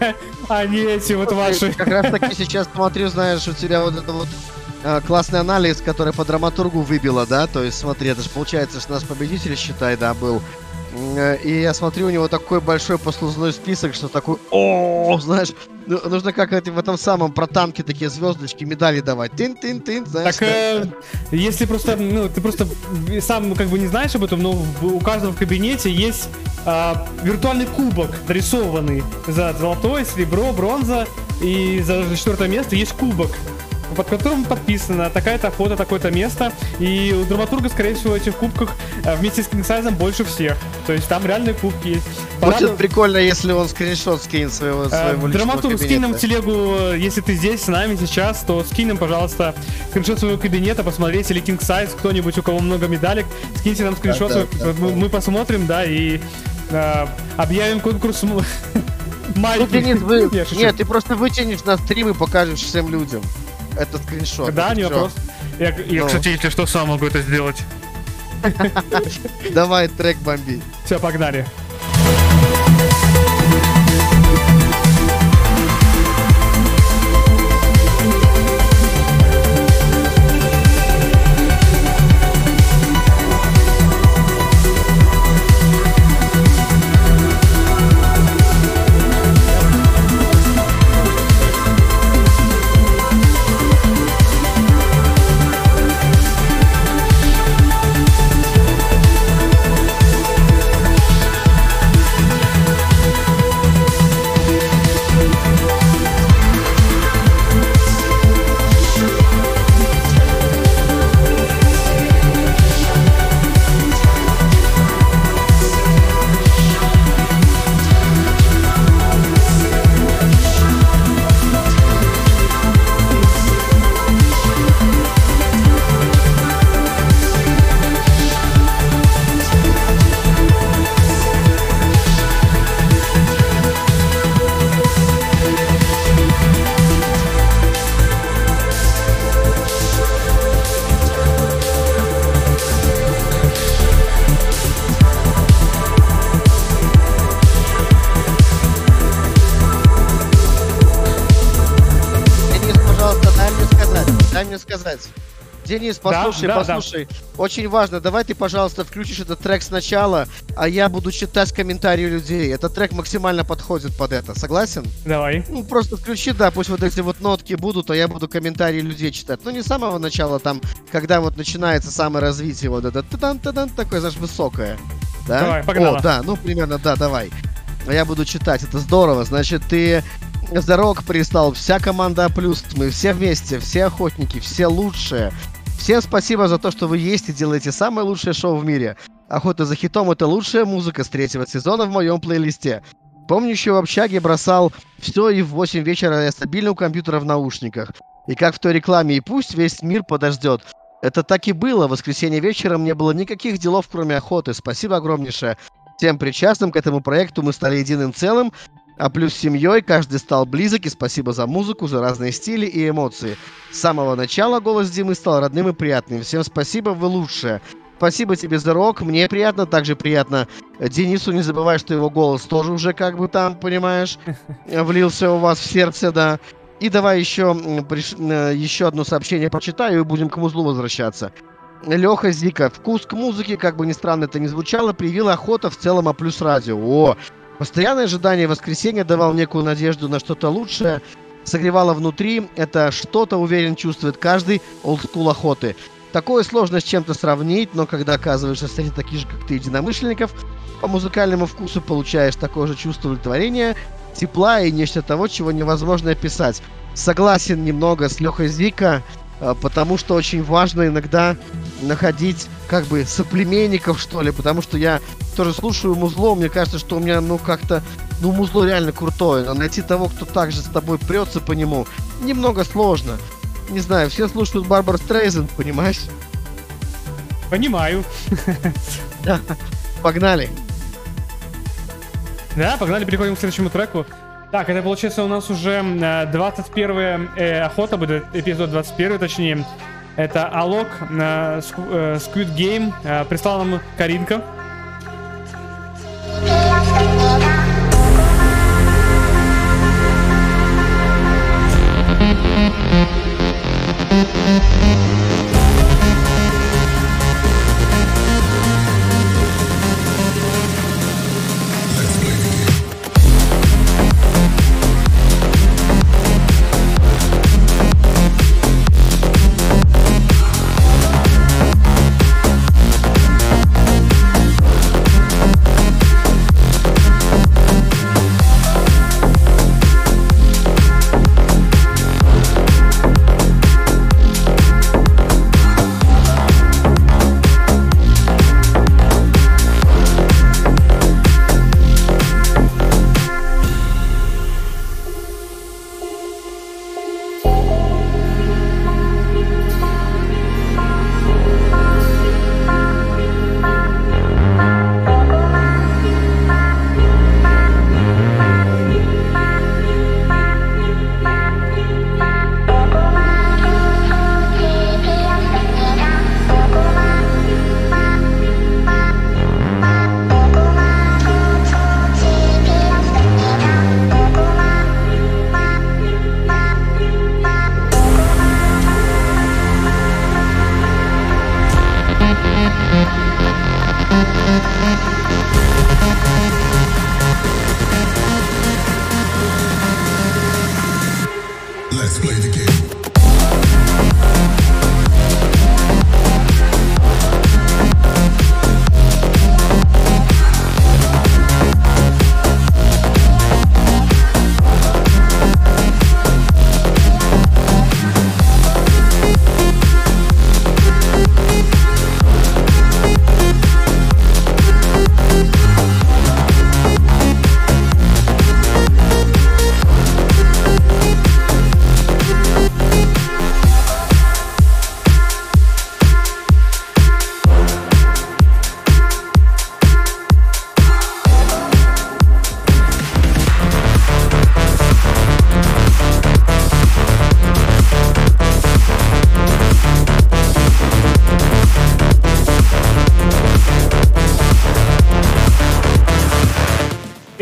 [laughs] а не эти вот ваши. Как раз таки [laughs] сейчас смотрю, знаешь, у тебя вот это вот а, классный анализ, который по драматургу выбило, да? То есть, смотри, это же получается, что наш победитель, считай, да, был. Э, И я смотрю, у него такой большой послужной список, что такой, о, знаешь, ну, нужно как в этом самом про танки такие звездочки, медали давать. Тын-тын-тын, знаешь. Так, э, если просто, ну, ты просто сам как бы не знаешь об этом, но у каждого в кабинете есть а, виртуальный кубок нарисованный за золотое, серебро, бронза и за четвертое место есть кубок под которым подписано такая-то охота, такое-то место. И у драматурга, скорее всего, в этих кубках э, вместе с Кингсайзом больше всех. То есть там реальные кубки есть. Будет прикольно, если он скриншот скинет своего, Э, своего личного Драматург, скинь нам телегу, э, если ты здесь с нами сейчас, то скинь нам, пожалуйста, скриншот своего кабинета, посмотреть, или Size, кто-нибудь, у кого много медалек, скиньте нам скриншот, Да, да, да, мы, мы посмотрим, да, и э, объявим конкурс м- [laughs] Ну. Денис, вы... Нет, ты просто вытянешь на стрим и покажешь всем людям этот скриншот. Да, Это не вопрос. Я, я, Ну. кстати, если что, сам могу это сделать. Давай трек бомби. Все, погнали. Денис, послушай, да, да. послушай. Очень важно, давай ты, пожалуйста, включишь этот трек сначала, а я буду читать комментарии людей. Этот трек максимально подходит под это. Согласен? Давай. Ну, просто включи, да, пусть вот эти вот нотки будут, а я буду комментарии людей читать. Ну, не с самого начала, там, когда вот начинается самое развитие, вот это тадан тадан такое, знаешь, высокое. Да? Давай, погнала. О, да, ну, примерно, да, давай. А я буду читать, это здорово. Значит, ты за рок пристал, вся команда А+, мы все вместе, все охотники, все лучшие. Всем спасибо за то, что вы есть и делаете самое лучшее шоу в мире. Охота за хитом — это лучшая музыка с третьего сезона в моем плейлисте. Помню, еще в общаге бросал все и в 8 вечера я стабильно у компьютера в наушниках. И как в той рекламе, и пусть весь мир подождет. Это так и было. В воскресенье вечером не было никаких делов, кроме охоты. Спасибо огромнейшее. Всем причастным к этому проекту мы стали единым целым, а плюс с семьей каждый стал близок, и спасибо за музыку, за разные стили и эмоции. С самого начала голос Димы стал родным и приятным. Всем спасибо, вы лучшие. Спасибо тебе за рок, мне приятно, также приятно Денису, не забывай, что его голос тоже уже как бы там, понимаешь, [laughs] влился у вас в сердце, да. И давай еще, э, еще одно сообщение прочитаю и будем к музлу возвращаться. Леха Зика. Вкус к музыке, как бы ни странно это ни звучало, привила охота в целом, а плюс радио. О, постоянное ожидание воскресенья давал некую надежду на что-то лучшее, согревало внутри, это что-то, уверен, чувствует каждый олдскул охоты. Такое сложно с чем-то сравнить, но когда оказываешься среди таких же, как ты, единомышленников, по музыкальному вкусу получаешь такое же чувство удовлетворения, тепла и нечто того, чего невозможно описать. Согласен немного с Лехой Зика, э, потому что очень важно иногда находить как бы соплеменников, что ли, потому что я тоже слушаю музло, мне кажется, что у меня, ну, как-то, ну, музло реально крутое, но найти того, кто также с тобой прется по нему, немного сложно. Не знаю, все слушают Барбар Стрейзен, понимаешь? Понимаю. Да. Погнали. Да, погнали, переходим к следующему треку. Так, это получается у нас уже 21 э, э, охота, будет эпизод 21 точнее. Это Алок, э, э, Squid Game, э, прислала нам Каринка.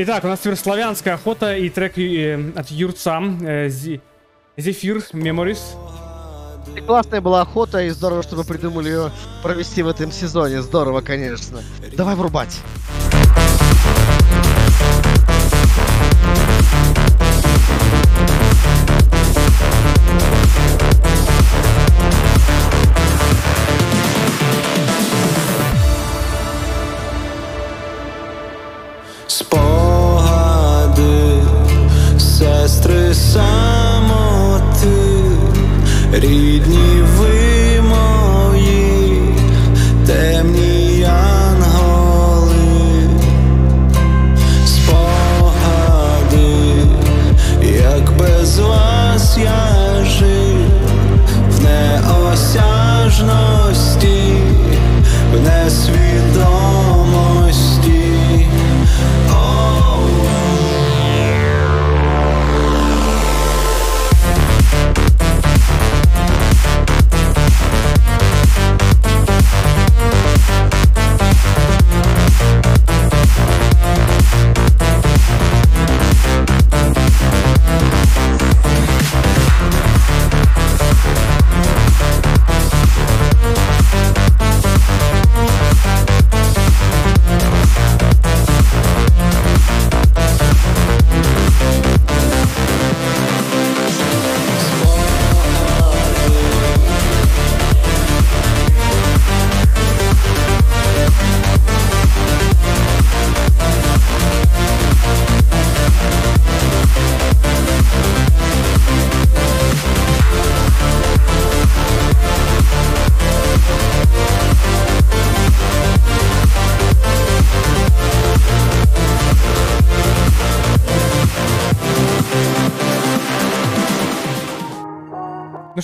Итак, у нас теперь славянская охота и трек э, от Юрца э, Зефир. И классная была охота, и здорово, что мы придумали ее провести в этом сезоне. Здорово, конечно. Давай врубать.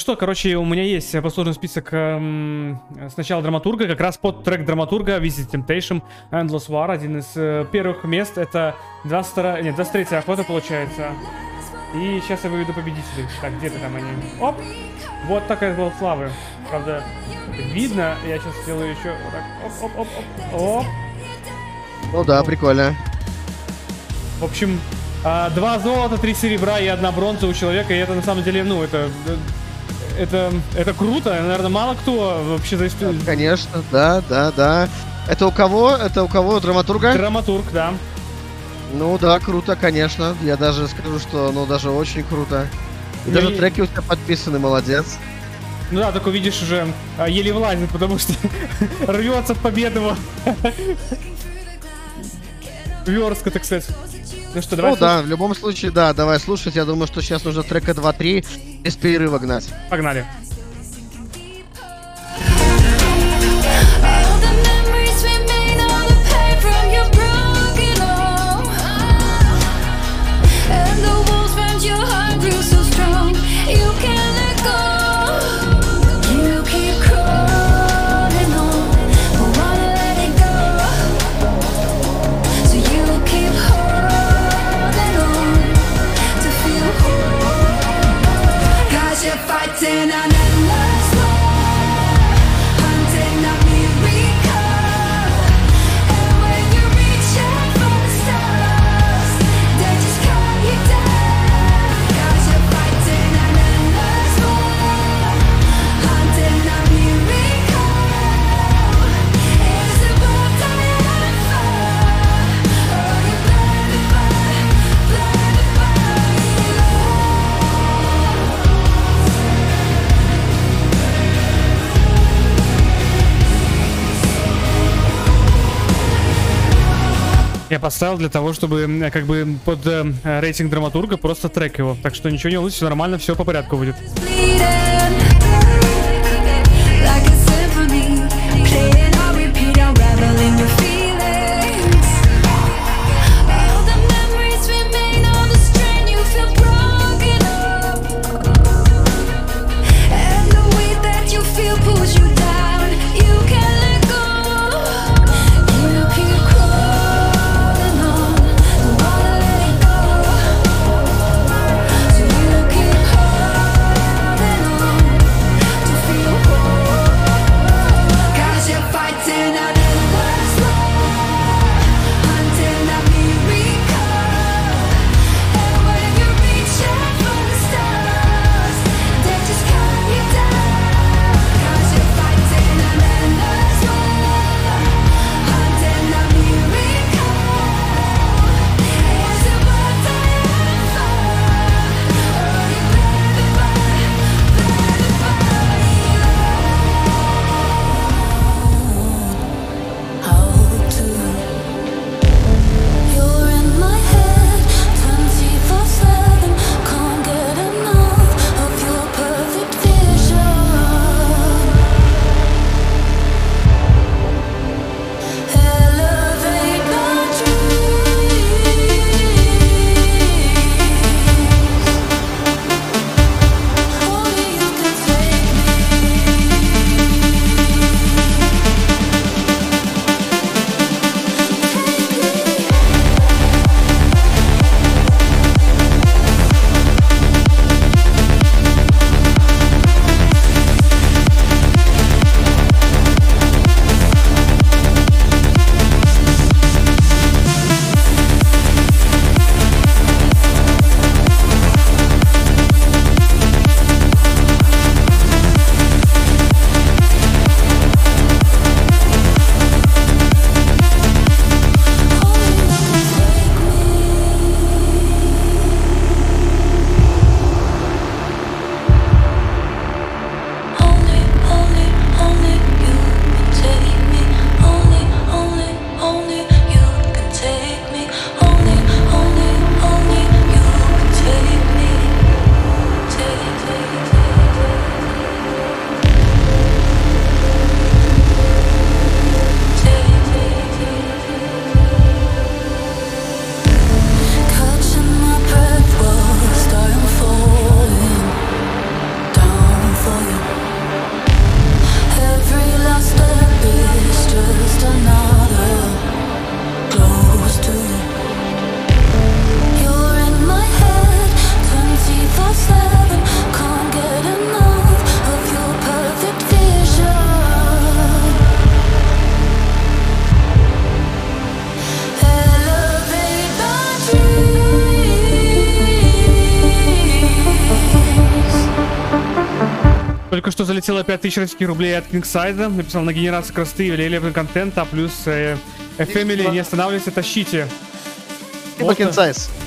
Что, короче, у меня есть э, послужный список эм, сначала драматурга, как раз под трек драматурга Visit Temptation Endless War. Один из э, первых мест. Это 22, нет, 23 охота получается. И сейчас я выведу победителей. Так, где-то там они. Оп! Вот такая была славы. Правда, видно. Я сейчас сделаю еще вот так. Оп, оп, оп, оп. Оп. Ну да, прикольно. В общем, А, два золота, три серебра и одна бронза у человека. И это на самом деле, ну, это... Это, это круто, наверное, мало кто вообще за историю. Конечно, да, да, да. Это у кого? Это у кого? Драматурга? Драматург, да. Ну да, круто, конечно. Я даже скажу, что ну даже очень круто. И Ну даже и- треки у тебя подписаны, молодец. Ну да, только видишь уже а, еле влазит, потому что [laughs] рвется победы его. Верстка, так сказать. Ну что, давай ну да, в любом случае, да, давай слушать. Я думаю, что сейчас нужно трека 2-3 без перерыва гнать. Погнали. Я поставил для того, чтобы как бы под э, рейтинг драматурга просто трек его. Так что ничего не все нормально, все по порядку будет. Залетело 5000 российских рублей от Кингсайда. Написал на генерацию красоты и великолепного контента, плюс э, э, Family, не останавливайся, тащите. Спасибо, Вот,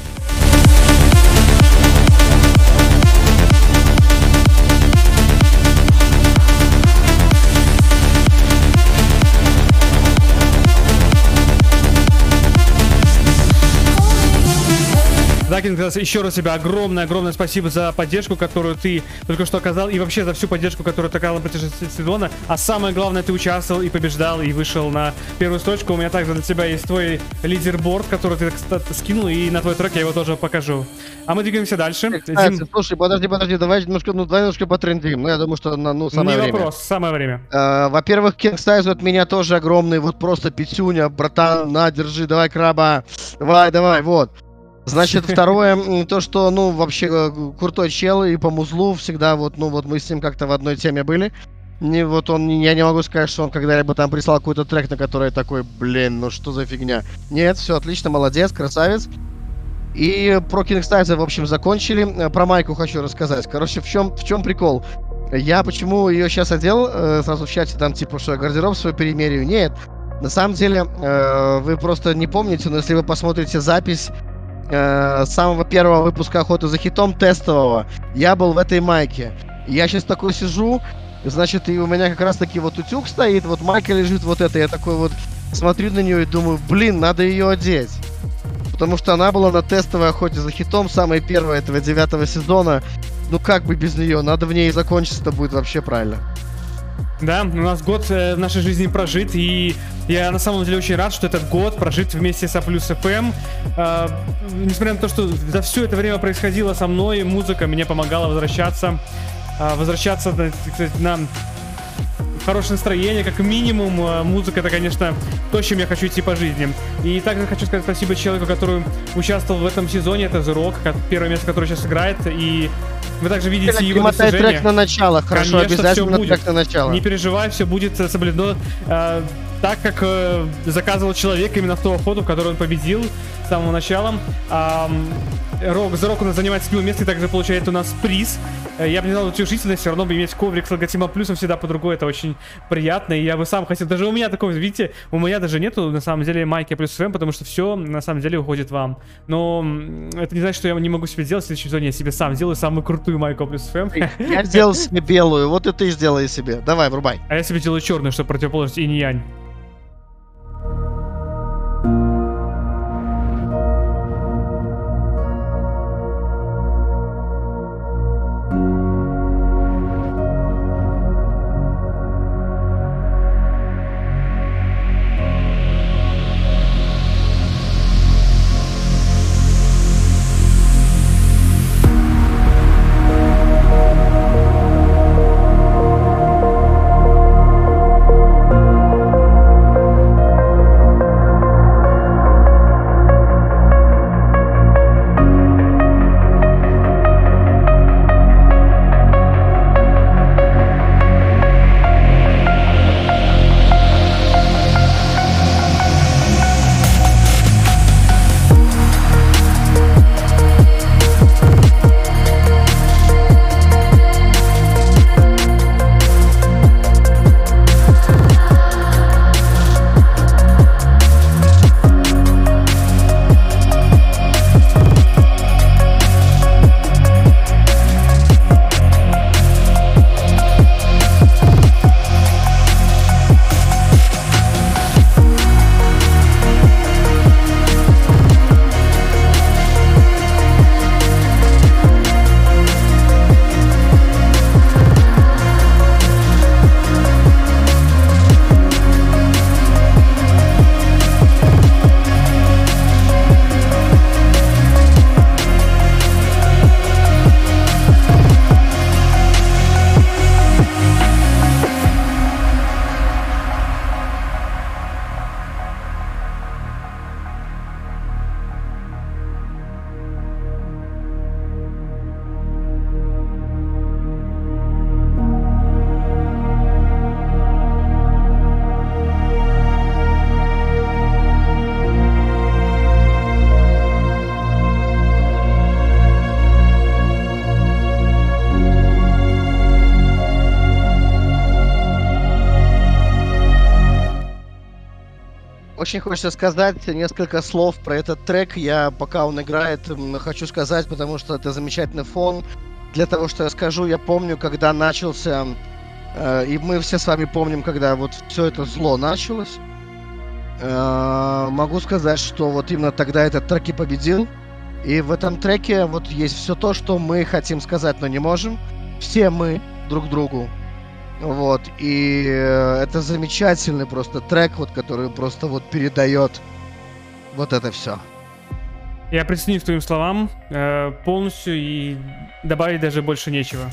э, Кингсайз, еще раз тебе огромное-огромное спасибо за поддержку, которую ты только что оказал, и вообще за всю поддержку, которую ты оказал на протяжении сезона. А самое главное, ты участвовал и побеждал, и вышел на первую строчку. У меня также для тебя есть твой лидерборд, который ты, кстати, скинул, и на твой трек я его тоже покажу. А мы двигаемся дальше. Кстати, Дим, слушай, подожди, подожди, давай немножко, ну, давай немножко потрендим. Ну, я думаю, что на, ну, самое не время. вопрос, самое время. Э, Во-первых, Кингсайз от меня тоже огромный, вот просто пятюня, братан, на, держи, давай краба, давай, давай, вот. Значит, второе, то, что, ну, вообще, э, крутой чел, и по музлу всегда, вот, ну, вот мы с ним как-то в одной теме были. Не, вот он, я не могу сказать, что он когда-либо там прислал какой-то трек, на который такой, блин, ну что за фигня. Нет, все отлично, молодец, красавец. И про Кингстайза, в общем, закончили. Э, Про майку хочу рассказать. Короче, в чем, в чем прикол? Я почему ее сейчас одел, э, сразу в чате, там, типа, что я гардероб свой перемерию? Нет. На самом деле, вы просто не помните, но если вы посмотрите запись э, самого первого выпуска «Охоты за хитом» тестового, я был в этой майке. Я сейчас такой сижу, значит, и у меня как раз таки вот утюг стоит, вот майка лежит вот эта, я такой вот смотрю на нее и думаю, блин, надо ее одеть. Потому что она была на тестовой охоте за хитом, самой первой этого девятого сезона. Ну как бы без нее, надо в ней закончиться-то будет вообще правильно. Да, у нас год э, в нашей жизни прожит, и я на самом деле очень рад, что этот год прожит вместе с А плюс ФМ. Э, несмотря на то, что за все это время происходило со мной, музыка мне помогала возвращаться, э, возвращаться сказать, на хорошее настроение, как минимум. Э, Музыка это, конечно, то, чем я хочу идти по жизни. И также хочу сказать спасибо человеку, который участвовал в этом сезоне, это The Rock, первое место, которое сейчас играет, и вы также видите его Перемотай достижения. трек на начало, хорошо, Конечно, обязательно будет. трек на начало. Не переживай, все будет э, соблюдено э, так, как э, заказывал человек именно в ту охоту, в которой он победил с самого начала. Ам, Рок, за Рок у нас занимает седьмое место и также получает у нас приз. Э, Я бы не знал утешительность, все равно бы иметь коврик с логотипом плюсом всегда под рукой, это очень приятно, и я бы сам хотел, даже у меня такого, видите, у меня даже нету, на самом деле, майки плюс ФМ, потому что все, на самом деле, уходит вам. Но это не значит, что я не могу себе сделать, в следующем сезоне я себе сам сделаю самую крутую майку плюс ФМ. Я сделал себе белую, вот и ты сделай себе. Давай, врубай. А я себе делаю черную, чтобы противоположность инь-янь. Очень хочется сказать несколько слов про этот трек. Я, пока он играет, хочу сказать, потому что это замечательный фон. Для того, что я скажу, я помню, когда начался, э, и мы все с вами помним, когда вот все это зло началось. Э, могу сказать, что вот именно тогда этот трек и победил. И в этом треке вот есть все то, что мы хотим сказать, но не можем. Все мы друг другу. Вот, и э, это замечательный просто трек, вот, который просто вот передает вот это все. Я присоединюсь к твоим словам э, полностью и добавить даже больше нечего.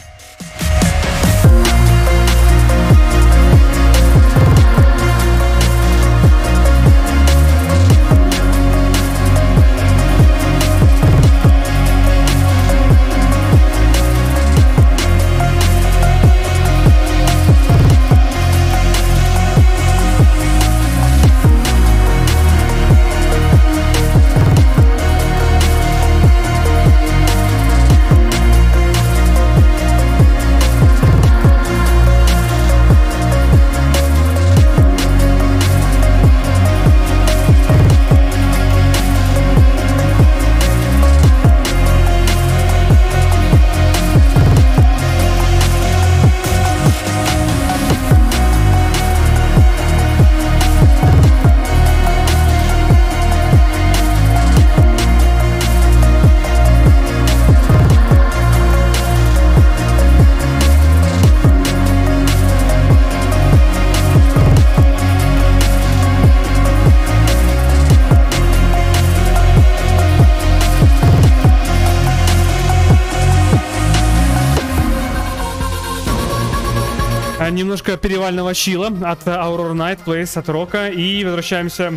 Немножко перевального чила от Aurora Night Place от Рока. И возвращаемся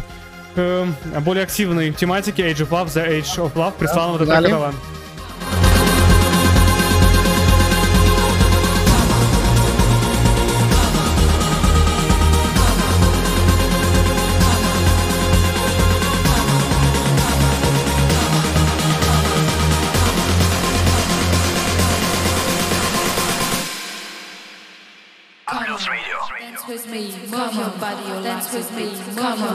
к э, более активной тематике Age of Love, The Age of Love. Прислал нам этот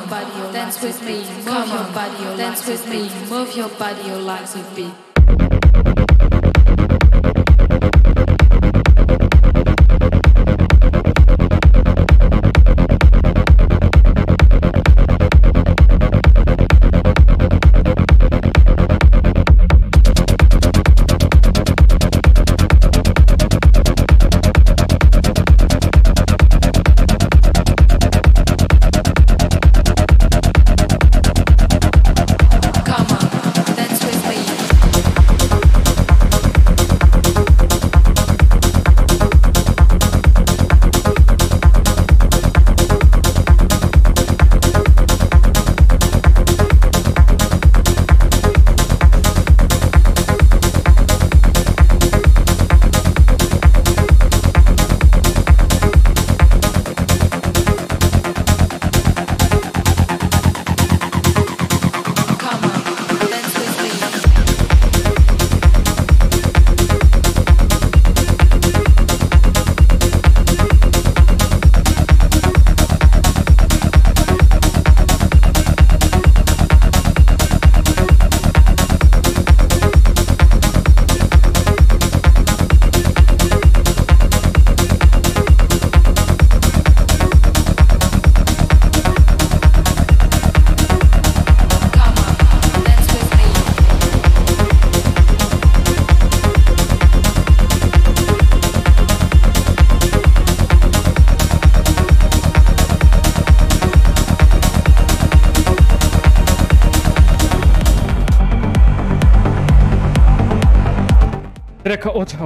body, dance with me, move your body, dance with me, move your body, your legs with beat.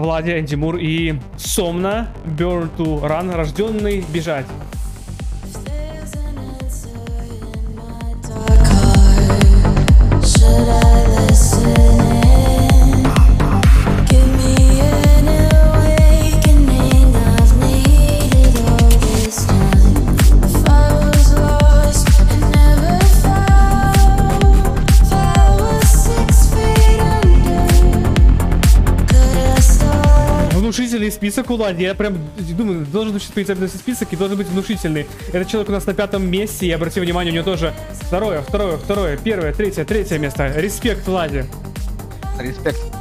Влади Эндимур и Сомна Burn to Run, рожденный бежать. Список у. Я прям думаю, должен быть появиться список и должен быть внушительный. Этот человек у нас на пятом месте, и обрати внимание, у него тоже второе, второе, второе, первое, третье, третье место. Респект, Лади. Респект.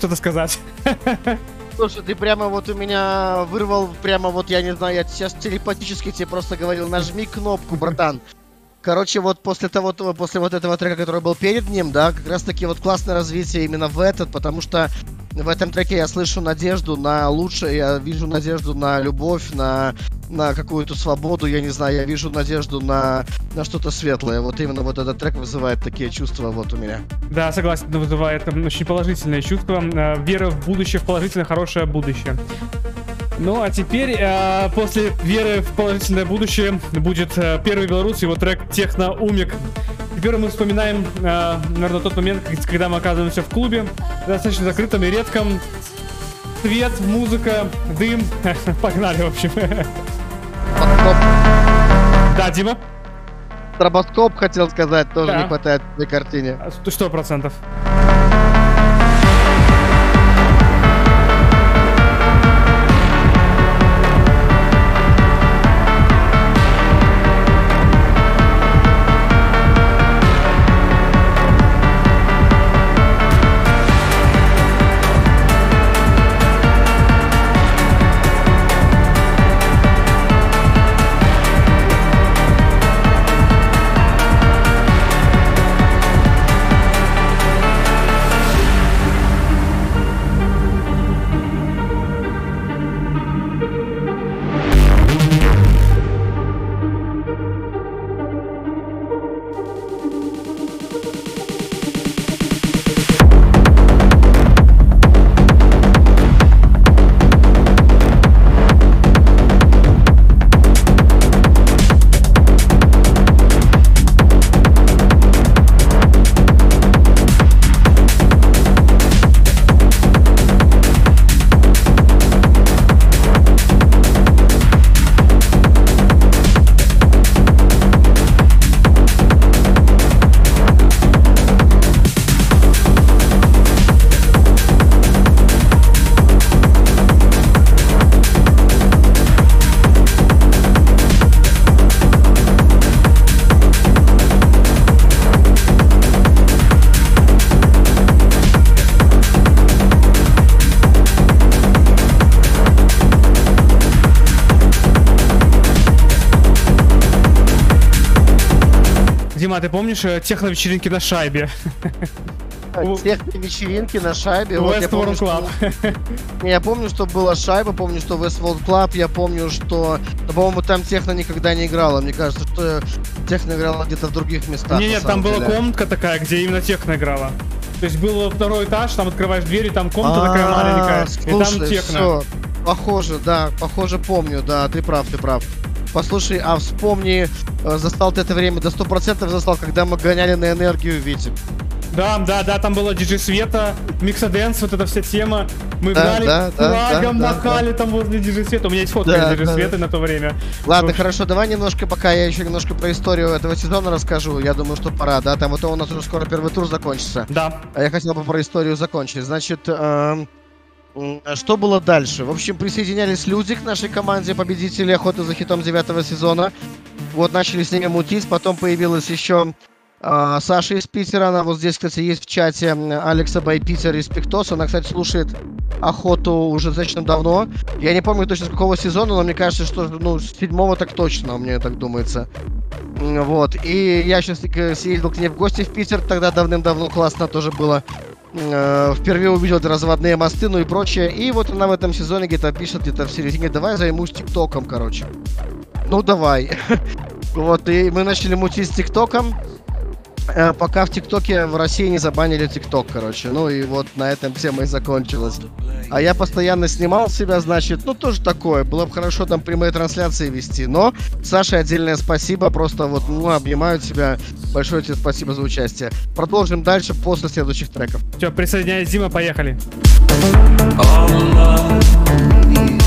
Что-то сказать. [laughs] Слушай, ты прямо вот у меня вырвал, прямо вот, я не знаю, я сейчас телепатически тебе просто говорил, нажми кнопку, братан. Короче, вот после того, после вот этого трека, который был перед ним, да, как раз таки вот классное развитие именно в этот, потому что в этом треке я слышу надежду на лучшее, я вижу надежду на любовь, на, на какую-то свободу, я не знаю, я вижу надежду на, на что-то светлое. Вот именно вот этот трек вызывает такие чувства вот у меня. Да, согласен, вызывает очень положительное чувство. э, Вера в будущее, в положительное, хорошее будущее. Ну, а теперь, э, после веры в положительное будущее, будет э, первый белорус, его трек «Техно Умик». Теперь мы вспоминаем, э, наверное, тот момент, когда мы оказываемся в клубе, достаточно закрытом и редком. Свет, музыка, дым. [laughs] Погнали, в общем. Да, Дима? Стробоскоп хотел сказать, тоже Да. не хватает в этой картине. Сто процентов. Э, техно-вечеринки на шайбе? Тех вечеринки на шайбе. вот я помню, что- Club. Не, Я помню, что была шайба, помню, что Westworld Club, я помню, что, ну, по-моему, там техно никогда не играла. Мне кажется, что техно играла где-то в других местах. Не, нет, там самом была деле. комнатка такая, где именно техно играла. То есть был второй этаж, там открываешь дверь, и там комната такая А, маленькая, и там техно. Похоже, да, похоже, помню, да, ты прав, ты прав. Послушай, а вспомни, э, застал ты это время, до 100% застал, когда мы гоняли на энергию, Витя. Да, да, да, там была диджей Света, Миксаденс, вот эта вся тема. Мы Да, гнали, да, да, флагом да, да, махали там возле диджей Света. У меня есть фотка Да, диджей да, Светы да. на то время. Ладно, общем, хорошо, давай немножко, пока я еще немножко про историю этого сезона расскажу. Я думаю, что пора, да, там вот у нас уже скоро первый тур закончится. Да. А я хотел бы про историю закончить. Значит, м, что было дальше? В общем, присоединялись люди к нашей команде, победители охоты за хитом девятого сезона. Вот начали с ними мутить, потом появилась еще а, Саша из Питера, она вот здесь, кстати, есть в чате Алекса Бай Питер из Пиктос. Она, кстати, слушает охоту уже достаточно давно. Я не помню точно с какого сезона, но мне кажется, что ну, с седьмого так точно, мне так думается. Вот. И я сейчас съездил к ней в гости в Питер, тогда давным-давно классно тоже было. Э, Впервые увидел эти разводные мосты, ну и прочее. И вот она в этом сезоне где-то пишет, где-то в середине, давай займусь ТикТоком, короче. Ну давай. [laughs] Вот, и мы начали мутить с ТикТоком. Э, Пока в ТикТоке в России не забанили ТикТок, короче. Ну и вот на этом тема и закончилась. А я постоянно снимал себя, значит, ну тоже такое. Было бы хорошо там прямые трансляции вести. Но Саше отдельное спасибо. Просто вот, ну, обнимаю тебя. Большое тебе спасибо за участие. Продолжим дальше после следующих треков. Все, присоединяйся, Дима, поехали. All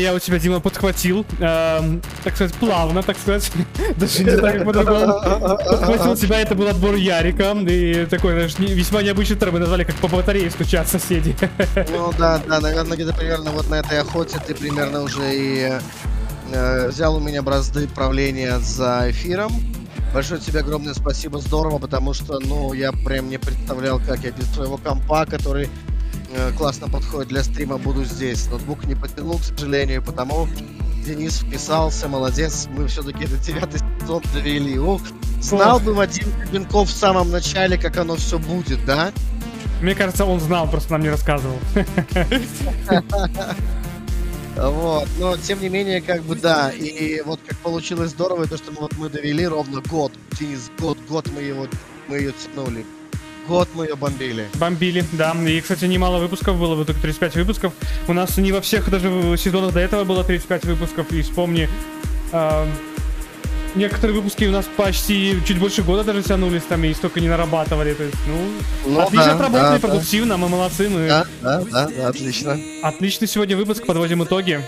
я у тебя, Дима, подхватил. Эм, так сказать, плавно, так сказать. [laughs] Даже не как по-другому. Подхватил тебя, это был отбор Ярика. И такой, знаешь, весьма необычный трек. Мы назвали, как по батарее стучат соседи. [laughs] Ну да, да, наверное, где-то примерно вот на этой охоте ты примерно уже и э, взял у меня бразды правления за эфиром. Большое тебе огромное спасибо, здорово, потому что, ну, я прям не представлял, как я без своего компа, который э, классно подходит для стрима, буду здесь. Ноутбук не потянул, к сожалению, потому Денис вписался, молодец, мы все-таки этот девятый сезон довели. Ух, знал бы Вадим Кубенков в самом начале, как оно все будет, да? Мне кажется, он знал, просто нам не рассказывал. Вот, но тем не менее, как бы да, и вот как получилось здорово, то, что мы, вот мы довели ровно год, Денис, год, год мы его, мы ее тянули. Год мы ее бомбили. Бомбили, да. И, кстати, немало выпусков было, вот только 35 выпусков. У нас не во всех даже в сезонах до этого было 35 выпусков. И вспомни, а, некоторые выпуски у нас почти чуть больше года даже тянулись там и столько не нарабатывали. То есть, ну, Ну отлично да, отработали, да, да. продуктивно, мы молодцы, мы Да, да, да, да, отлично. отличный сегодня выпуск, подводим итоги.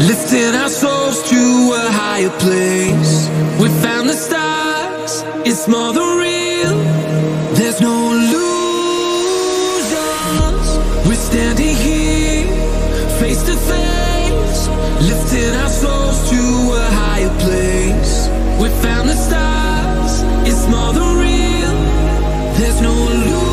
Lifting our souls to a higher place. We found the stars, it's more than real. There's no illusions. We're standing here, face to face. Lifting our souls to a higher place. We found the stars, it's more than real. There's no.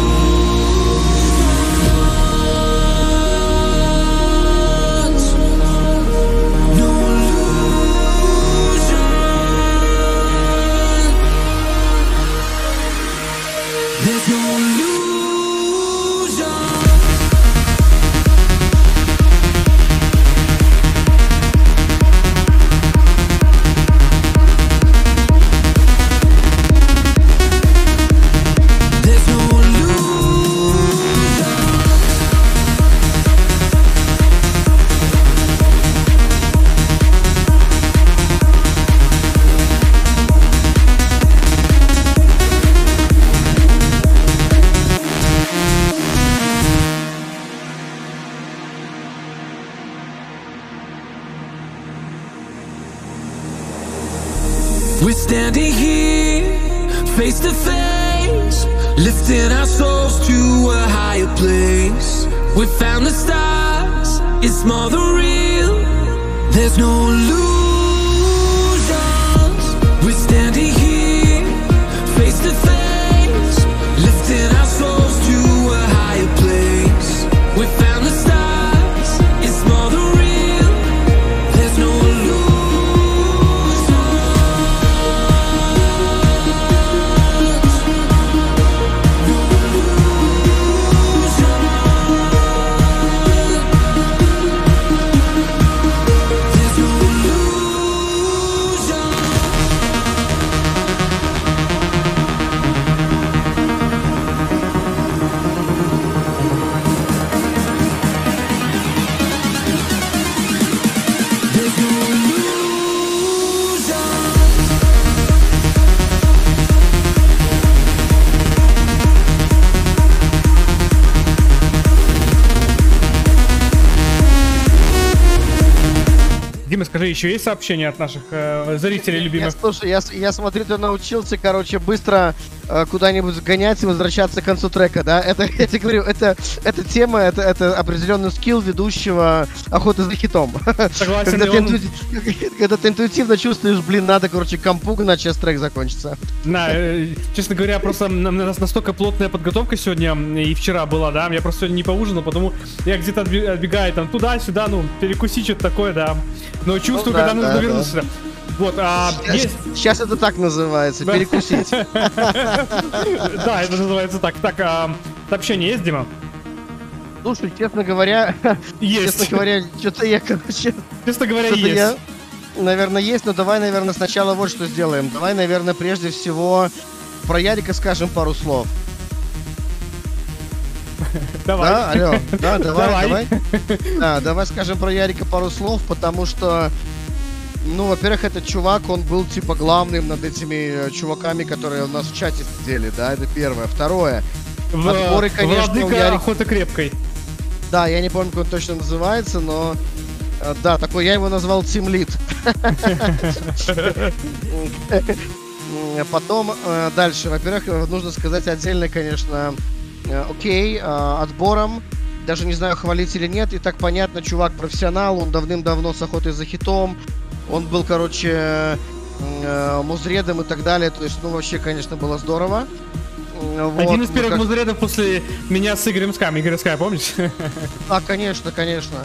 We found the stars, it's more than real. There's no illusions. Еще есть сообщения от наших э, зрителей Я, любимых? слушай, я, я смотрю, ты научился, короче, быстро куда-нибудь сгонять и возвращаться к концу трека, да? Это, [laughs] я тебе говорю, это, эта тема, это, это определенный скилл ведущего охоты за хитом. [laughs] Согласен, когда, ты он- интуити- когда ты интуитивно чувствуешь, блин, надо, короче, компу гнать, сейчас трек закончится. Да, э, честно говоря, просто у нас настолько плотная подготовка сегодня и вчера была, да, я просто сегодня не поужинал, потому я где-то отбегаю там туда-сюда, ну, перекусить что-то такое, да. Но чувствую, Ну да, когда нужно да, вернуться да. Вот, а Сейчас, есть... сейчас это так называется, перекусить. [laughs] Да, это называется так. Так, а, сообщение есть, Дима? Слушай, честно говоря, [laughs] Есть. честно говоря, что-то я, короче... Честно говоря, есть. я, наверное, есть, но давай, наверное, сначала вот что сделаем. Давай, наверное, прежде всего про Ярика скажем пару слов. [laughs] Давай. Да, алло, да, давай, Давай. давай. Да, давай скажем про Ярика пару слов, потому что, ну, во-первых, этот чувак, он был типа главным над этими э, чуваками, которые у нас в чате сидели, да, это первое. Второе, В- отборы, конечно, у Владыка Ярика... охоты крепкой. Да, я не помню, как он точно называется, но э, да, такой я его назвал Team Lead. [laughs] Потом э, дальше. Во-первых, э, нужно сказать отдельно, конечно, э, окей, э, отбором. Даже не знаю, хвалить или нет. И так понятно, чувак профессионал, он давным-давно с охотой за хитом. Он был, короче, э, музредом и так далее. То есть, ну, вообще, конечно, было здорово. Вот, Один из ну, первых как- музредов после меня с Игорем Скам. Игорь Скай, помнишь? А, конечно, конечно.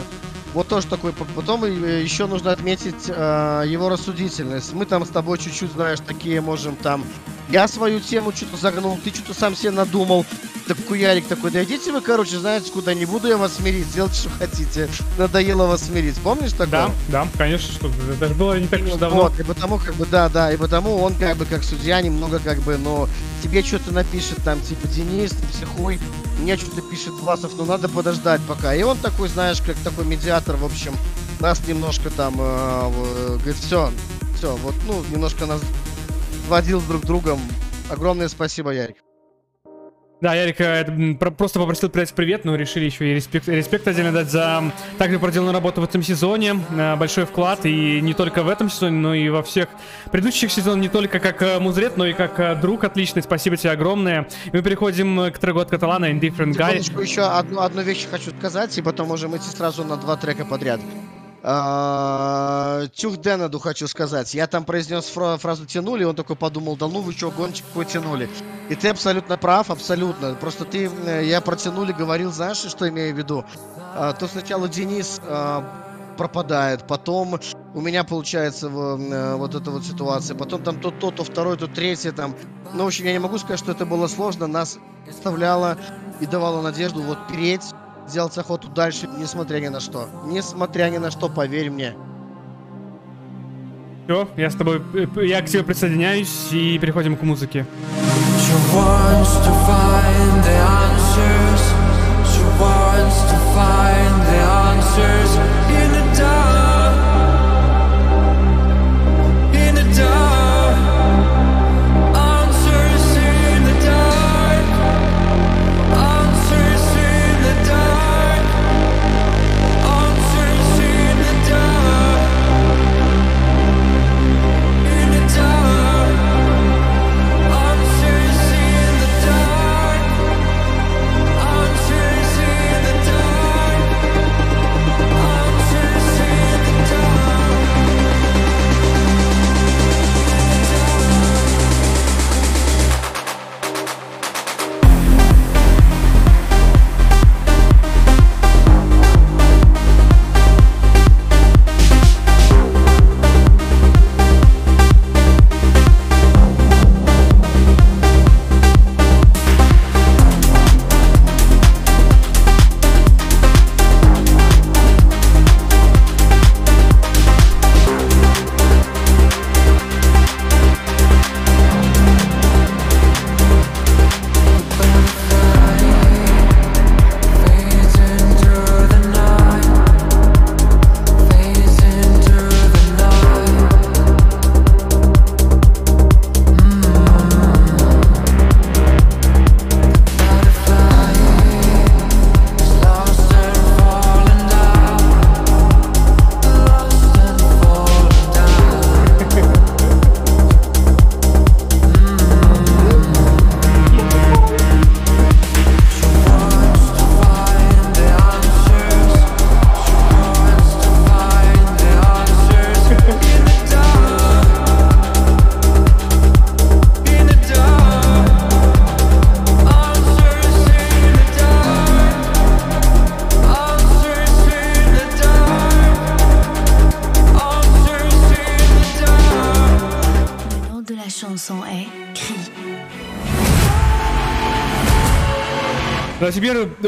Вот тоже такой. Потом э, еще нужно отметить э, его рассудительность. Мы там с тобой чуть-чуть, знаешь, такие можем там. Я свою тему что-то загнул, ты что-то сам себе надумал. Так Куярик такой, да идите вы, короче, знаете куда, не буду я вас смирить, делайте, что хотите. Надоело вас смирить, помнишь такое? Да, да, конечно, что это же было не так уж давно. Вот, и потому, как бы, да, да, и потому он, как бы, как судья, немного, как бы, ну, тебе что-то напишет, там, типа, Денис, ты психуй, мне что-то пишет Власов, ну, надо подождать пока. И он такой, знаешь, как такой медиатор, в общем, нас немножко там, э, э, говорит, все, все, вот, ну, немножко нас водил друг другом. Огромное спасибо, Ярик. Да, Ярик э, про- просто попросил передать привет, но решили еще и респект, респект отдельно дать за также проделанную работу в этом сезоне. Э, Большой вклад, и не только в этом сезоне, но и во всех предыдущих сезонах, не только как э, музрет, но и как друг отличный. Спасибо тебе огромное. И мы переходим к треку от Каталана Indifferent Guy. Секундочку, еще одну, одну вещь хочу сказать, и потом можем идти сразу на два трека подряд. А, Тюх Денаду хочу сказать. Я там произнес фра- фразу тянули, он такой подумал, да ну вы что, гонщик какой тянули. И ты абсолютно прав, абсолютно. Просто ты, э, я про тянули говорил, знаешь, что имею в виду? А, То сначала Денис а, пропадает, потом у меня получается э, вот эта вот ситуация, потом там то то, то второй, то третье там. Ну, в общем, я не могу сказать, что это было сложно, нас вставляло и давало надежду вот переть, сделать охоту дальше, несмотря ни на что. Несмотря ни на что, поверь мне. Все, я с тобой, э, я к тебе присоединяюсь и переходим к музыке. She wants to find the answers. She wants to find the answers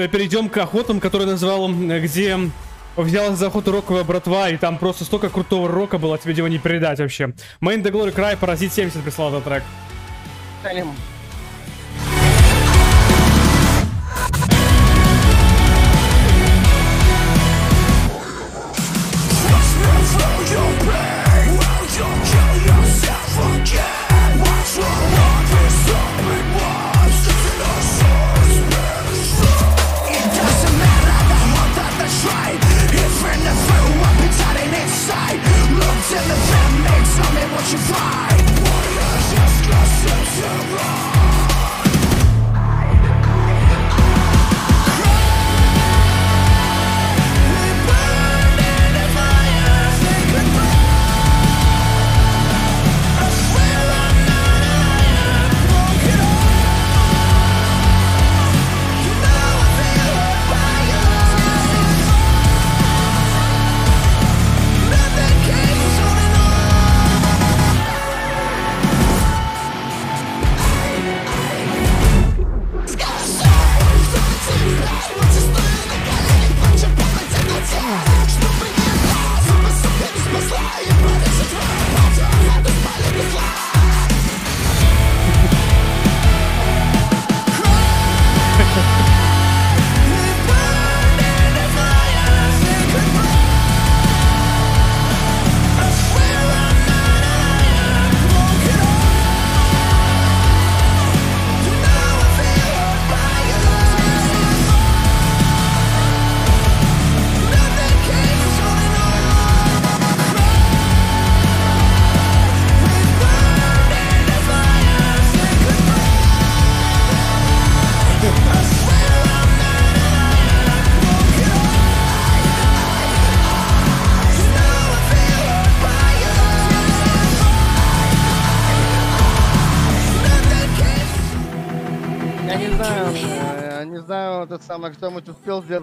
перейдем к охотам, которые назвал, э, где взялась за охоту роковая братва, и там просто столько крутого рока было, тебе его не передать вообще. Main The Glory Cry, Паразит 70 прислал этот трек. это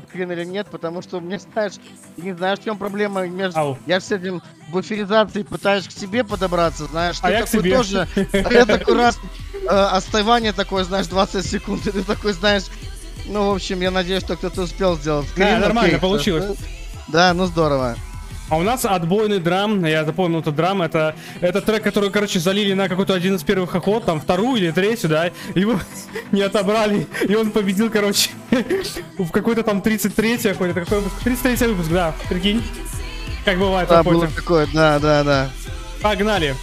скрин или нет, потому что меня, знаешь, не знаю, в чем проблема. Между... Я ж с этим буферизацией пытаюсь к себе подобраться, знаешь, А ты я к такой себе. тоже, а я такой раз, э, остывание такое, знаешь, 20 секунд, и ты такой, знаешь, ну, в общем, я надеюсь, что кто-то успел сделать скрин. Да, нормально окей, получилось. Да, ну здорово. А у нас отбойный драм, я запомнил этот драм, это, это трек, который, короче, залили на какой-то один из первых охот, там вторую или третью, да, его [laughs] не отобрали, и он победил, короче, [laughs] в какой-то там 33-й охоте, это какой выпуск? 33-й выпуск, да, прикинь, как бывает в Да, охоте. было такое, да, да, да. Погнали.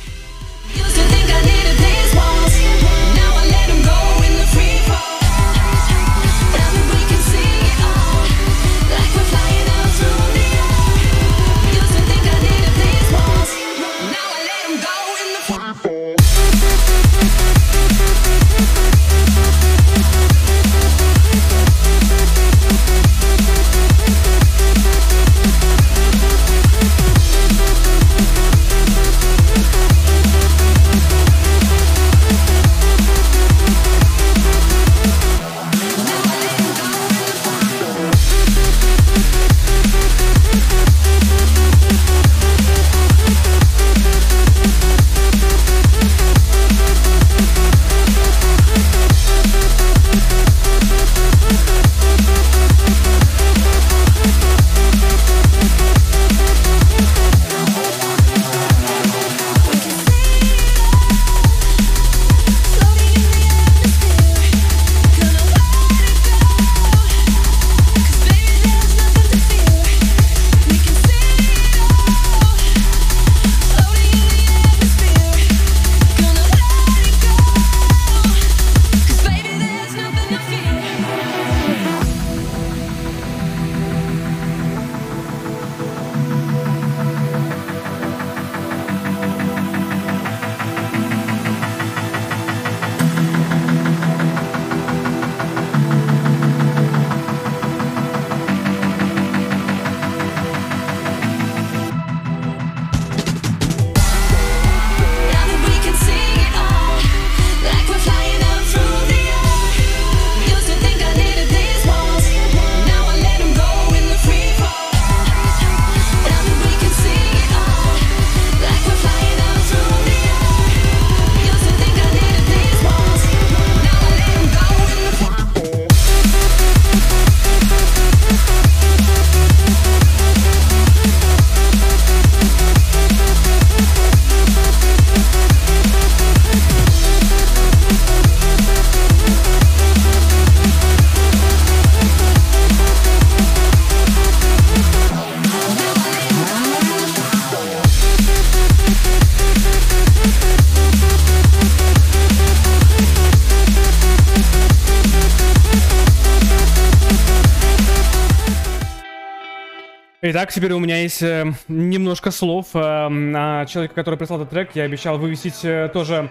Итак, теперь у меня есть э, немножко слов э, на человека, который прислал этот трек. Я обещал вывесить э, тоже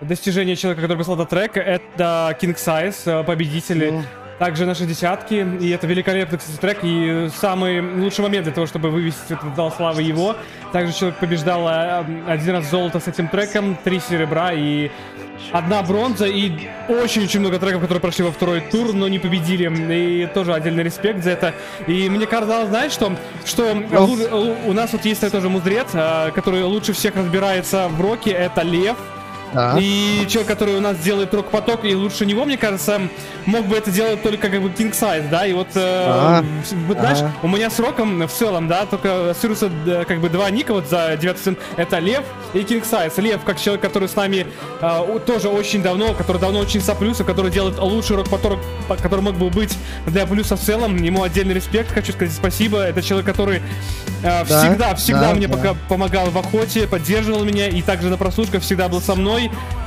достижение человека, который прислал этот трек. Это King Size, э, победитель. Также наши десятки. И это великолепный, кстати, трек. И самый лучший момент для того, чтобы вывесить этот зал славы его. Также человек побеждал один раз золото с этим треком, три серебра и одна бронза. И очень-очень много треков, которые прошли во второй тур, но не победили. И тоже отдельный респект за это. И мне казалось, знаешь, что, что у нас вот есть тоже мудрец, э, который лучше всех разбирается в роке, это Лев. Да. И человек, который у нас делает рок-поток, и лучше него, мне кажется, мог бы это делать только как бы King Size, да, и вот, э, вот знаешь, у меня с роком в целом, да, только ассоциируются э, как бы два ника вот за 9 сын, это Лев и King Size. Лев, как человек, который с нами э, тоже очень давно, который давно очень со плюса, который делает лучший рок-поток, по- который мог бы быть для плюса в целом, ему отдельный респект, хочу сказать спасибо, это человек, который э, Да, всегда, всегда да, мне да. пока помогал в охоте, поддерживал меня и также на прослушках всегда был со мной.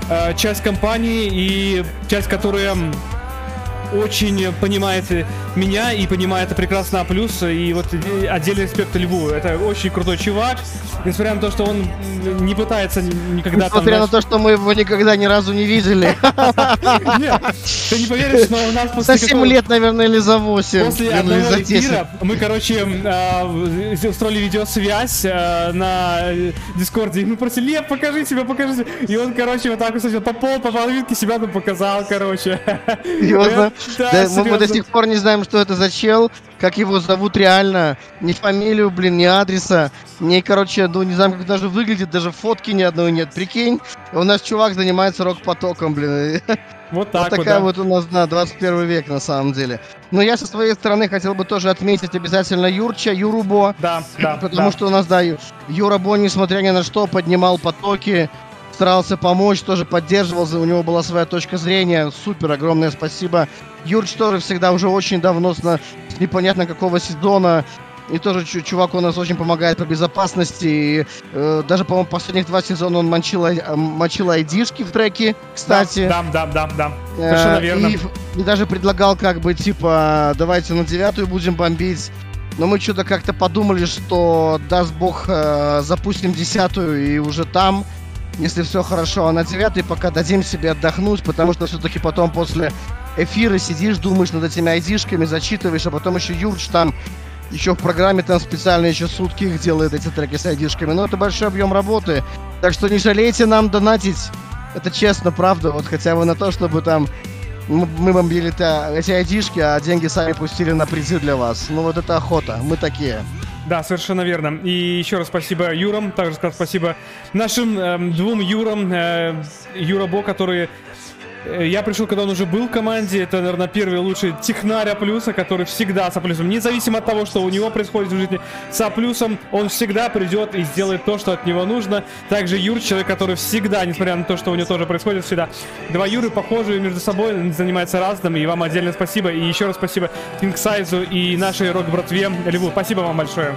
Э, часть компании и часть, которая очень понимает э, меня и понимает это прекрасно А+. И вот отдельный респект Льву. Это очень крутой чувак. Несмотря на то, что он не пытается ни- никогда там... Несмотря на знаешь, то, что мы его никогда ни разу не видели. [laughs] Нет, ты не поверишь, но у нас За после 7 какого- лет, наверное, или за 8. После одного за 10. эфира мы, короче, а, устроили видеосвязь а, на Дискорде. И мы просили, Лев, покажи себя, покажи себя. И он, короче, вот так вот по пол, по половинке себя там показал, короче. Серьезно? [laughs] Да, мы, до сих пор не знаем, что это за чел, как его зовут реально, ни фамилию, блин, ни адреса, ни, короче, ну, не знаю, как даже выглядит, даже фотки ни одной нет, прикинь. У нас чувак занимается рок-потоком, блин. [laughs] Вот так вот, такая да. вот у нас, да, 21 век на самом деле. Но я со своей стороны хотел бы тоже отметить обязательно Юрча, Юрубо. Да, да. Потому да. что у нас, да, Ю- Юра Бо, несмотря ни на что, поднимал потоки, старался помочь, тоже поддерживал, у него была своя точка зрения. Супер, огромное спасибо. Юрч тоже всегда уже очень давно, с, с непонятно какого сезона. И тоже чу- чувак у нас очень помогает по безопасности. И, э, даже, по-моему, последних два сезона он мочил, э, мочил айдишки в треке, кстати. Да, да, да, да. Э, Совершенно верно. И, и даже предлагал как бы типа давайте на девятую будем бомбить. Но мы что-то как-то подумали, что даст бог э, запустим десятую и уже там, если все хорошо, а на девятой пока дадим себе отдохнуть, потому что все-таки потом после эфира сидишь, думаешь над этими айдишками, зачитываешь, а потом еще Юрч там еще в программе там специально еще сутки их делает эти треки с айдишками. Но это большой объем работы. Так что не жалейте нам донатить. Это честно, правда. Вот хотя бы на то, чтобы там мы, бомбили -то эти айдишки, а деньги сами пустили на призы для вас. Ну вот это охота. Мы такие. Да, совершенно верно. И еще раз спасибо Юрам, также сказать спасибо нашим эм, двум Юрам, э, Юра Бо, которые... э, Я пришел, когда он уже был в команде. Это, наверное, первый лучший технарь А плюса, который всегда с А плюсом. Независимо от того, что у него происходит в жизни, с А плюсом он всегда придет и сделает то, что от него нужно. Также Юр, человек, который всегда, несмотря на то, что у него тоже происходит, всегда. Два Юры похожие между собой, занимаются разным. И вам отдельно спасибо. И еще раз спасибо Кингсайзу и нашей рок-братве Льву. Спасибо вам большое.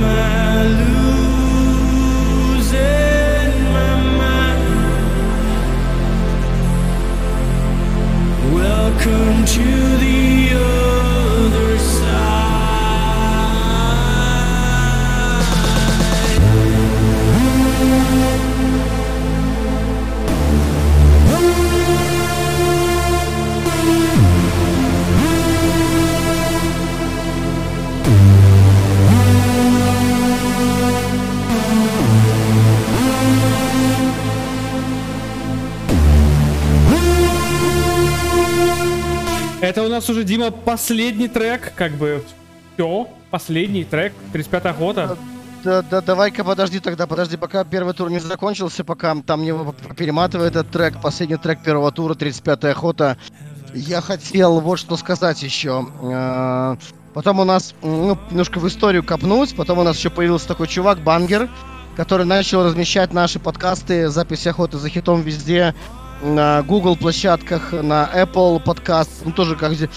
man Дима, последний трек, как бы, все, последний трек, 35-я охота. Да, да, давай-ка подожди тогда, подожди, пока первый тур не закончился, пока там не перематывает этот трек, последний трек первого тура, 35-я охота. Я хотел вот что сказать еще. Э, Потом у нас, ну, немножко в историю копнуть, потом у нас еще появился такой чувак, Бангер, который начал размещать наши подкасты, записи охоты за хитом везде, на Google площадках, на Apple подкаст, ну тоже как где,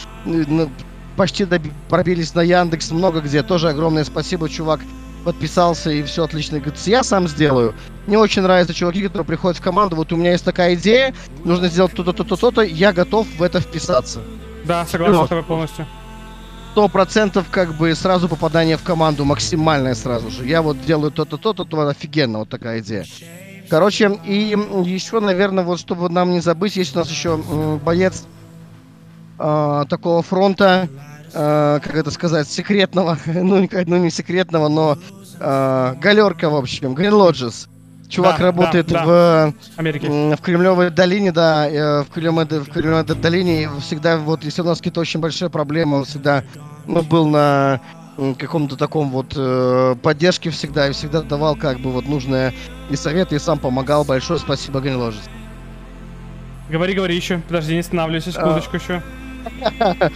почти пробились на Яндекс, много где. Тоже огромное спасибо, чувак подписался и все отлично. Говорит, я сам сделаю. Мне очень нравятся чуваки, которые приходят в команду. Вот у меня есть такая идея, нужно сделать то-то, то-то, то-то. Я готов в это вписаться. Да, согласен Ну, с тобой полностью. Сто процентов как бы сразу попадание в команду максимальное сразу же. Я вот делаю то-то, то-то, то офигенно, вот такая идея. Короче, и еще, наверное, вот чтобы нам не забыть, есть у нас еще боец а, такого фронта, а, как это сказать, секретного, [laughs] ну, ну, не секретного, но а, галерка, в общем, Green Lodges. Чувак Да, работает да, в, Америке. в Кремлевой долине, да, э, в Кремлевой, в Кремлевой долине и всегда, вот, если у нас какие-то очень большие проблемы, он всегда, ну, был на каком-то таком вот э, поддержке всегда и всегда давал как бы вот нужные и советы, и сам помогал. Большое спасибо, Lodges. Говори, говори еще. Подожди, не останавливайся, секундочку еще. [laughs]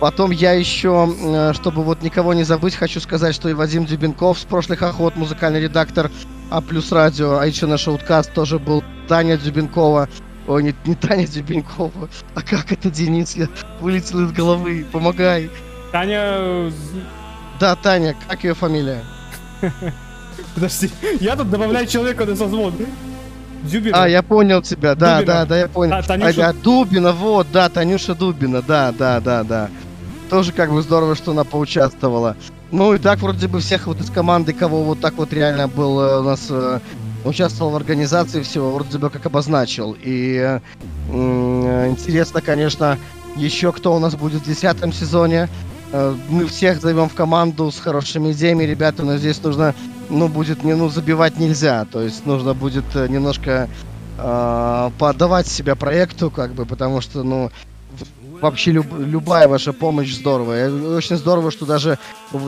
Потом я еще, э, чтобы вот никого не забыть, хочу сказать, что и Вадим Дюбенков с прошлых охот, музыкальный редактор А плюс радио, а еще наш шоуткаст тоже был Таня Дюбенкова. Ой, не, не Таня Дюбенкова, [laughs] а как это, Денис? Я вылетел из головы, помогай. Таня... э, Да, Таня, как ее фамилия? [laughs] Подожди, я тут добавляю человека на созвон. Дюбина. А, я понял тебя, да, Дубина. да, да, я понял. А, Танюша- А, Дубина, вот, да, Танюша Дубина, да, да, да, да. Тоже как бы здорово, что она поучаствовала. Ну и так вроде бы всех вот из команды, кого вот так вот реально был э, у нас э, участвовал в организации всего, вроде бы как обозначил. И э, интересно, конечно, еще кто у нас будет в десятом сезоне. Э, Мы всех зовем в команду с хорошими идеями, ребята, но здесь нужно, ну, будет, не, ну, забивать нельзя. То есть нужно будет э, немножко э, подавать себя проекту, как бы, потому что, ну, вообще люб- любая ваша помощь здорово. И Очень здорово, что даже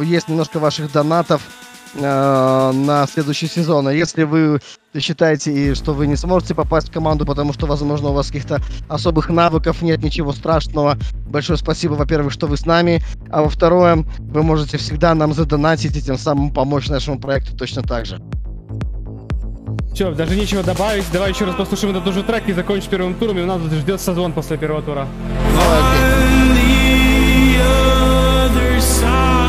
есть немножко ваших донатов э, на следующий сезон. А если вы считаете, и что вы не сможете попасть в команду, потому что, возможно, у вас каких-то особых навыков нет, ничего страшного. Большое спасибо, во-первых, что вы с нами. А во-второе, вы можете всегда нам задонатить и тем самым помочь нашему проекту точно так же. Все, даже нечего добавить. Давай еще раз послушаем этот уже трек и закончим первым туром. И у нас ждет созвон после первого тура. On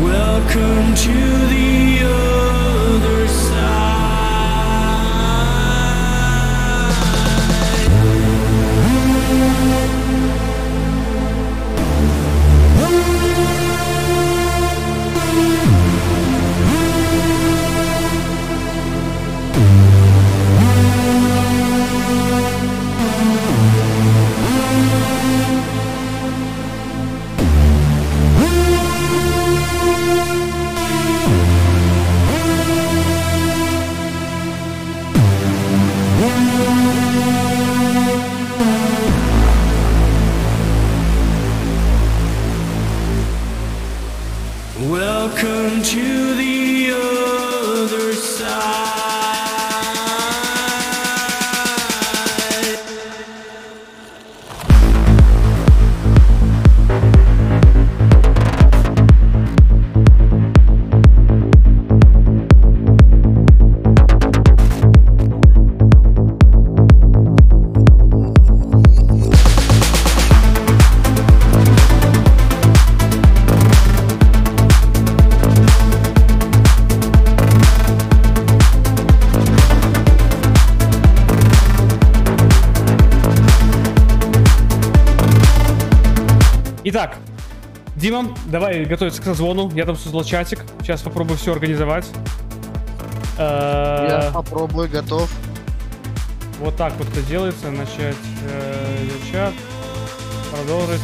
Welcome to the other don't you Дима, давай готовиться к созвону. Я там создал чатик. Сейчас попробую все организовать. Э, Я попробую, готов. Вот так вот это делается. Начать э, чат. Продолжить.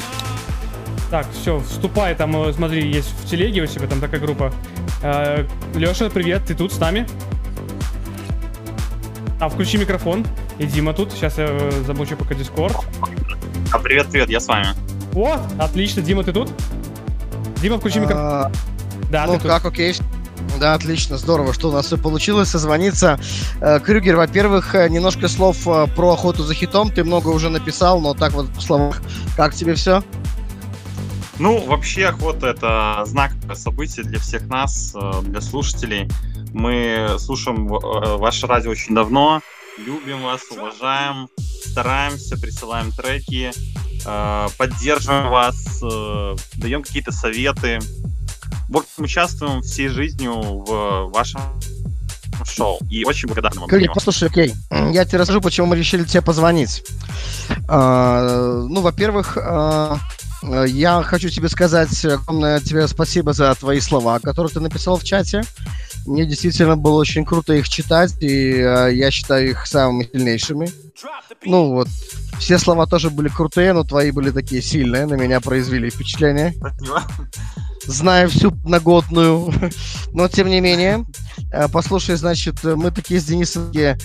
Так, все, вступай там, э, смотри, есть в телеге у себя там такая группа. Леша, привет, ты тут с нами? А, включи микрофон. И Дима тут. Сейчас я замучу пока Дискорд. А, привет, привет, я с вами. Вот, отлично. Дима, ты тут? Дима, включи микрофон. А, Да, ну как, окей. Да, отлично, здорово, что у нас все получилось созвониться. Э, Крюгер, во-первых, э, немножко слов э, про охоту за хитом. Ты много уже написал, но так вот в словах. Как тебе все? Ну, вообще, охота — это знаковое событие для всех нас, для слушателей. Мы слушаем ваше радио очень давно, любим вас, уважаем, стараемся, присылаем треки, поддерживаем вас, э, даем какие-то советы. В общем, участвуем всей жизнью в вашем шоу. И очень благодарны вам. него. послушай, окей. Я тебе расскажу, почему мы решили тебе позвонить. А, ну, во-первых, а, э, я хочу тебе сказать огромное тебе спасибо за твои слова, которые ты написал в чате. Мне действительно было очень круто их читать, и э, я считаю их самыми сильнейшими. Ну вот, все слова тоже были крутые, но твои были такие сильные, на меня произвели впечатление. Знаю всю подноготную, [laughs] но тем не менее. Э, Послушай, значит, мы такие с Денисом такие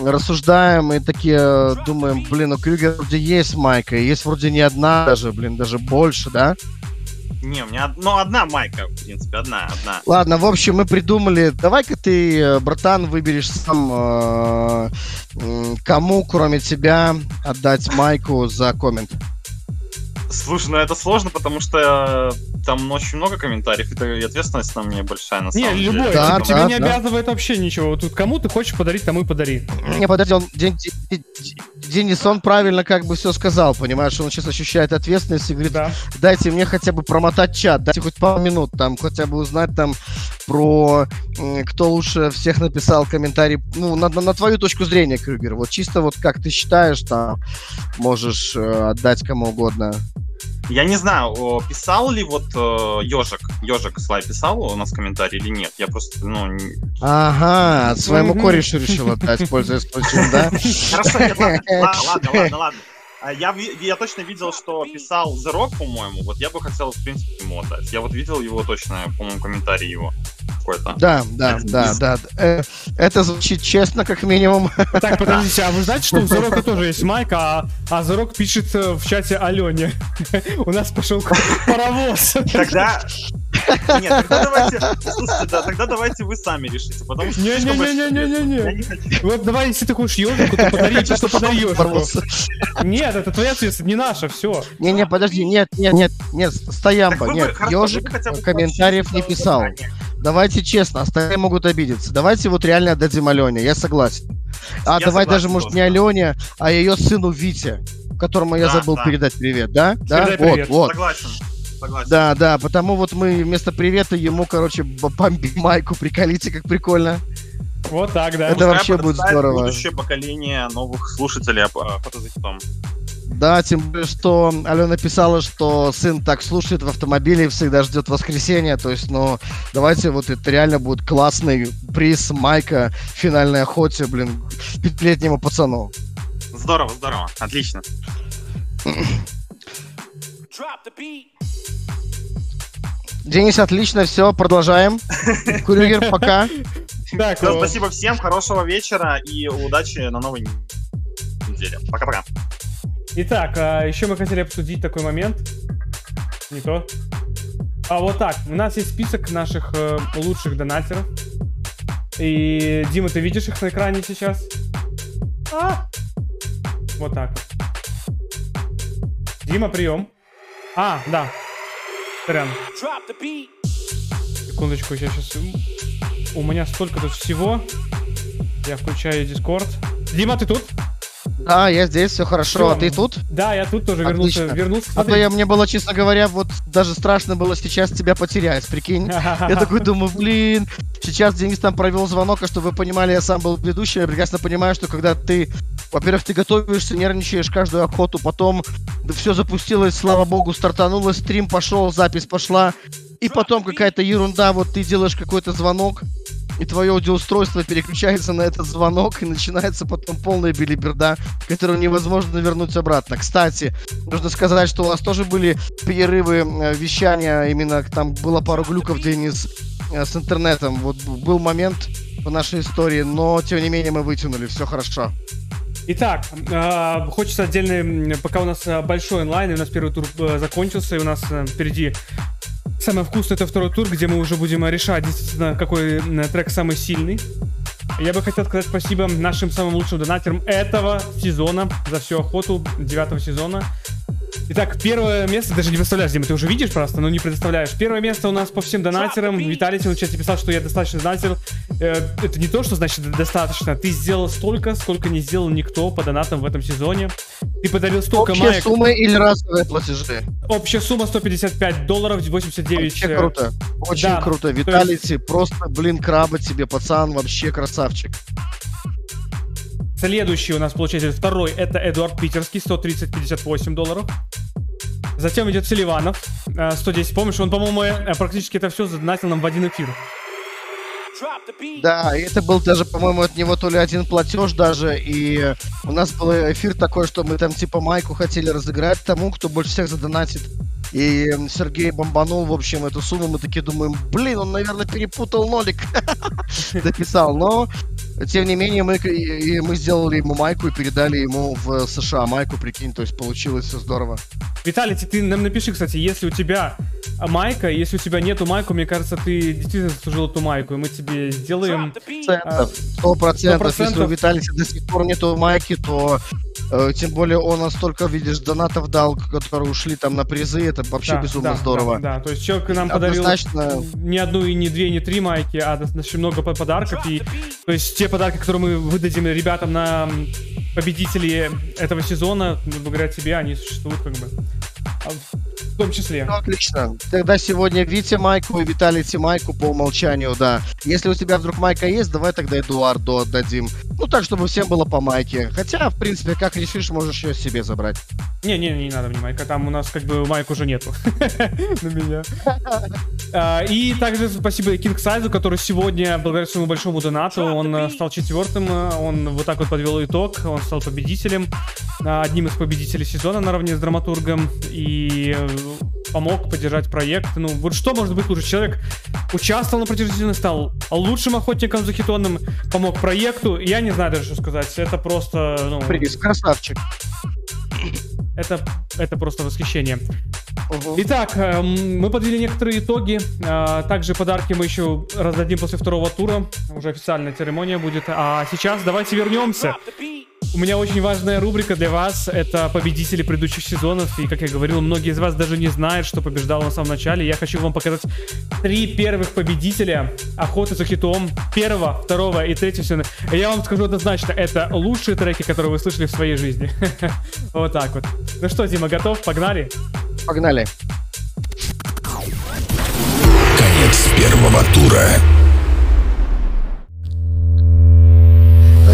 рассуждаем и такие э, думаем, блин, у Крюгера вроде есть майка, есть вроде не одна даже, блин, даже больше, да? Не, у меня ну, одна майка, в принципе, одна, одна. Ладно, в общем, мы придумали, давай-ка ты, э, братан, выберешь сам, э, кому, кроме тебя, отдать майку за коммент. Слушай, ну это сложно, потому что э, там очень много комментариев, и ответственность на мне большая, на Не, самом деле. любой, Да, типа, тебя да, не да. обязывает вообще ничего. Тут кому ты хочешь подарить, тому и подари. Не, подожди, он, Ден- Ден- Ден- Денис, он правильно как бы все сказал, понимаешь, он сейчас ощущает ответственность и говорит, дайте мне хотя бы промотать чат, дайте хоть пару минут, там, хотя бы узнать там про кто лучше всех написал комментарий, ну, на, на- на твою точку зрения, Крюгер, вот чисто вот как ты считаешь, там, можешь э, отдать кому угодно. Я не знаю, писал ли вот Ежик, Ежик Слай писал у нас комментарий или нет? Я просто, ну... не- Ага, своему корешу решил отдать, пользуясь случаем, да? Хорошо, нет, ладно, ладно, ладно, ладно, Я, ви- я точно видел, что писал The Rock, по-моему, вот я бы хотел, в принципе, ему отдать. Я вот видел его точно, по-моему, комментарий его какой-то. Да, да, да, да. Э, Это звучит честно, как минимум. Так, подождите, а вы знаете, что у Зарока тоже есть майка, а, а Зарок пишет э, в чате Алене. [laughs] У нас пошел [laughs] паровоз. Тогда... [laughs] Нет, тогда давайте... Слушайте, да, тогда давайте вы сами решите, потому что... слишком большое Не-не-не-не-не-не. Вот давай, если ты хочешь ежику, то подари, то что подари ежику. Нет, это твоя ответственность, не наша, все. Не-не, подожди, нет, нет, нет, нет, стоямба, нет, ежик комментариев не писал. Давайте честно, остальные могут обидеться. Давайте вот реально отдадим Алене, я согласен. А Я давай согласен даже, может, не Алене, а ее сыну Вите, которому я Да, забыл да. передать привет, да? Да, Передай вот, привет. вот. Согласен. Согласен. Да, да, потому вот мы вместо привета ему, короче, бомби майку, приколите, как прикольно. Вот так, да. Это Пускай вообще будет здорово. Будущее поколение новых слушателей а, охоты за хитом. Да, тем более, что Алена писала, что сын так слушает в автомобиле и всегда ждет воскресенья. То есть, ну, давайте вот это реально будет классный приз Майка в финальной охоте, блин, пятилетнему пацану. Здорово, здорово, отлично. [laughs] Денис, отлично, все, продолжаем. [laughs] Курьер, пока. Так, Всё, о. спасибо всем, хорошего вечера и удачи на новой неделе. Пока-пока. Итак, а, еще мы хотели обсудить такой момент. Не то. А вот так, у нас есть список наших э, лучших донатеров. И, Дима, ты видишь их на экране сейчас? А! Вот так вот. Дима, прием. А, да. Сорян. Секундочку, я сейчас... У меня столько тут всего. Я включаю Discord. Дима, ты тут? Да, я здесь, все хорошо. Всё. А ты тут? Да, я тут тоже вернулся. Отлично. вернулся. А то я, мне было, честно говоря, вот даже страшно было сейчас тебя потерять, прикинь. [laughs] Я такой думаю, блин, сейчас Денис там провел звонок, а чтобы вы понимали, я сам был ведущим, я прекрасно понимаю, что когда ты Во-первых, ты готовишься, нервничаешь каждую охоту, потом все запустилось, слава богу, стартануло, стрим пошел, запись пошла, и потом какая-то ерунда, вот ты делаешь какой-то звонок, и твое аудиоустройство переключается на этот звонок, и начинается потом полная билиберда, которую невозможно вернуть обратно. Кстати, нужно сказать, что у нас тоже были перерывы э, вещания, именно там было пару глюков, Денис, э, с интернетом. Вот был момент в нашей истории, но тем не менее мы вытянули, все хорошо. Итак, э, хочется отдельно, пока у нас э, большой онлайн, и у нас первый тур э, закончился, и у нас э, впереди самое вкусное это второй тур, где мы уже будем решать, действительно, какой трек самый сильный. Я бы хотел сказать спасибо нашим самым лучшим донатерам этого сезона за всю охоту девятого сезона. Итак, первое место, даже не представляешь, Дима, ты уже видишь просто, но не предоставляешь. Первое место у нас по всем донатерам. Виталий сегодня чате писал, что я достаточно донатер. Э, это не то, что значит достаточно. Ты сделал столько, сколько не сделал никто по донатам в этом сезоне. Ты подарил столько Общая маек. сумма или разовые платежи? Общая сумма 155 долларов, 89... Вообще э, круто. Очень да, круто. то есть- Виталий, просто, блин, краба тебе, пацан, вообще красавчик. Следующий у нас получатель второй это Эдуард Питерский, 130-58 долларов. Затем идет Селиванов, э, 110. Помнишь, он, по-моему, э, практически это все задонатил нам в один эфир. Да, и это был даже, по-моему, от него то ли один платеж даже, и у нас был эфир такой, что мы там типа майку хотели разыграть тому, кто больше всех задонатит. И Сергей бомбанул, в общем, эту сумму. Мы такие думаем, блин, он, наверное, перепутал нолик. [laughs] Дописал. Но, тем не менее, мы, и- и мы сделали ему майку и передали ему в США майку, прикинь. То есть получилось все здорово. Виталий, ты- ты нам напиши, кстати, если у тебя майка, если у тебя нету майку, мне кажется, ты действительно заслужил эту майку, и мы тебе сделаем... а, Сто процентов. Если у. Виталия до сих пор нету майки, то э, тем более он настолько, видишь, донатов дал, которые ушли там на призы. Это вообще Да, безумно да, здорово. Да, да, то есть человек нам подарил Однозначно. не одну и не две, и не три майки, а достаточно много по- подарков. И, то есть те подарки, которые мы выдадим ребятам на победителей этого сезона, благодаря тебе, они существуют как бы. А В том числе. Ну, отлично. Тогда сегодня Витя майку и Виталий майку по умолчанию, да. Если у тебя вдруг майка есть, давай тогда Эдуарду отдадим. Ну так, чтобы всем было по майке. Хотя, в принципе, как решишь, можешь ее себе забрать. Не-не, не надо мне майка, там у нас как бы майк уже нету [laughs] на меня. [laughs] А, И также спасибо Кинг Сайзу, который сегодня, благодаря своему большому донату, он э, стал четвертым, э, он вот так вот подвел итог, он стал победителем, а, одним из победителей сезона наравне с драматургом и э, помог поддержать проект. Ну, вот что может быть лучше? Человек участвовал на протяжении стал лучшим охотником за хитоном, помог проекту. Я не знаю даже, что сказать. Это просто, ну... Приз, красавчик. Это, это просто восхищение. Итак, эм, мы подвели некоторые итоги. А, Также подарки мы еще раздадим после второго тура. Уже официальная церемония будет. А сейчас давайте вернемся. У меня очень важная рубрика для вас. Это победители предыдущих сезонов. И, как я говорил, многие из вас даже не знают, что побеждал на самом начале. Я хочу вам показать три первых победителя охоты за хитом. Первого, второго и третьего сезона. И Я вам скажу однозначно, это лучшие треки, которые вы слышали в своей жизни. [laughs] Вот так вот. Ну что, Дима, готов? Погнали? Погнали. Конец первого тура.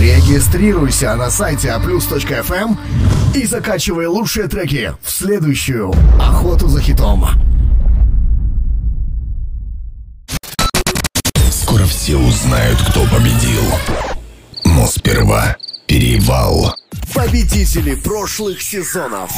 Регистрируйся на сайте aplus.fm и закачивай лучшие треки в следующую охоту за хитом. Скоро все узнают, кто победил. Но сперва перевал. Победители прошлых сезонов.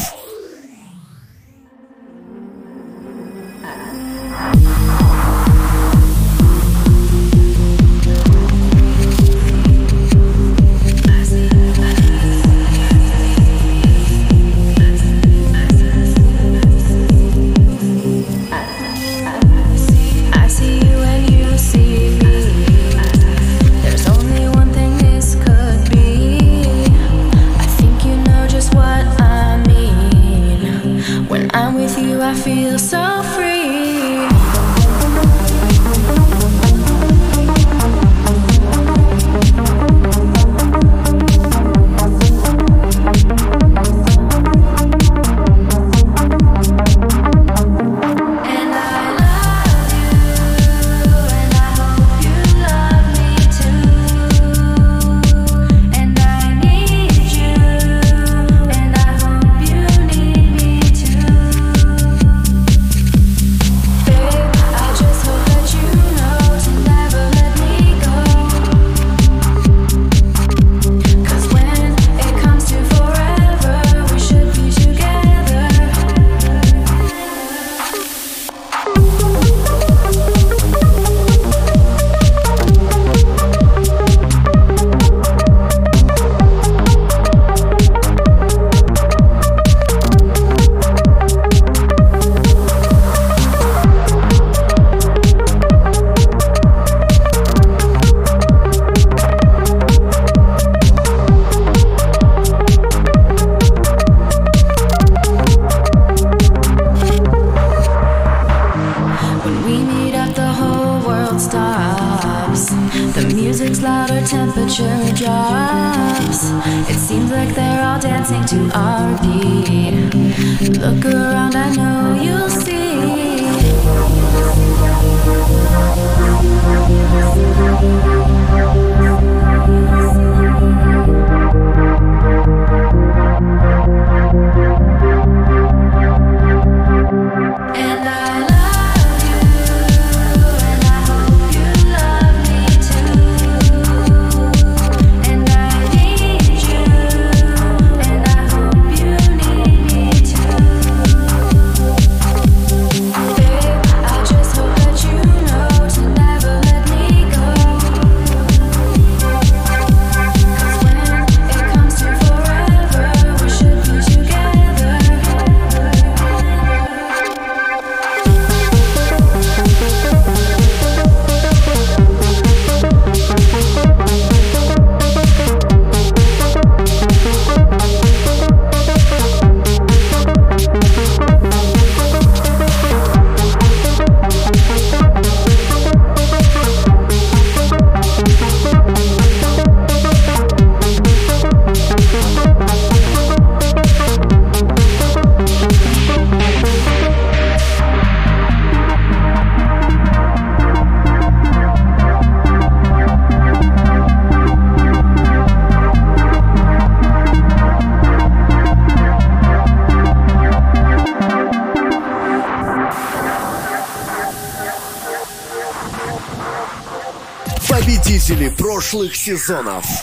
прошлых сезонов.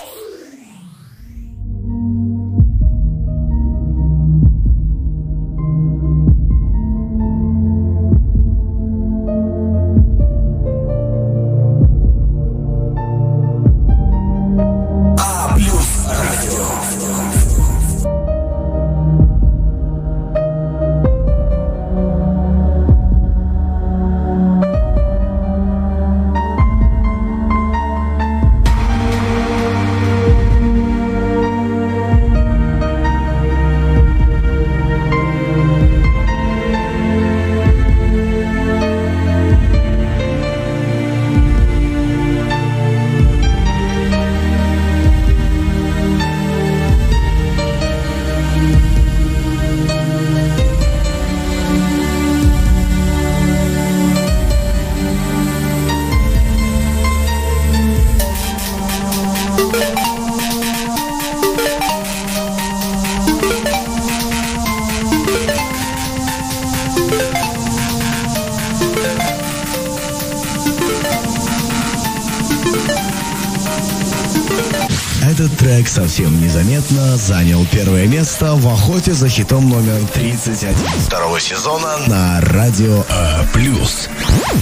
Занял первое место в охоте за хитом номер 31 второго сезона на Радио А+.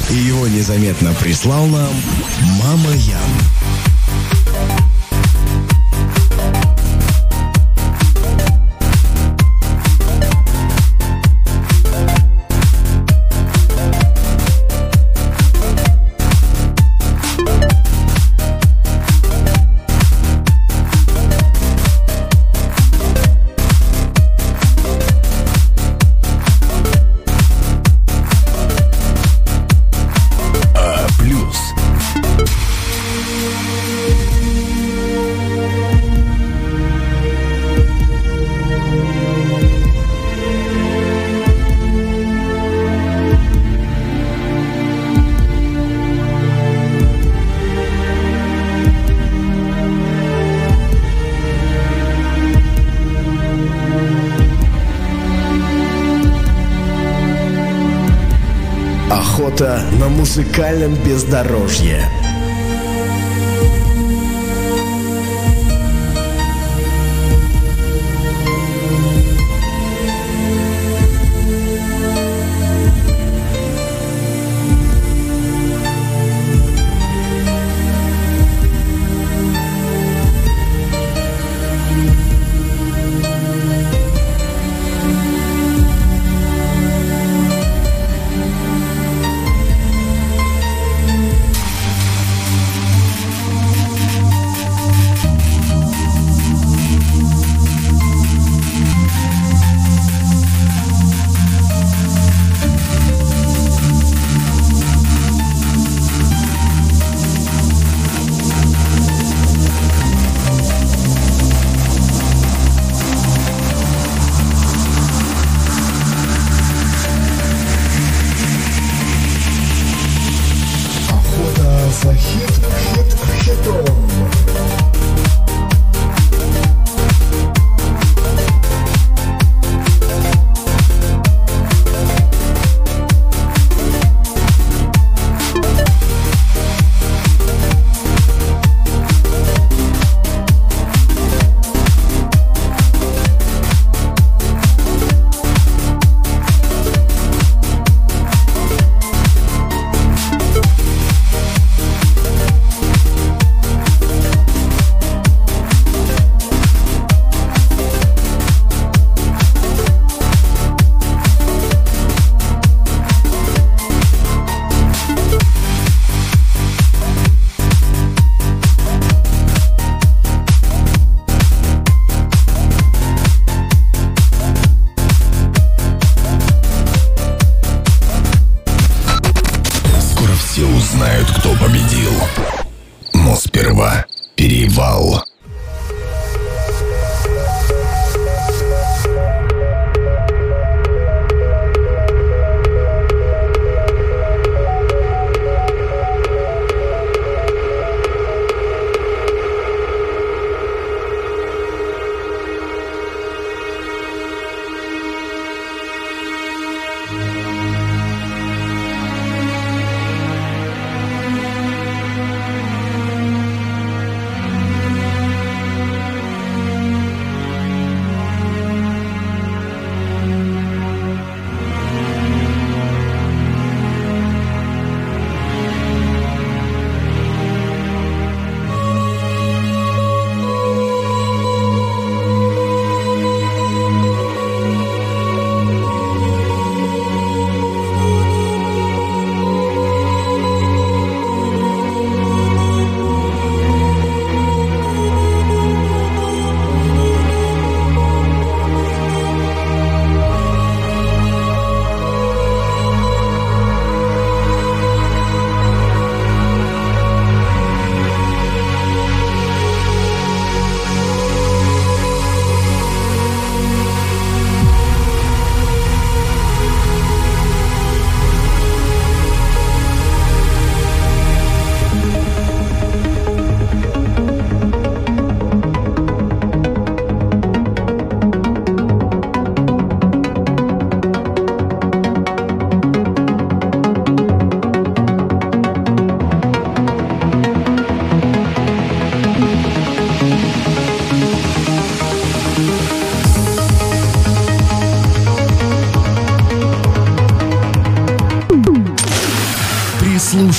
И его незаметно прислал нам Мама Ян музыкальном бездорожье.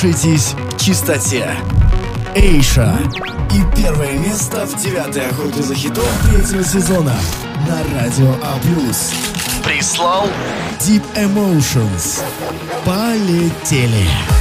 Прислушайтесь к чистоте. Эйша. И первое место в девятой охоте за хитом третьего сезона на Радио А+. Прислал Deep Emotions. Полетели. Для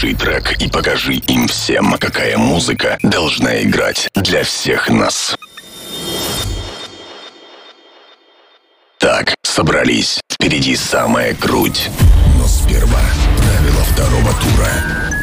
лучший трек и покажи им всем, какая музыка должна играть для всех нас. Так, собрались. Впереди самая круть. Но сперва правила второго тура.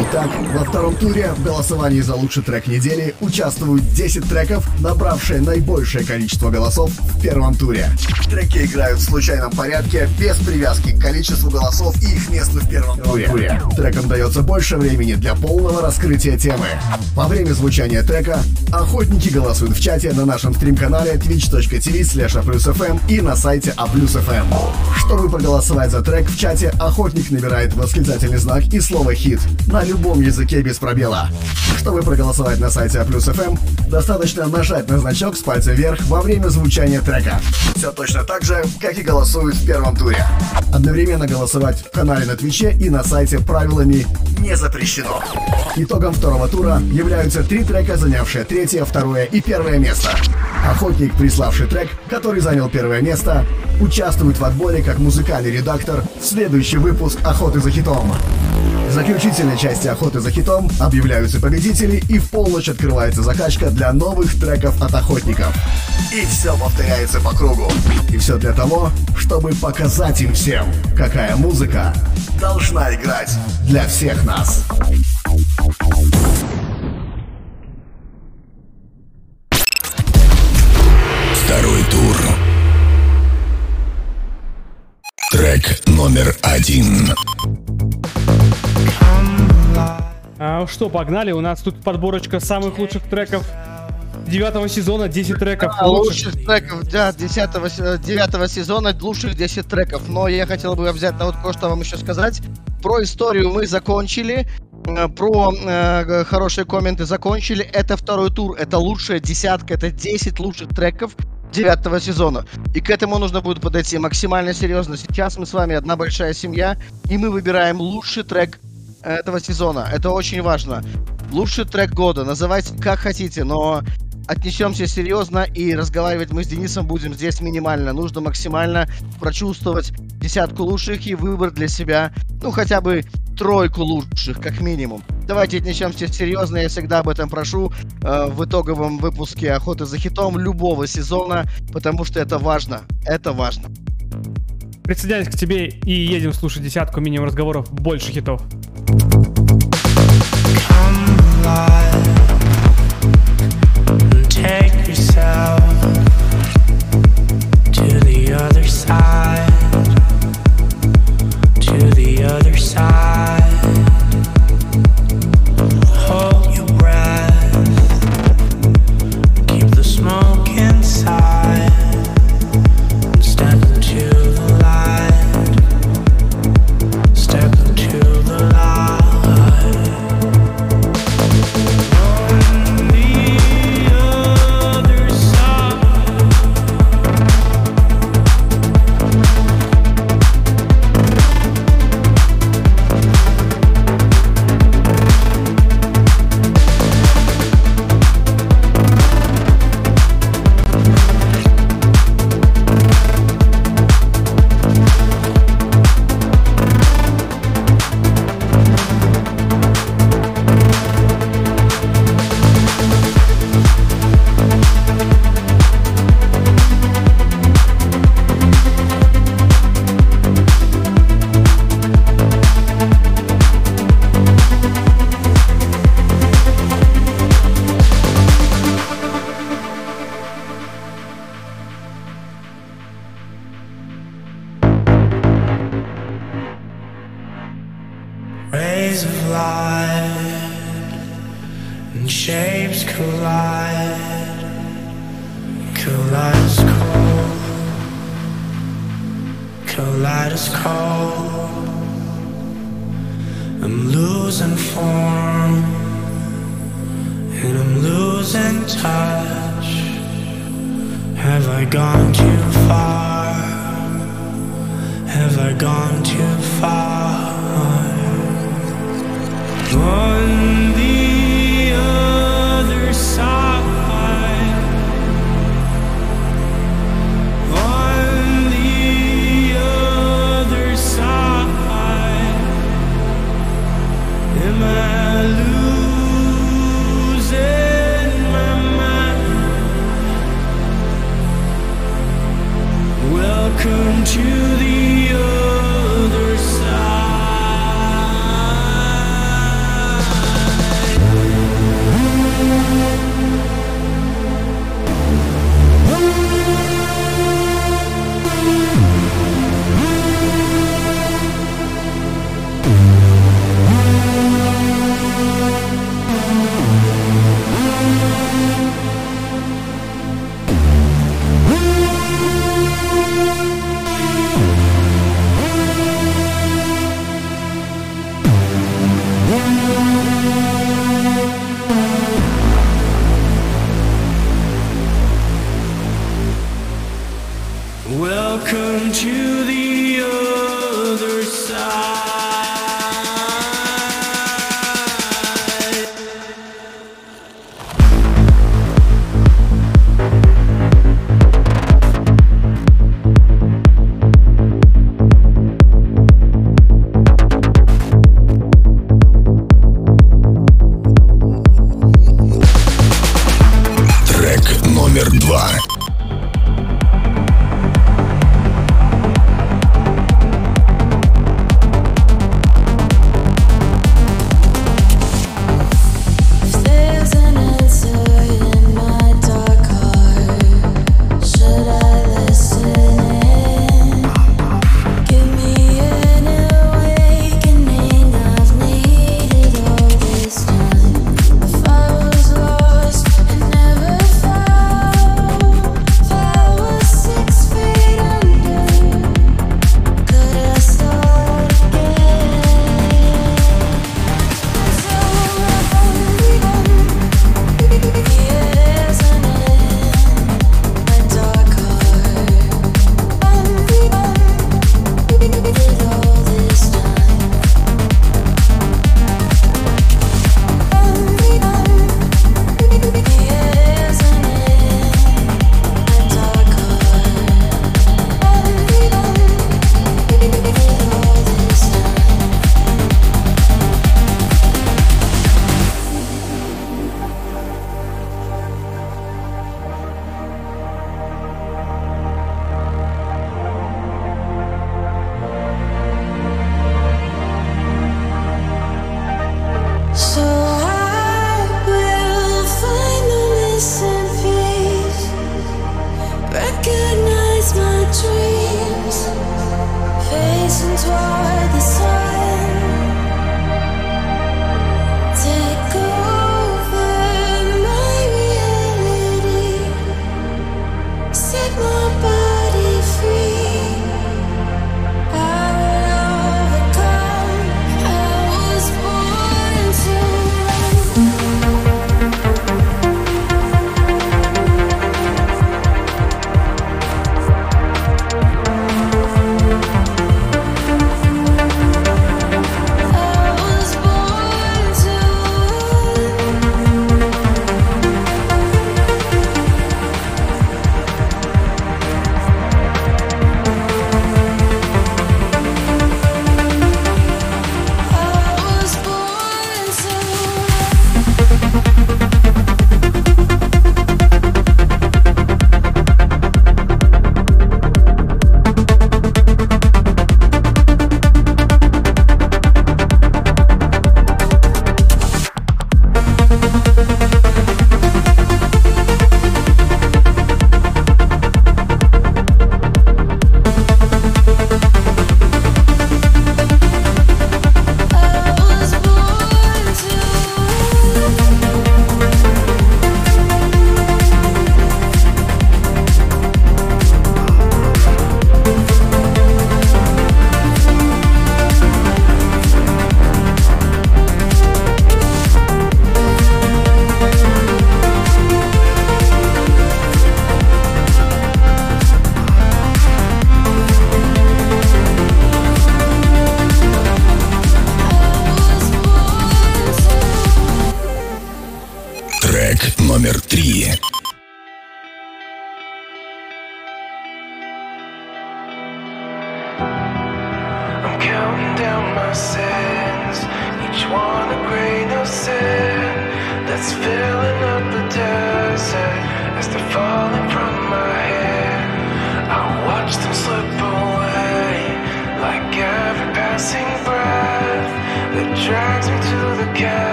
Итак, во втором туре в голосовании за лучший трек недели участвуют 10 треков, набравшие наибольшее количество голосов в первом туре. Треки играют в случайном порядке, без привязки к количеству голосов и их месту в первом туре. Трекам дается больше времени для полного раскрытия темы. Во время звучания трека охотники голосуют в чате на нашем стрим-канале twitch.tv slash и на сайте a+fm. Чтобы проголосовать за трек в чате, охотник набирает восклицательный знак и слово «хит» на любом языке без пробела. Чтобы проголосовать на сайте A+FM, достаточно нажать на значок с пальца вверх во время звучания трека. Все точно так же, как и голосуют в первом туре. Одновременно голосовать в канале на Твиче и на сайте правилами не запрещено. Итогом второго тура являются три трека, занявшие третье, второе и первое место. Охотник, приславший трек, который занял первое место, участвует в отборе как музыкальный редактор в следующий выпуск «Охоты за хитом». В заключительной части «Охоты за хитом» объявляются победители и в полночь открывается закачка для новых треков от охотников. И все повторяется по кругу. И все для того, чтобы показать им всем, какая музыка должна играть для всех нас. Второй тур. Трек номер один. А, что, погнали? У нас тут подборочка самых лучших треков девятого сезона, 10 треков А, лучших. лучших треков, да, 10 девятого сезона, лучших 10 треков. Но я хотел бы взять на вот кое-что вам еще сказать. Про историю мы закончили. э, Про э, хорошие комменты закончили. Это второй тур. Это лучшая десятка. Это 10 лучших треков девятого сезона. И к этому нужно будет подойти максимально серьезно. Сейчас мы с вами одна большая семья, и мы выбираем лучший трек этого сезона. Это очень важно. Лучший трек года. Называйте как хотите, но отнесемся серьезно и разговаривать мы с Денисом будем здесь минимально. Нужно максимально прочувствовать десятку лучших и выбрать для себя, ну, хотя бы тройку лучших, как минимум. Давайте отнесемся серьезно, я всегда об этом прошу э, в итоговом выпуске «Охоты за хитом» любого сезона, потому что это важно. Это важно. Присоединяюсь к тебе и едем слушать десятку минимум разговоров больше хитов. Take yourself to the other side.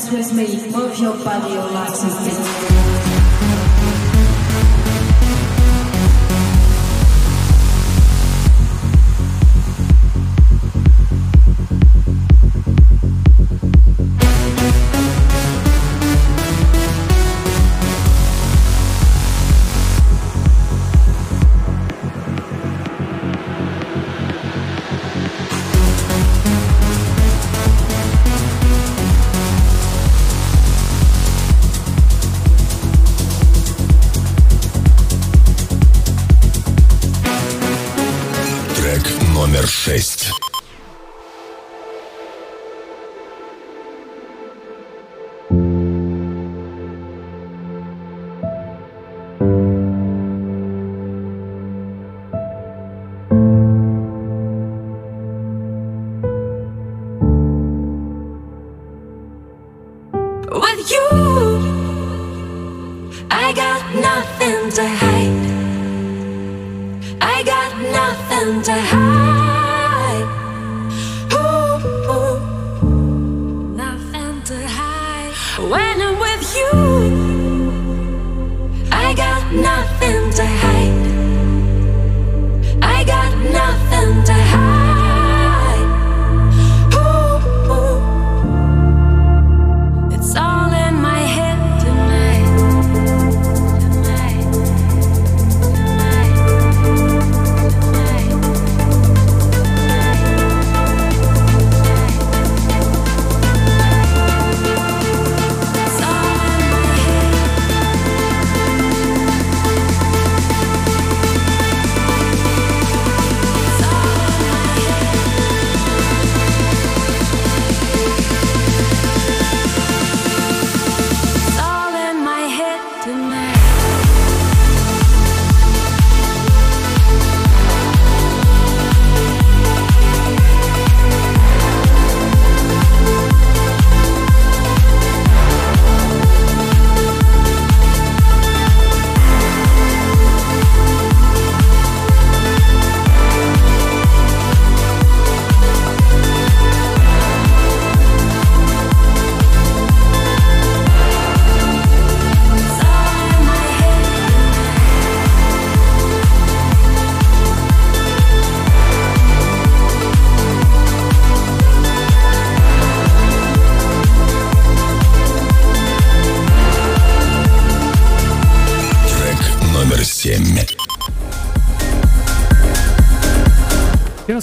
Dance with me, move your body, your legs and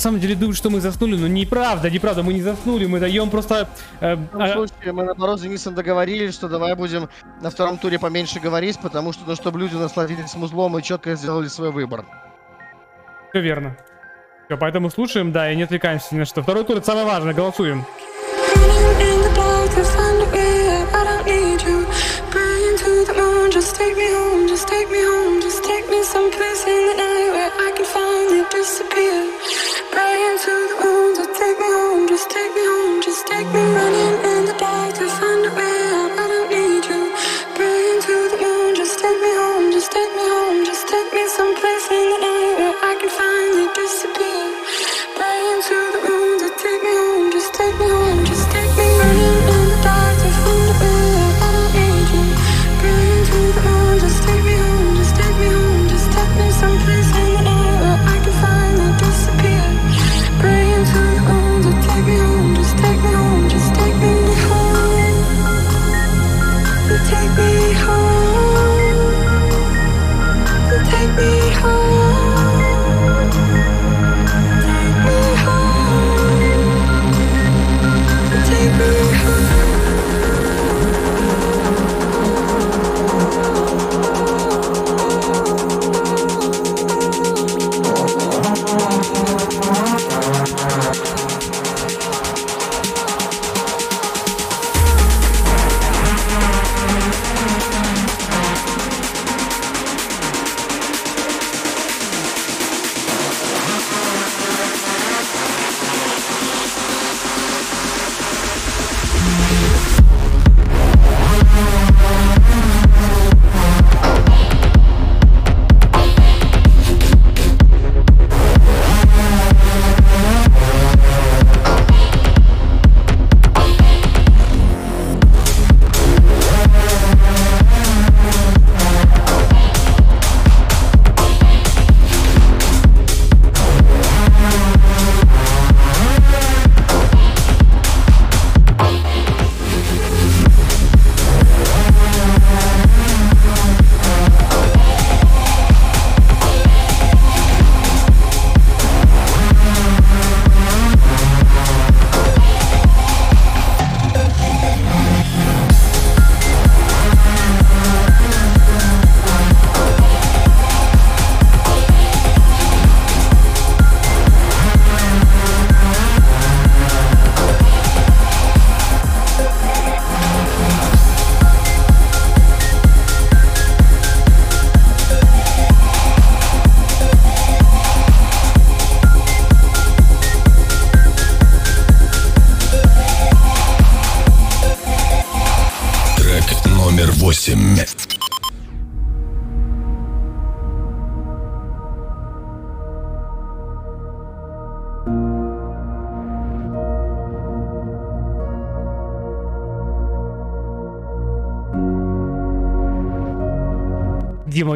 самом деле думаю, что мы заснули, но неправда, неправда, мы не заснули, мы даем просто... э, В а- любом случае, мы наоборот с Денисом договорились, что давай будем на втором туре поменьше говорить, потому что, ну, чтобы люди насладились музлом и четко сделали свой выбор. Все верно. Все, поэтому слушаем, да, и не отвлекаемся ни на что. Второй тур это самое важное, голосуем. In the dark to find a way, I don't need you. Praying to the moon, just take me home, just take me home, just take me someplace in the night where I can finally disappear. Take me home, just take me home,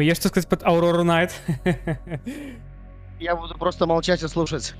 есть что сказать под Aurora Night? Я буду просто молчать и слушать.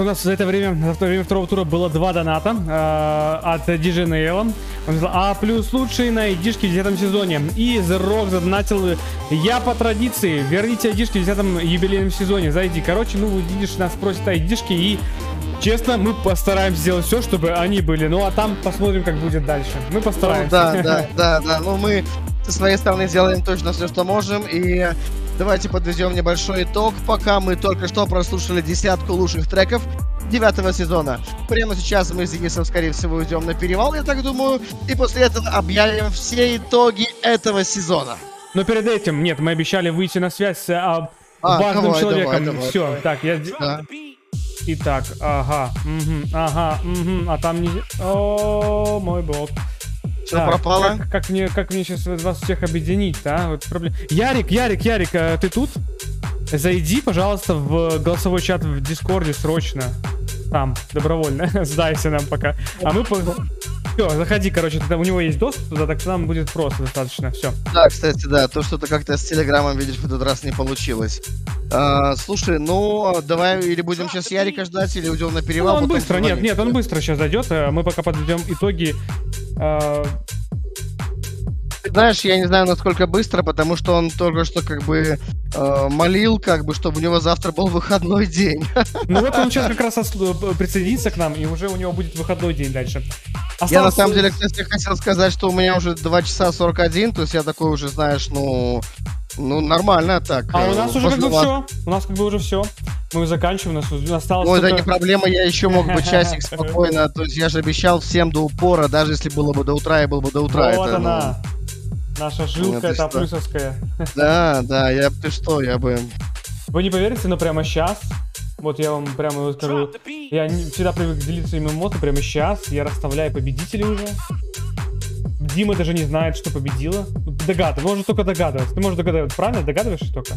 У нас за это время, за это время второго тура было два доната э, от DJ Nail. Он сказал, а плюс лучшие на айдишке в 10 сезоне. И The Rock задонатил, я по традиции, верните айдишки в 10 юбилейном сезоне, зайди. Короче, ну, видишь, нас просят айдишки и Честно, мы постараемся сделать все, чтобы они были. Ну а там посмотрим, как будет дальше. Мы Ну, постараемся. да, да, [laughs] да, да. Ну, мы со своей стороны сделаем точно все, что можем. И давайте подведем небольшой итог. Пока мы только что прослушали десятку лучших треков девятого сезона. Прямо сейчас мы с Денисом, скорее всего, уйдем на перевал, я так думаю. И после этого объявим все итоги этого сезона. Но перед этим, нет, мы обещали выйти на связь с а, А, важным давай, человеком. давай, давай, Все, давай. так, я... Да. Итак, ага, мгм, ага, мгм, а там не... О, мой бог. Всё Так, пропало? Как, как мне, как мне сейчас вас всех объединить, а? Вот проблема. Ярик, Ярик, Ярик, а ты тут? Зайди, пожалуйста, в голосовой чат в Дискорде срочно. Там, добровольно. [laughs] Сдайся нам пока. А мы... Все, заходи, короче, тогда у него есть доступ туда, так нам будет просто достаточно. Все. Да, кстати, да, то что-то как-то с Телеграмом, видишь, в этот раз не получилось. А, слушай, ну, давай или будем сейчас Ярика ждать, или уйдем на перевал. Ну, он быстро, нет, нет, он быстро сейчас зайдет. э, Мы пока подведем итоги. Э, Ты знаешь, я не знаю, насколько быстро, потому что он только что как бы э, молил, как бы, чтобы у него завтра был [laughs] выходной день. Ну вот он сейчас как раз э, присоединится к нам, и уже у него будет выходной день дальше. Я на Осталось- самом деле, кстати, хотел сказать, что у меня уже 2 часа 41, то есть я такой уже, знаешь, ну, ну нормально так. А у э, нас уже как бы все. У нас как бы уже все. Мы заканчиваем, у нас осталось Ой, да только- не проблема, я еще мог бы часик спокойно, то есть я же обещал всем до упора, даже если было бы до утра, я был бы до утра. Вот это, ну, она. Наша жилка, ты это плюсовская. Да, да, я ты что, я бы. Вы не поверите, но прямо сейчас, вот я вам прямо скажу, я не- всегда привык делиться своими эмоциями, прямо сейчас я расставляю победителей уже. Дима даже не знает, что победила. Догадывай, может только догадываться. Ты можешь догадываться, правильно? Догадываешься только?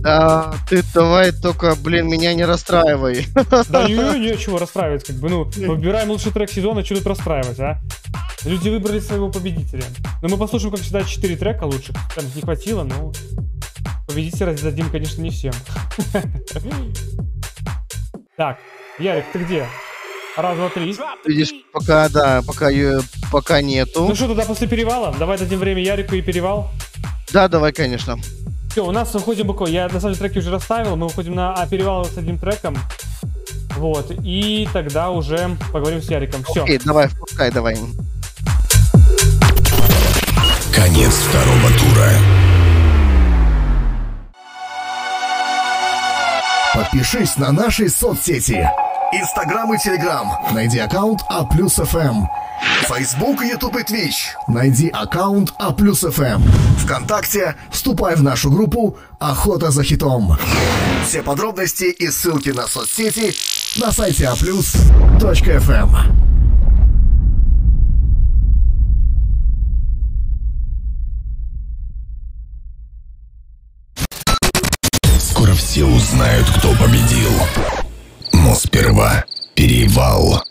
Да, ты давай только, блин, меня не расстраивай. Да не, не, чего расстраивать, как бы, ну, выбираем лучший трек сезона, что тут расстраивать, а? Люди выбрали своего победителя. Но мы послушаем, как всегда, 4 трека лучших. Там не хватило, но... Победить раздадим, конечно, не всем. [laughs] Так, Ярик, ты где? Раз, два, три. Видишь, пока, да, пока, ее- пока нету. Ну что, тогда после перевала? Давай дадим время Ярику и перевал. Да, давай, конечно. Все, у нас выходим буквально. Я на самом деле треки уже расставил. Мы выходим на а, перевал с одним треком. Вот. И тогда уже поговорим с Яриком. Все. Окей, давай, впускай, давай. Конец второго тура. Подпишись на наши соцсети. Инстаграм и Телеграм. Найди аккаунт Aplus FM. Фейсбук, Ютуб и Твич. Найди аккаунт Aplus FM. Вконтакте вступай в нашу группу «Охота за хитом». Все подробности и ссылки на соцсети на сайте А аплюс.фм. Скоро все узнают, кто победил. Сперва перевал.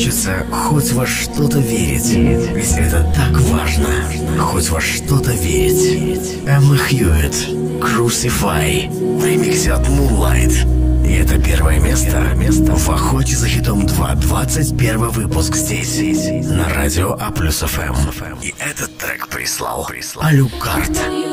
Хочется хоть во что-то верить. Ведь это так важно. Хоть во что-то верить. Эмма Хьюитт. Crucify. В ремиксе от Moonlight. И это первое место. В охоте за хитом 2. 21 выпуск здесь. На радио А плюс ФМ. И этот трек прислал. Алюкарт. I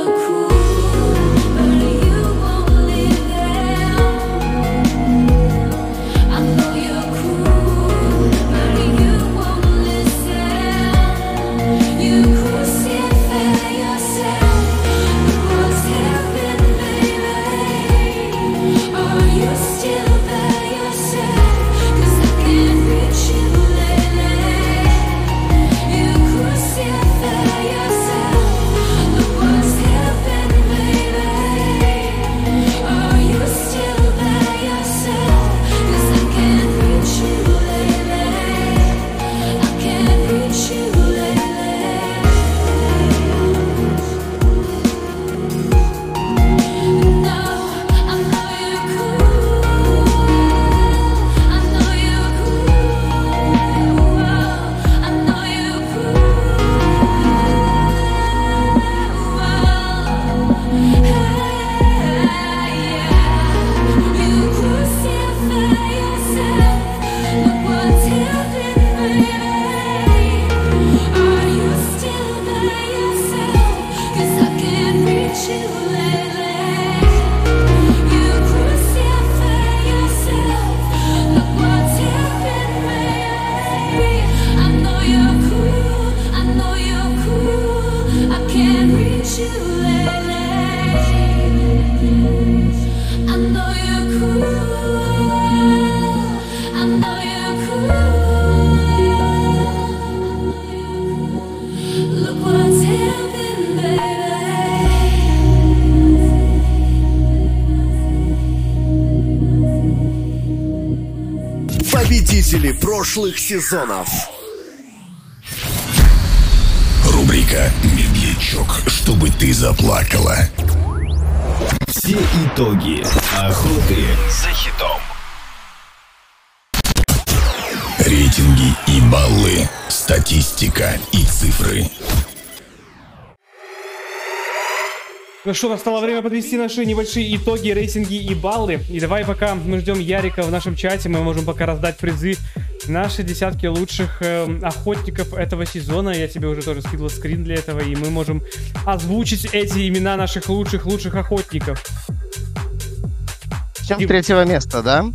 сезонов. Рубрика «Медлячок, чтобы ты заплакала». Все итоги охоты за хитом. Рейтинги и баллы, статистика и цифры. Ну что, настало время подвести наши небольшие итоги, рейтинги и баллы. И давай пока мы ждем Ярика в нашем чате, мы можем пока раздать призы. Наши десятки лучших э, охотников этого сезона. Я тебе уже тоже скидывал скрин для этого, и мы можем озвучить эти имена наших лучших-лучших охотников. Всем с третьего места, да?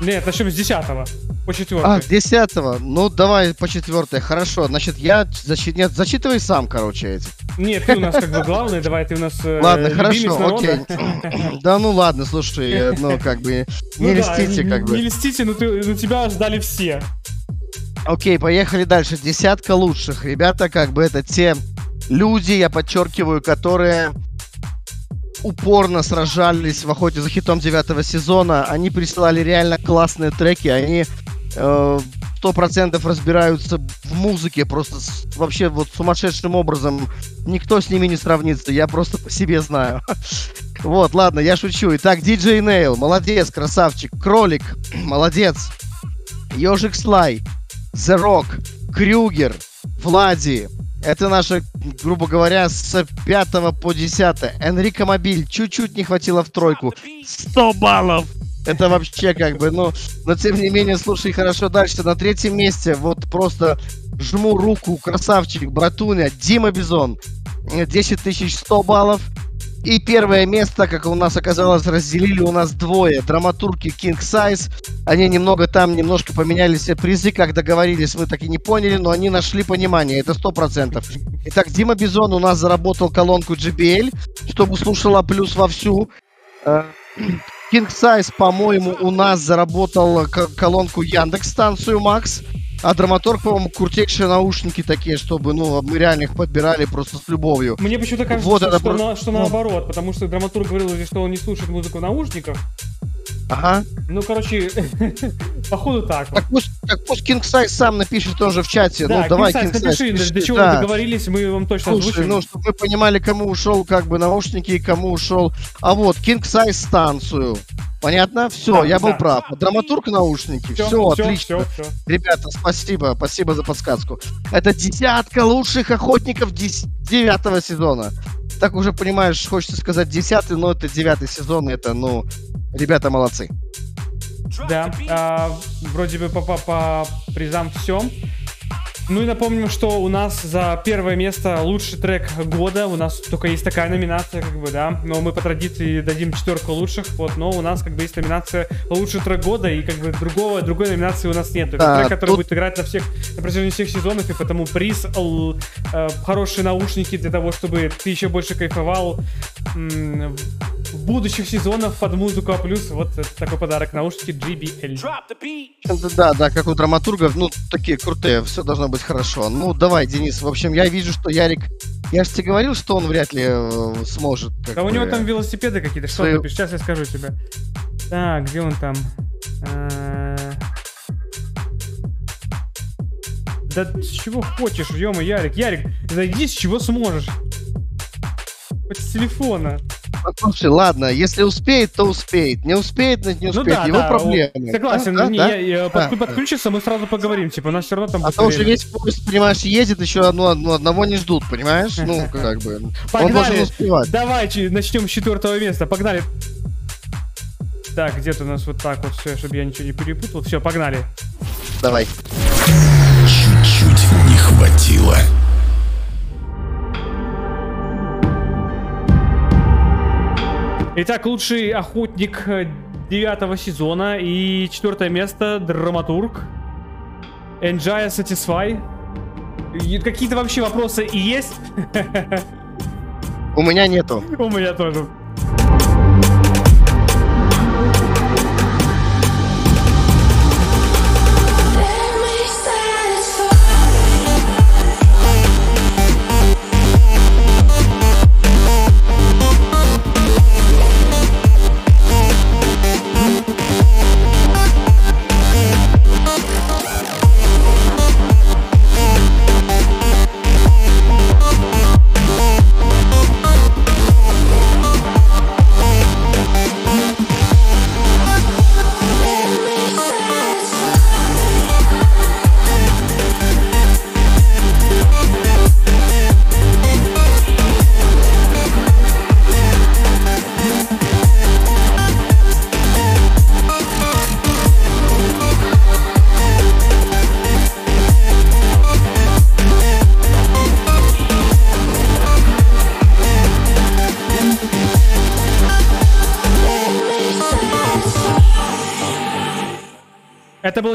Нет, начнем с десятого. По четвертому. А, с десятого. Ну, давай по четвертой. Хорошо. Значит, я... Значит, нет, зачитывай сам, короче, эти. Нет, ты у нас как бы главный, давай ты у нас э, Ладно, хорошо, окей. [laughs] Да ну ладно, слушай, ну как бы не Ну льстите, как бы. Не льстите, но тебя ждали все. Окей, поехали дальше. Десятка лучших. Ребята, как бы это те люди, я подчеркиваю, которые упорно сражались в охоте за хитом девятого сезона. Они присылали реально классные треки. Они э, сто процентов разбираются в музыке просто с- вообще вот сумасшедшим образом. Никто с ними не сравнится. Я просто по себе знаю. [laughs] Вот, ладно, я шучу. Итак, DJ Nail, молодец, красавчик. Кролик, [clears throat] молодец. Ежик Слай, The Rock, Крюгер, Влади. Это наши, грубо говоря, с 5 по 10. Энрико Мобиль чуть-чуть не хватило в тройку. 100 баллов! Это вообще как бы, ну, но тем не менее, слушай, хорошо дальше. На третьем месте, вот просто жму руку, красавчик, братуня, Дима Бизон. Э, 10 100 баллов. И первое место, как у нас оказалось, разделили у нас двое. Драматурги King Size. Они немного там, немножко поменяли себе призы, как договорились, мы так и не поняли, но они нашли понимание, это сто процентов. Итак, Дима Бизон у нас заработал колонку JBL, чтобы слушала плюс вовсю. King Size, по-моему, у нас заработал колонку Яндекс станцию Макс. А драматург, по-моему, крутейшие наушники такие, чтобы, ну, мы реально их подбирали просто с любовью. Мне почему-то кажется, Вот что, это что про- на- что наоборот, потому что драматург говорил, что он не слушает музыку в наушниках. Ага. Ну, короче, [laughs] походу так. Так пусть, так пусть King Size сам напишет тоже в чате. Да, ну, давай, King Size, King Size, напиши, пиши. до чего Да. вы договорились, мы вам точно Слушай, озвучим. ну, чтобы мы понимали, кому ушел как бы наушники и кому ушел. А вот, King Size станцию. Понятно? Все, Да, я был да. прав. Драматург наушники. Все, всё, отлично. всё, всё. Ребята, спасибо. Спасибо за подсказку. Это десятка лучших охотников девятого сезона. Так уже понимаешь, хочется сказать десятый, но это девятый сезон. Это, ну, ребята молодцы. Да, а, вроде бы по, по, по призам все. Ну и напомним, что у нас за первое место лучший трек года. У нас только есть такая номинация, как бы, да. Но мы по традиции дадим четверку лучших. Вот, но у нас как бы есть номинация лучший трек года, и как бы другого, другой номинации у нас нет. Это Да, трек, который тут- будет играть на всех на протяжении всех сезонов, и потому приз л- э, хорошие наушники для того, чтобы ты еще больше кайфовал м, в будущих сезонах под музыку, а плюс вот такой подарок наушники JBL. Да, Да, да, как у драматургов, ну, такие крутые, все должно быть хорошо. Ну, давай, Денис, в общем, я вижу, что Ярик... Я же тебе говорил, что он вряд ли э, сможет. Да у него бы, там велосипеды какие-то, что ты пишешь? Сейчас я скажу тебе. Так, где он там? Э, Да с чего хочешь, ё Ярик, Ярик, зайди с чего сможешь. Хоть с телефона. Ну, Слушай, ладно, если успеет, то успеет. Не успеет, не Ну успеет. да, Его да, проблемы. Согласен, Да, не, да, я- я да. подку- подключится, мы сразу поговорим, типа, у нас все равно там А то уже весь поезд, понимаешь, едет, еще одно, одно- одного не ждут, понимаешь? Ну, [laughs] как бы. Он должен Погнали! успевать. Давайте начнем с четвертого места. Погнали. Так, где-то у нас вот так вот все, чтобы я ничего не перепутал. Все, погнали. Давай. Чуть не хватило. Итак, лучший охотник э, девятого сезона и четвертое место драматург. Enjoy Satisfy. Какие-то вообще вопросы и есть? [laughs] У меня нету. У меня тоже.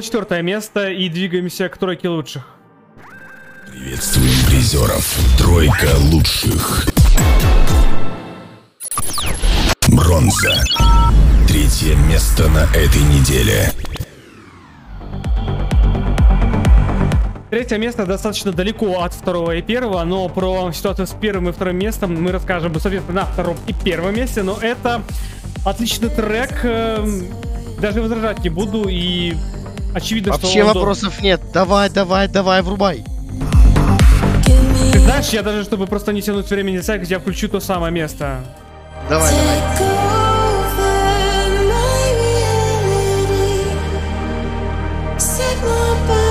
Четвертое место, и двигаемся к тройке лучших. Приветствуем призеров. Тройка лучших. Бронза. Третье место на этой неделе. Третье место достаточно далеко от второго и первого, но про ситуацию с первым и вторым местом мы расскажем, соответственно, на втором и первом месте. Но это отличный трек, эм, даже возражать не буду, и очевидно, Вообще что он вопросов нет. Давай, давай, давай, врубай. Ты знаешь, я даже, чтобы просто не тянуть времени сайт, я включу то самое место. Давай, давай. Set my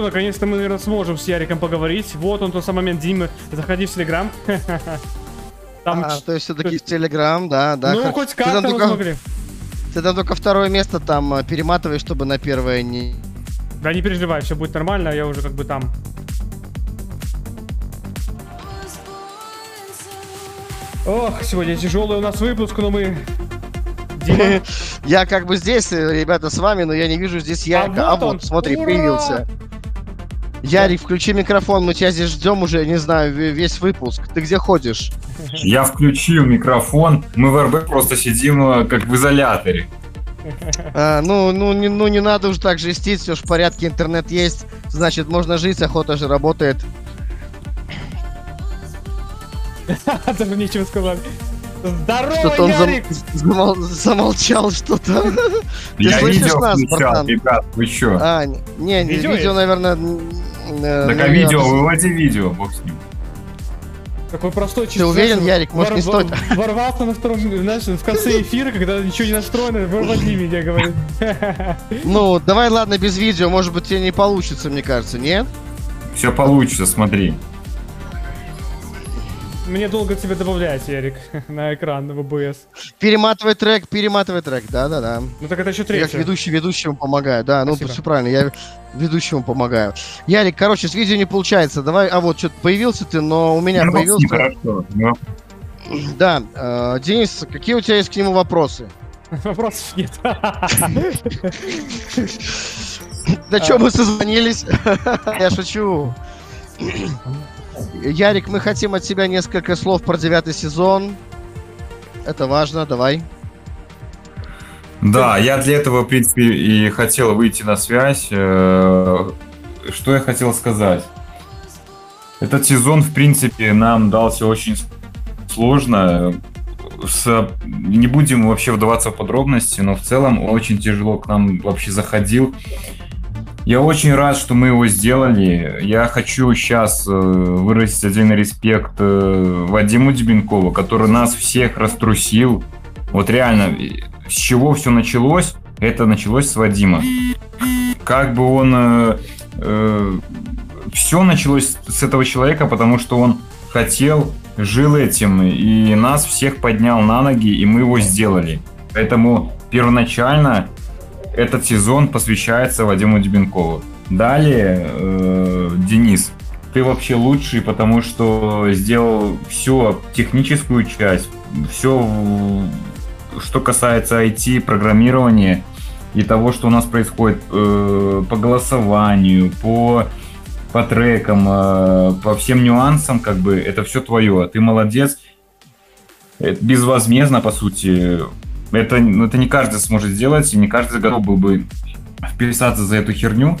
что, наконец-то мы, наверное, сможем с Яриком поговорить. Вот он тот самый момент, Дима, заходи в Телеграм. [laughs] Там А, то есть все-таки в Телеграм, да, да. Ну, Хо- хоть как-то мы только- смогли. Ты там только второе место там а, перематывай, чтобы на первое не... Да не переживай, все будет нормально, я уже как бы там. Ох, сегодня тяжелый у нас выпуск, но мы... Дима, [laughs] Я как бы здесь, э, ребята, с вами, но я не вижу здесь Ярика. А вот вот, он. смотри, Ура! появился. Ярик, включи микрофон, мы тебя здесь ждем уже, не знаю, ве- весь выпуск. Ты где ходишь? Я включил микрофон, мы в РБ просто сидим э, как в изоляторе. А, ну, ну, не, ну, не надо уже так жестить, все ж в порядке, интернет есть, значит, можно жить, охота же работает. [laughs] даже нечего сказать. Здорово, Что-то он зам- замол- замолчал что-то. Ты Я слышишь видео нас, включал, братан? ребят, вы чё? А, не, не, Видео видео, наверное... э, Так а видео, выводи видео, бог с ним. Такой простой Ты уверен, Ярик? Может, не стоит? [laughs] Ворвался на втором, знаешь, в конце эфира, когда ничего не настроено, выводи меня, говорит. [laughs] Ну, давай, ладно, без видео, может быть, тебе не получится, мне кажется, нет? Все получится, смотри. Мне долго тебя добавлять, Ярик, [laughs] на экран в OBS. Перематывай трек, перематывай трек, да-да-да. Ну так это еще Я третье. как ведущий ведущему помогаю, да, ну Спасибо. все правильно, я ведущему помогаю. Ярик, короче, с видео не получается, давай, а вот, что-то появился ты, но у меня Ну, появился. Хорошо, ну, Да, э, Денис, какие у тебя есть к нему вопросы? [laughs] Вопросов нет. Да что мы созвонились? [laughs] Я шучу. Ярик, мы хотим от тебя несколько слов про девятый сезон. Это важно, давай. Да, я для этого, в принципе, и хотел выйти на связь. Э, Что я хотел сказать? Этот сезон, в принципе, нам дался очень сложно. С- Не будем вообще вдаваться в подробности, но в целом очень тяжело к нам вообще заходил. Я очень рад, что мы его сделали. Я хочу сейчас выразить отдельный респект э, Вадиму Дебенкову, который нас всех раструсил. Вот реально, с чего все началось? Это началось с Вадима. Как бы он... все началось с этого человека, потому что он хотел, жил этим, и нас всех поднял на ноги, и мы его сделали. Поэтому первоначально этот сезон посвящается Вадиму Дебенкову. Далее, э, Денис, ты вообще лучший, потому что сделал всю техническую часть, все, что касается IT, программирования и того, что у нас происходит э, по голосованию, по, по трекам, э, по всем нюансам, как бы, это все твое. Ты молодец. Это безвозмездно, по сути. Это, ну, это не каждый сможет сделать, и не каждый готов был бы вписаться за эту херню.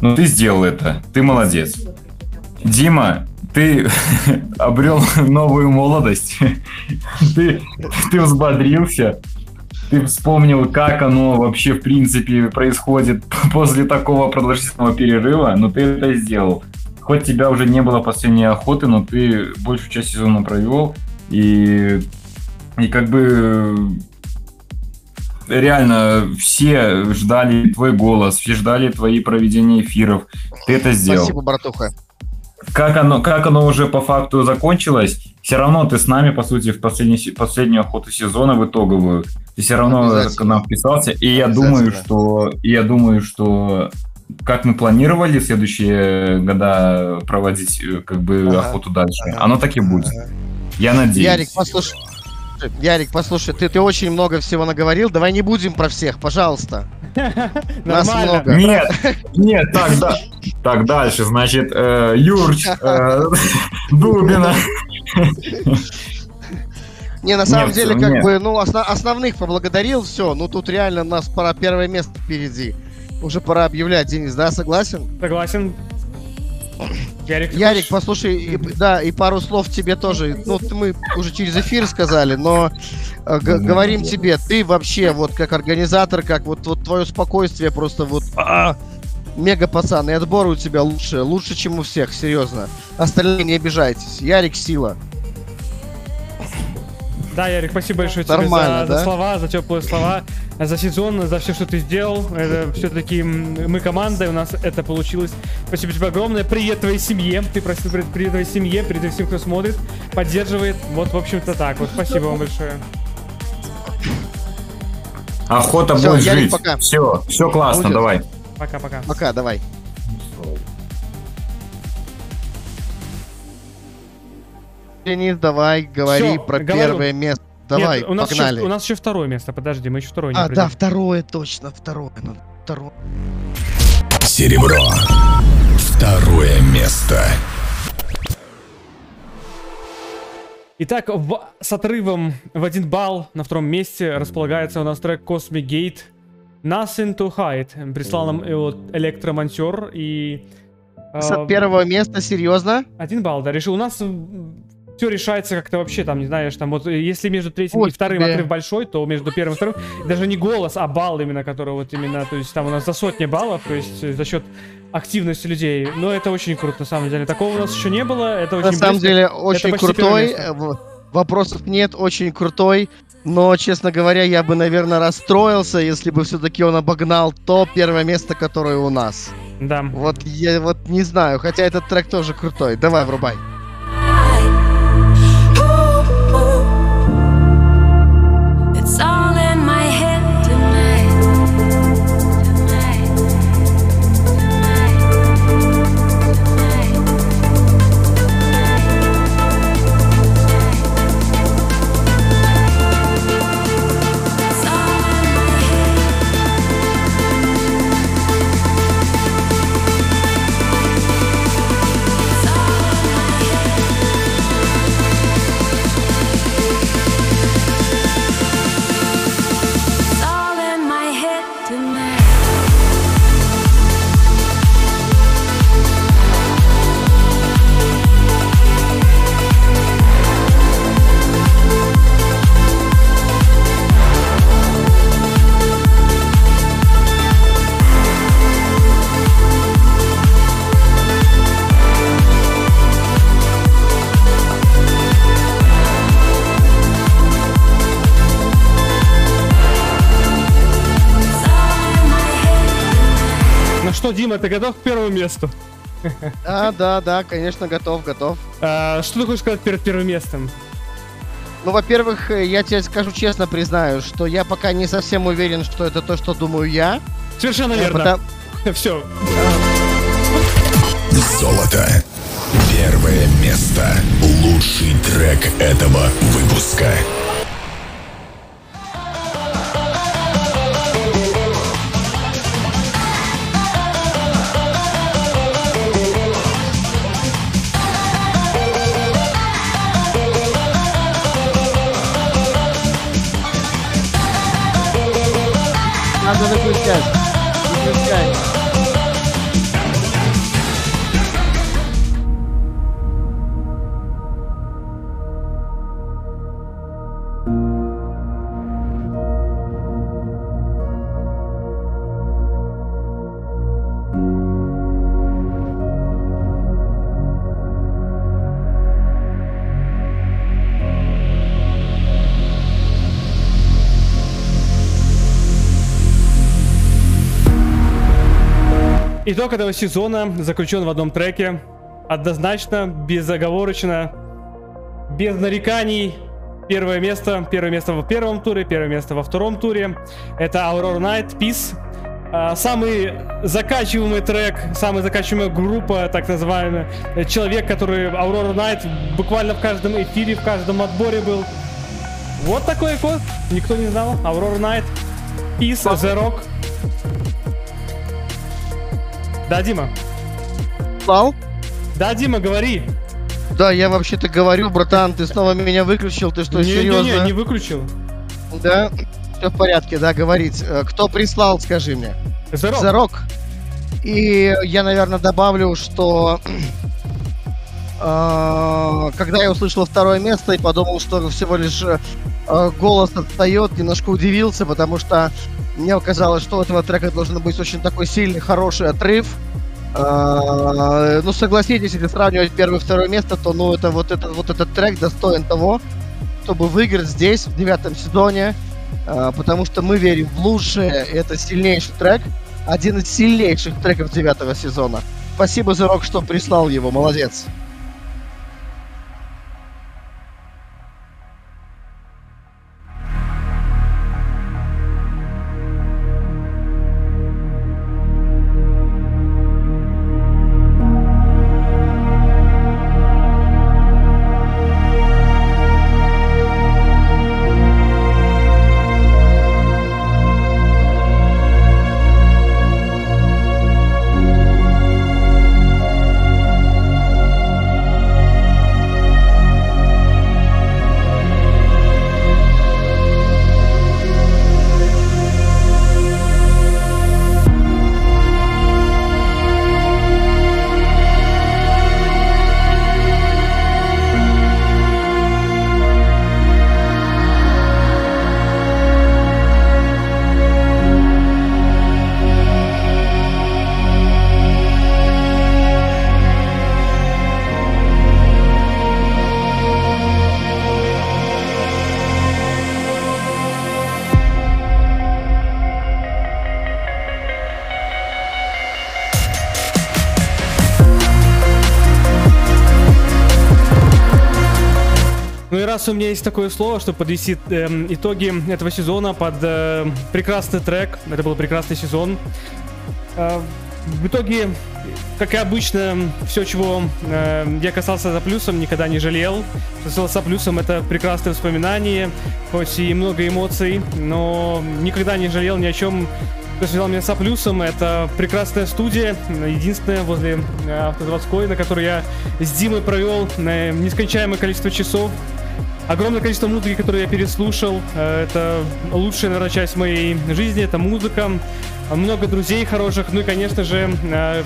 Но ты сделал это. Ты молодец. Дима, ты [laughs] обрел новую молодость. [laughs] ты, ты взбодрился. Ты вспомнил, как оно вообще в принципе происходит [laughs] после такого продолжительного перерыва, но ты это сделал. Хоть тебя уже не было последней охоты, но ты большую часть сезона провел, и, и как бы реально все ждали твой голос, все ждали твои проведения эфиров. Ты это сделал. Спасибо, братуха. Как оно, как оно уже по факту закончилось, все равно ты с нами, по сути, в последний, последнюю охоту сезона в итоговую, ты все равно к нам вписался, и я думаю, что я думаю, что как мы планировали в следующие года проводить э, как бы Ага. охоту дальше, оно так и будет. Я надеюсь. Ярик, послушай. Ярик, послушай, ты, ты очень много всего наговорил. Давай не будем про всех, пожалуйста. [laughs] Нас много. Нет, нет, так, да. Так, дальше, значит, э, Юрч, э, [laughs] Дубина. Не, на самом Нет, деле, как нет. бы, ну, осно- основных поблагодарил, все. Ну, тут реально у нас пора первое место впереди. Уже пора объявлять, Денис, да, согласен? Согласен. Ярик, Ярик, послушай, и- да, и пару слов тебе тоже. Ну, мы уже через эфир сказали, но э, говорим тебе, ты вообще вот как организатор, как вот, вот твое спокойствие просто вот а, мега пацан, и отбор у тебя лучше, лучше, чем у всех, серьезно. Остальные не обижайтесь. Ярик сила. Да, Ярик, спасибо большое Нормально, тебе за, за да? слова, за теплые слова, за сезон, за все, что ты сделал. Это все-таки мы команда, и у нас это получилось. Спасибо тебе огромное. Привет твоей семье. Ты просил привет, привет твоей семье, привет всем, кто смотрит, поддерживает. Вот, в общем-то, так. Вот, спасибо вам большое. Охота Всё, будет жить. пока. Все, все классно, Будет. давай. Пока-пока. Пока, давай. Денис, давай, говори Всё, про говорю. первое место. Давай, Нет, у нас погнали. Еще, у нас еще второе место. Подожди, мы еще второе не А, да, определили. второе точно, второе. надо, Второе. Серебро. Второе место. Итак, в- с отрывом в один балл на втором месте располагается у нас трек Cosmic Gate Nothing to Hide. Прислал нам его электромонтер и... С э, первого места, серьезно? Один балл, да, решил. У нас все решается как-то вообще там, не знаешь, там вот э, если между третьим Вот и вторым тебе. отрыв большой, то между первым и вторым даже не голос, а балл именно, который вот именно, то есть там у нас за сотни баллов, то есть э, за счет активности людей. Но это очень круто, на самом деле. Такого у нас еще не было, это очень На самом близко. деле, очень крутой. э, Вопросов нет, очень крутой. Но, честно говоря, я бы, наверное, расстроился, если бы все-таки он обогнал то первое место, которое у нас. Да. Вот я вот не знаю, хотя этот трек тоже крутой. Давай, врубай. Дима, ты готов к первому месту? Да, [laughs] да, да, конечно, готов, готов. А, что ты хочешь сказать перед первым местом? Ну, во-первых, э, я тебе скажу честно, признаю, что я пока не совсем уверен, что это то, что думаю я. Совершенно Э, верно. потому- [laughs] Все. Золото. Первое место. Лучший трек этого выпуска. Итог этого сезона заключен в одном треке. Однозначно, безоговорочно, без нареканий. Первое место, первое место в первом туре, первое место во втором туре. Это Aurora Night, Peace. А, Самый закачиваемый трек, самая закачиваемая группа, так называемый, э, человек, который Aurora Night буквально в каждом эфире, в каждом отборе был. Вот такой код, никто не знал. Aurora Night, Peace, The Rock. Да, Дима. Слал? Да, Дима, говори. Да, я вообще-то говорю, братан, ты снова меня выключил, ты что, серьезно? Не-не-не, не выключил. Да, все в порядке, да, говорить. Э, Кто прислал, скажи мне? The Rock. И я, наверное, добавлю, что э, когда я услышал второе место и подумал, что всего лишь э, голос отстает, немножко удивился, потому что мне казалось, что у этого трека должен быть очень такой сильный, хороший отрыв. Э, ну, согласитесь, если сравнивать первое и второе место, то ну это вот этот вот этот трек достоин того, чтобы выиграть здесь, в девятом сезоне, э, потому что мы верим в лучшее, это сильнейший трек, один из сильнейших треков девятого сезона. Спасибо, Rock, что прислал его, молодец. Есть такое слово, чтобы подвести эм, итоги этого сезона под э, прекрасный трек, это был прекрасный сезон. Э, в итоге, как и обычно, все, чего э, я касался за плюсом, никогда не жалел. Что за плюсом это прекрасные воспоминания, хоть и много эмоций, но никогда не жалел ни о чем. Что связал меня с плюсом, это прекрасная студия, единственная возле э, автозаводской, на которой я с Димой провел э, нескончаемое количество часов. Огромное количество музыки, которую я переслушал. Э, Это лучшая, наверное, часть моей жизни. Это музыка. Много друзей хороших. Ну и, конечно же, э,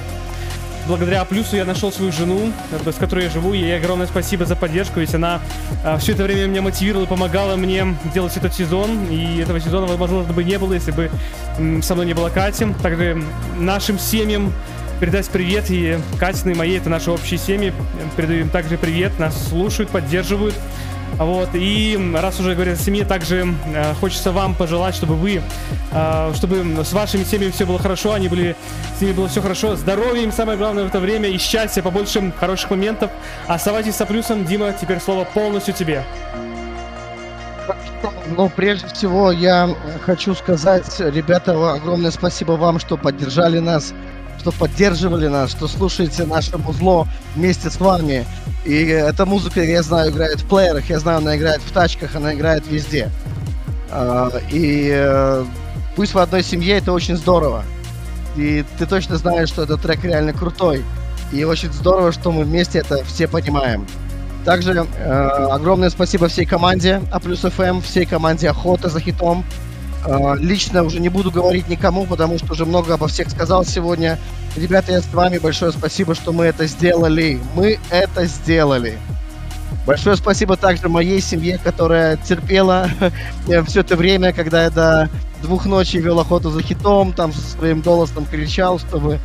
благодаря плюсу я нашел свою жену, э, с которой я живу. Ей огромное спасибо за поддержку, ведь она все это время меня мотивировала и помогала мне делать этот сезон. И этого сезона, возможно, бы не было, если бы со мной не было Кати. Также нашим семьям передать привет и Катиной и моей, это наши общие семьи. Передаю им также привет, нас слушают, поддерживают. Вот, и раз уже говорят о семье, также э, хочется вам пожелать, чтобы вы, э, чтобы с вашими семьями все было хорошо, они были, с ними было все хорошо, здоровья им самое главное в это время и счастья, побольше хороших моментов. Оставайтесь со плюсом, Дима, теперь слово полностью тебе. Ну, прежде всего, я хочу сказать, ребята, огромное спасибо вам, что поддержали нас, что поддерживали нас, что слушаете наше музло вместе с вами. И эта музыка, я знаю, играет в плеерах, я знаю, она играет в тачках, она играет везде. А, И э, пусть в одной семье это очень здорово. И ты точно знаешь, что этот трек реально крутой. И очень здорово, что мы вместе это все понимаем. Также э, огромное спасибо всей команде А плюс ФМ, всей команде Охота за хитом. Э, лично уже не буду говорить никому, потому что уже много обо всех сказал сегодня. Ребята, я с вами. Большое спасибо, что мы это сделали. Мы это сделали. Большое спасибо также моей семье, которая терпела [laughs] все это время, когда я до двух ночи вел охоту за хитом, там своим голосом кричал, чтобы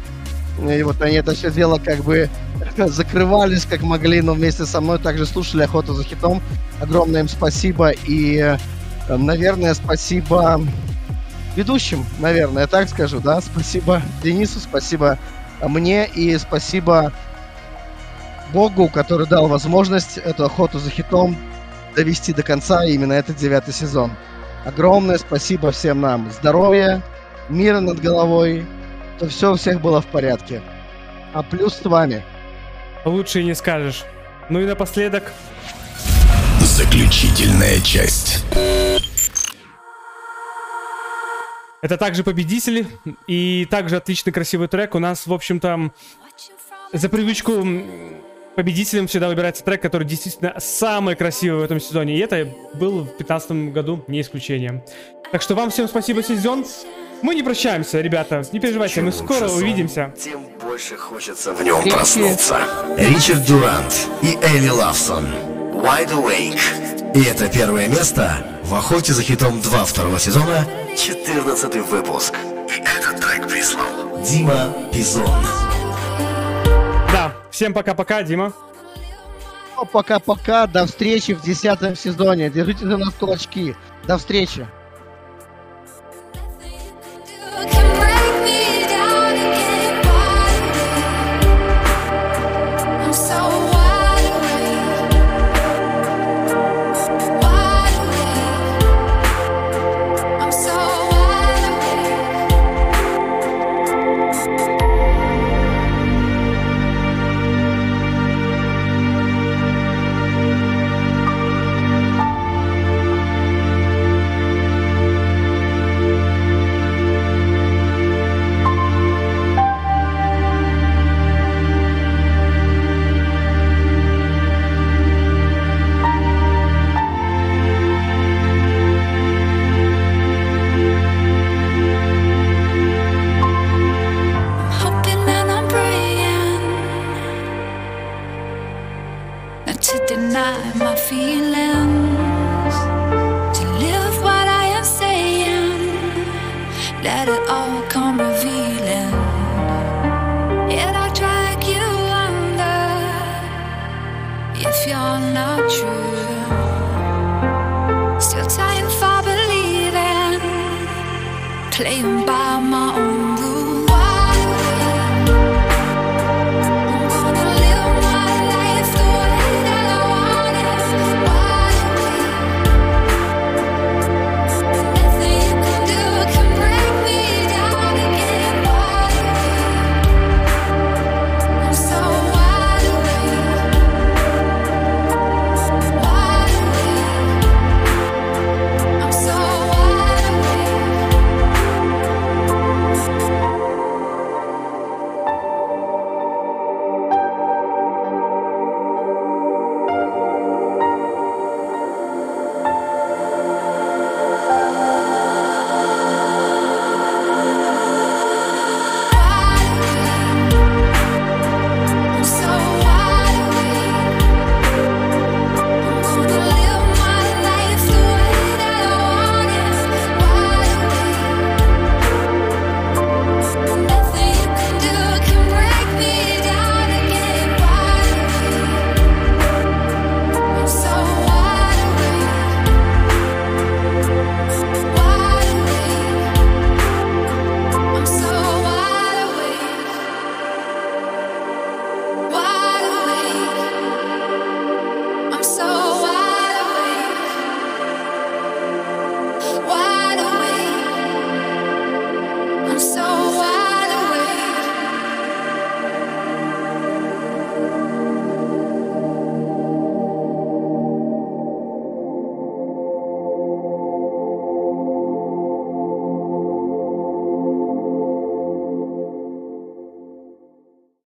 и вот они это все дело как бы [laughs] закрывались как могли, но вместе со мной также слушали охоту за хитом. Огромное им спасибо и, э, наверное, спасибо ведущим, наверное, так скажу, да. Спасибо Денису, спасибо мне и спасибо Богу, который дал возможность эту охоту за хитом довести до конца именно этот девятый сезон. Огромное спасибо всем нам. Здоровья, мира над головой, то все у всех было в порядке. А плюс с вами. Лучше и не скажешь. Ну и напоследок, Заключительная часть. это также победители и также отличный красивый трек. У нас, в общем-то, за привычку победителем всегда выбирается трек, который действительно самый красивый в этом сезоне. И это был в 2015 году не исключением. Так что вам всем спасибо, сезон. Мы не прощаемся, ребята. Не переживайте, мы Чем скоро лучше сон, увидимся. Тем больше хочется в нем проснуться. Ричард Дурант и Элли Лавсон. Wide Awake. И это первое место в охоте за хитом 2 второго сезона, 14 выпуск. И этот трек прислал Дима Бизон. Да, всем пока-пока, Дима. Пока-пока, до встречи в десятом сезоне. Держите за нас кулачки. До встречи.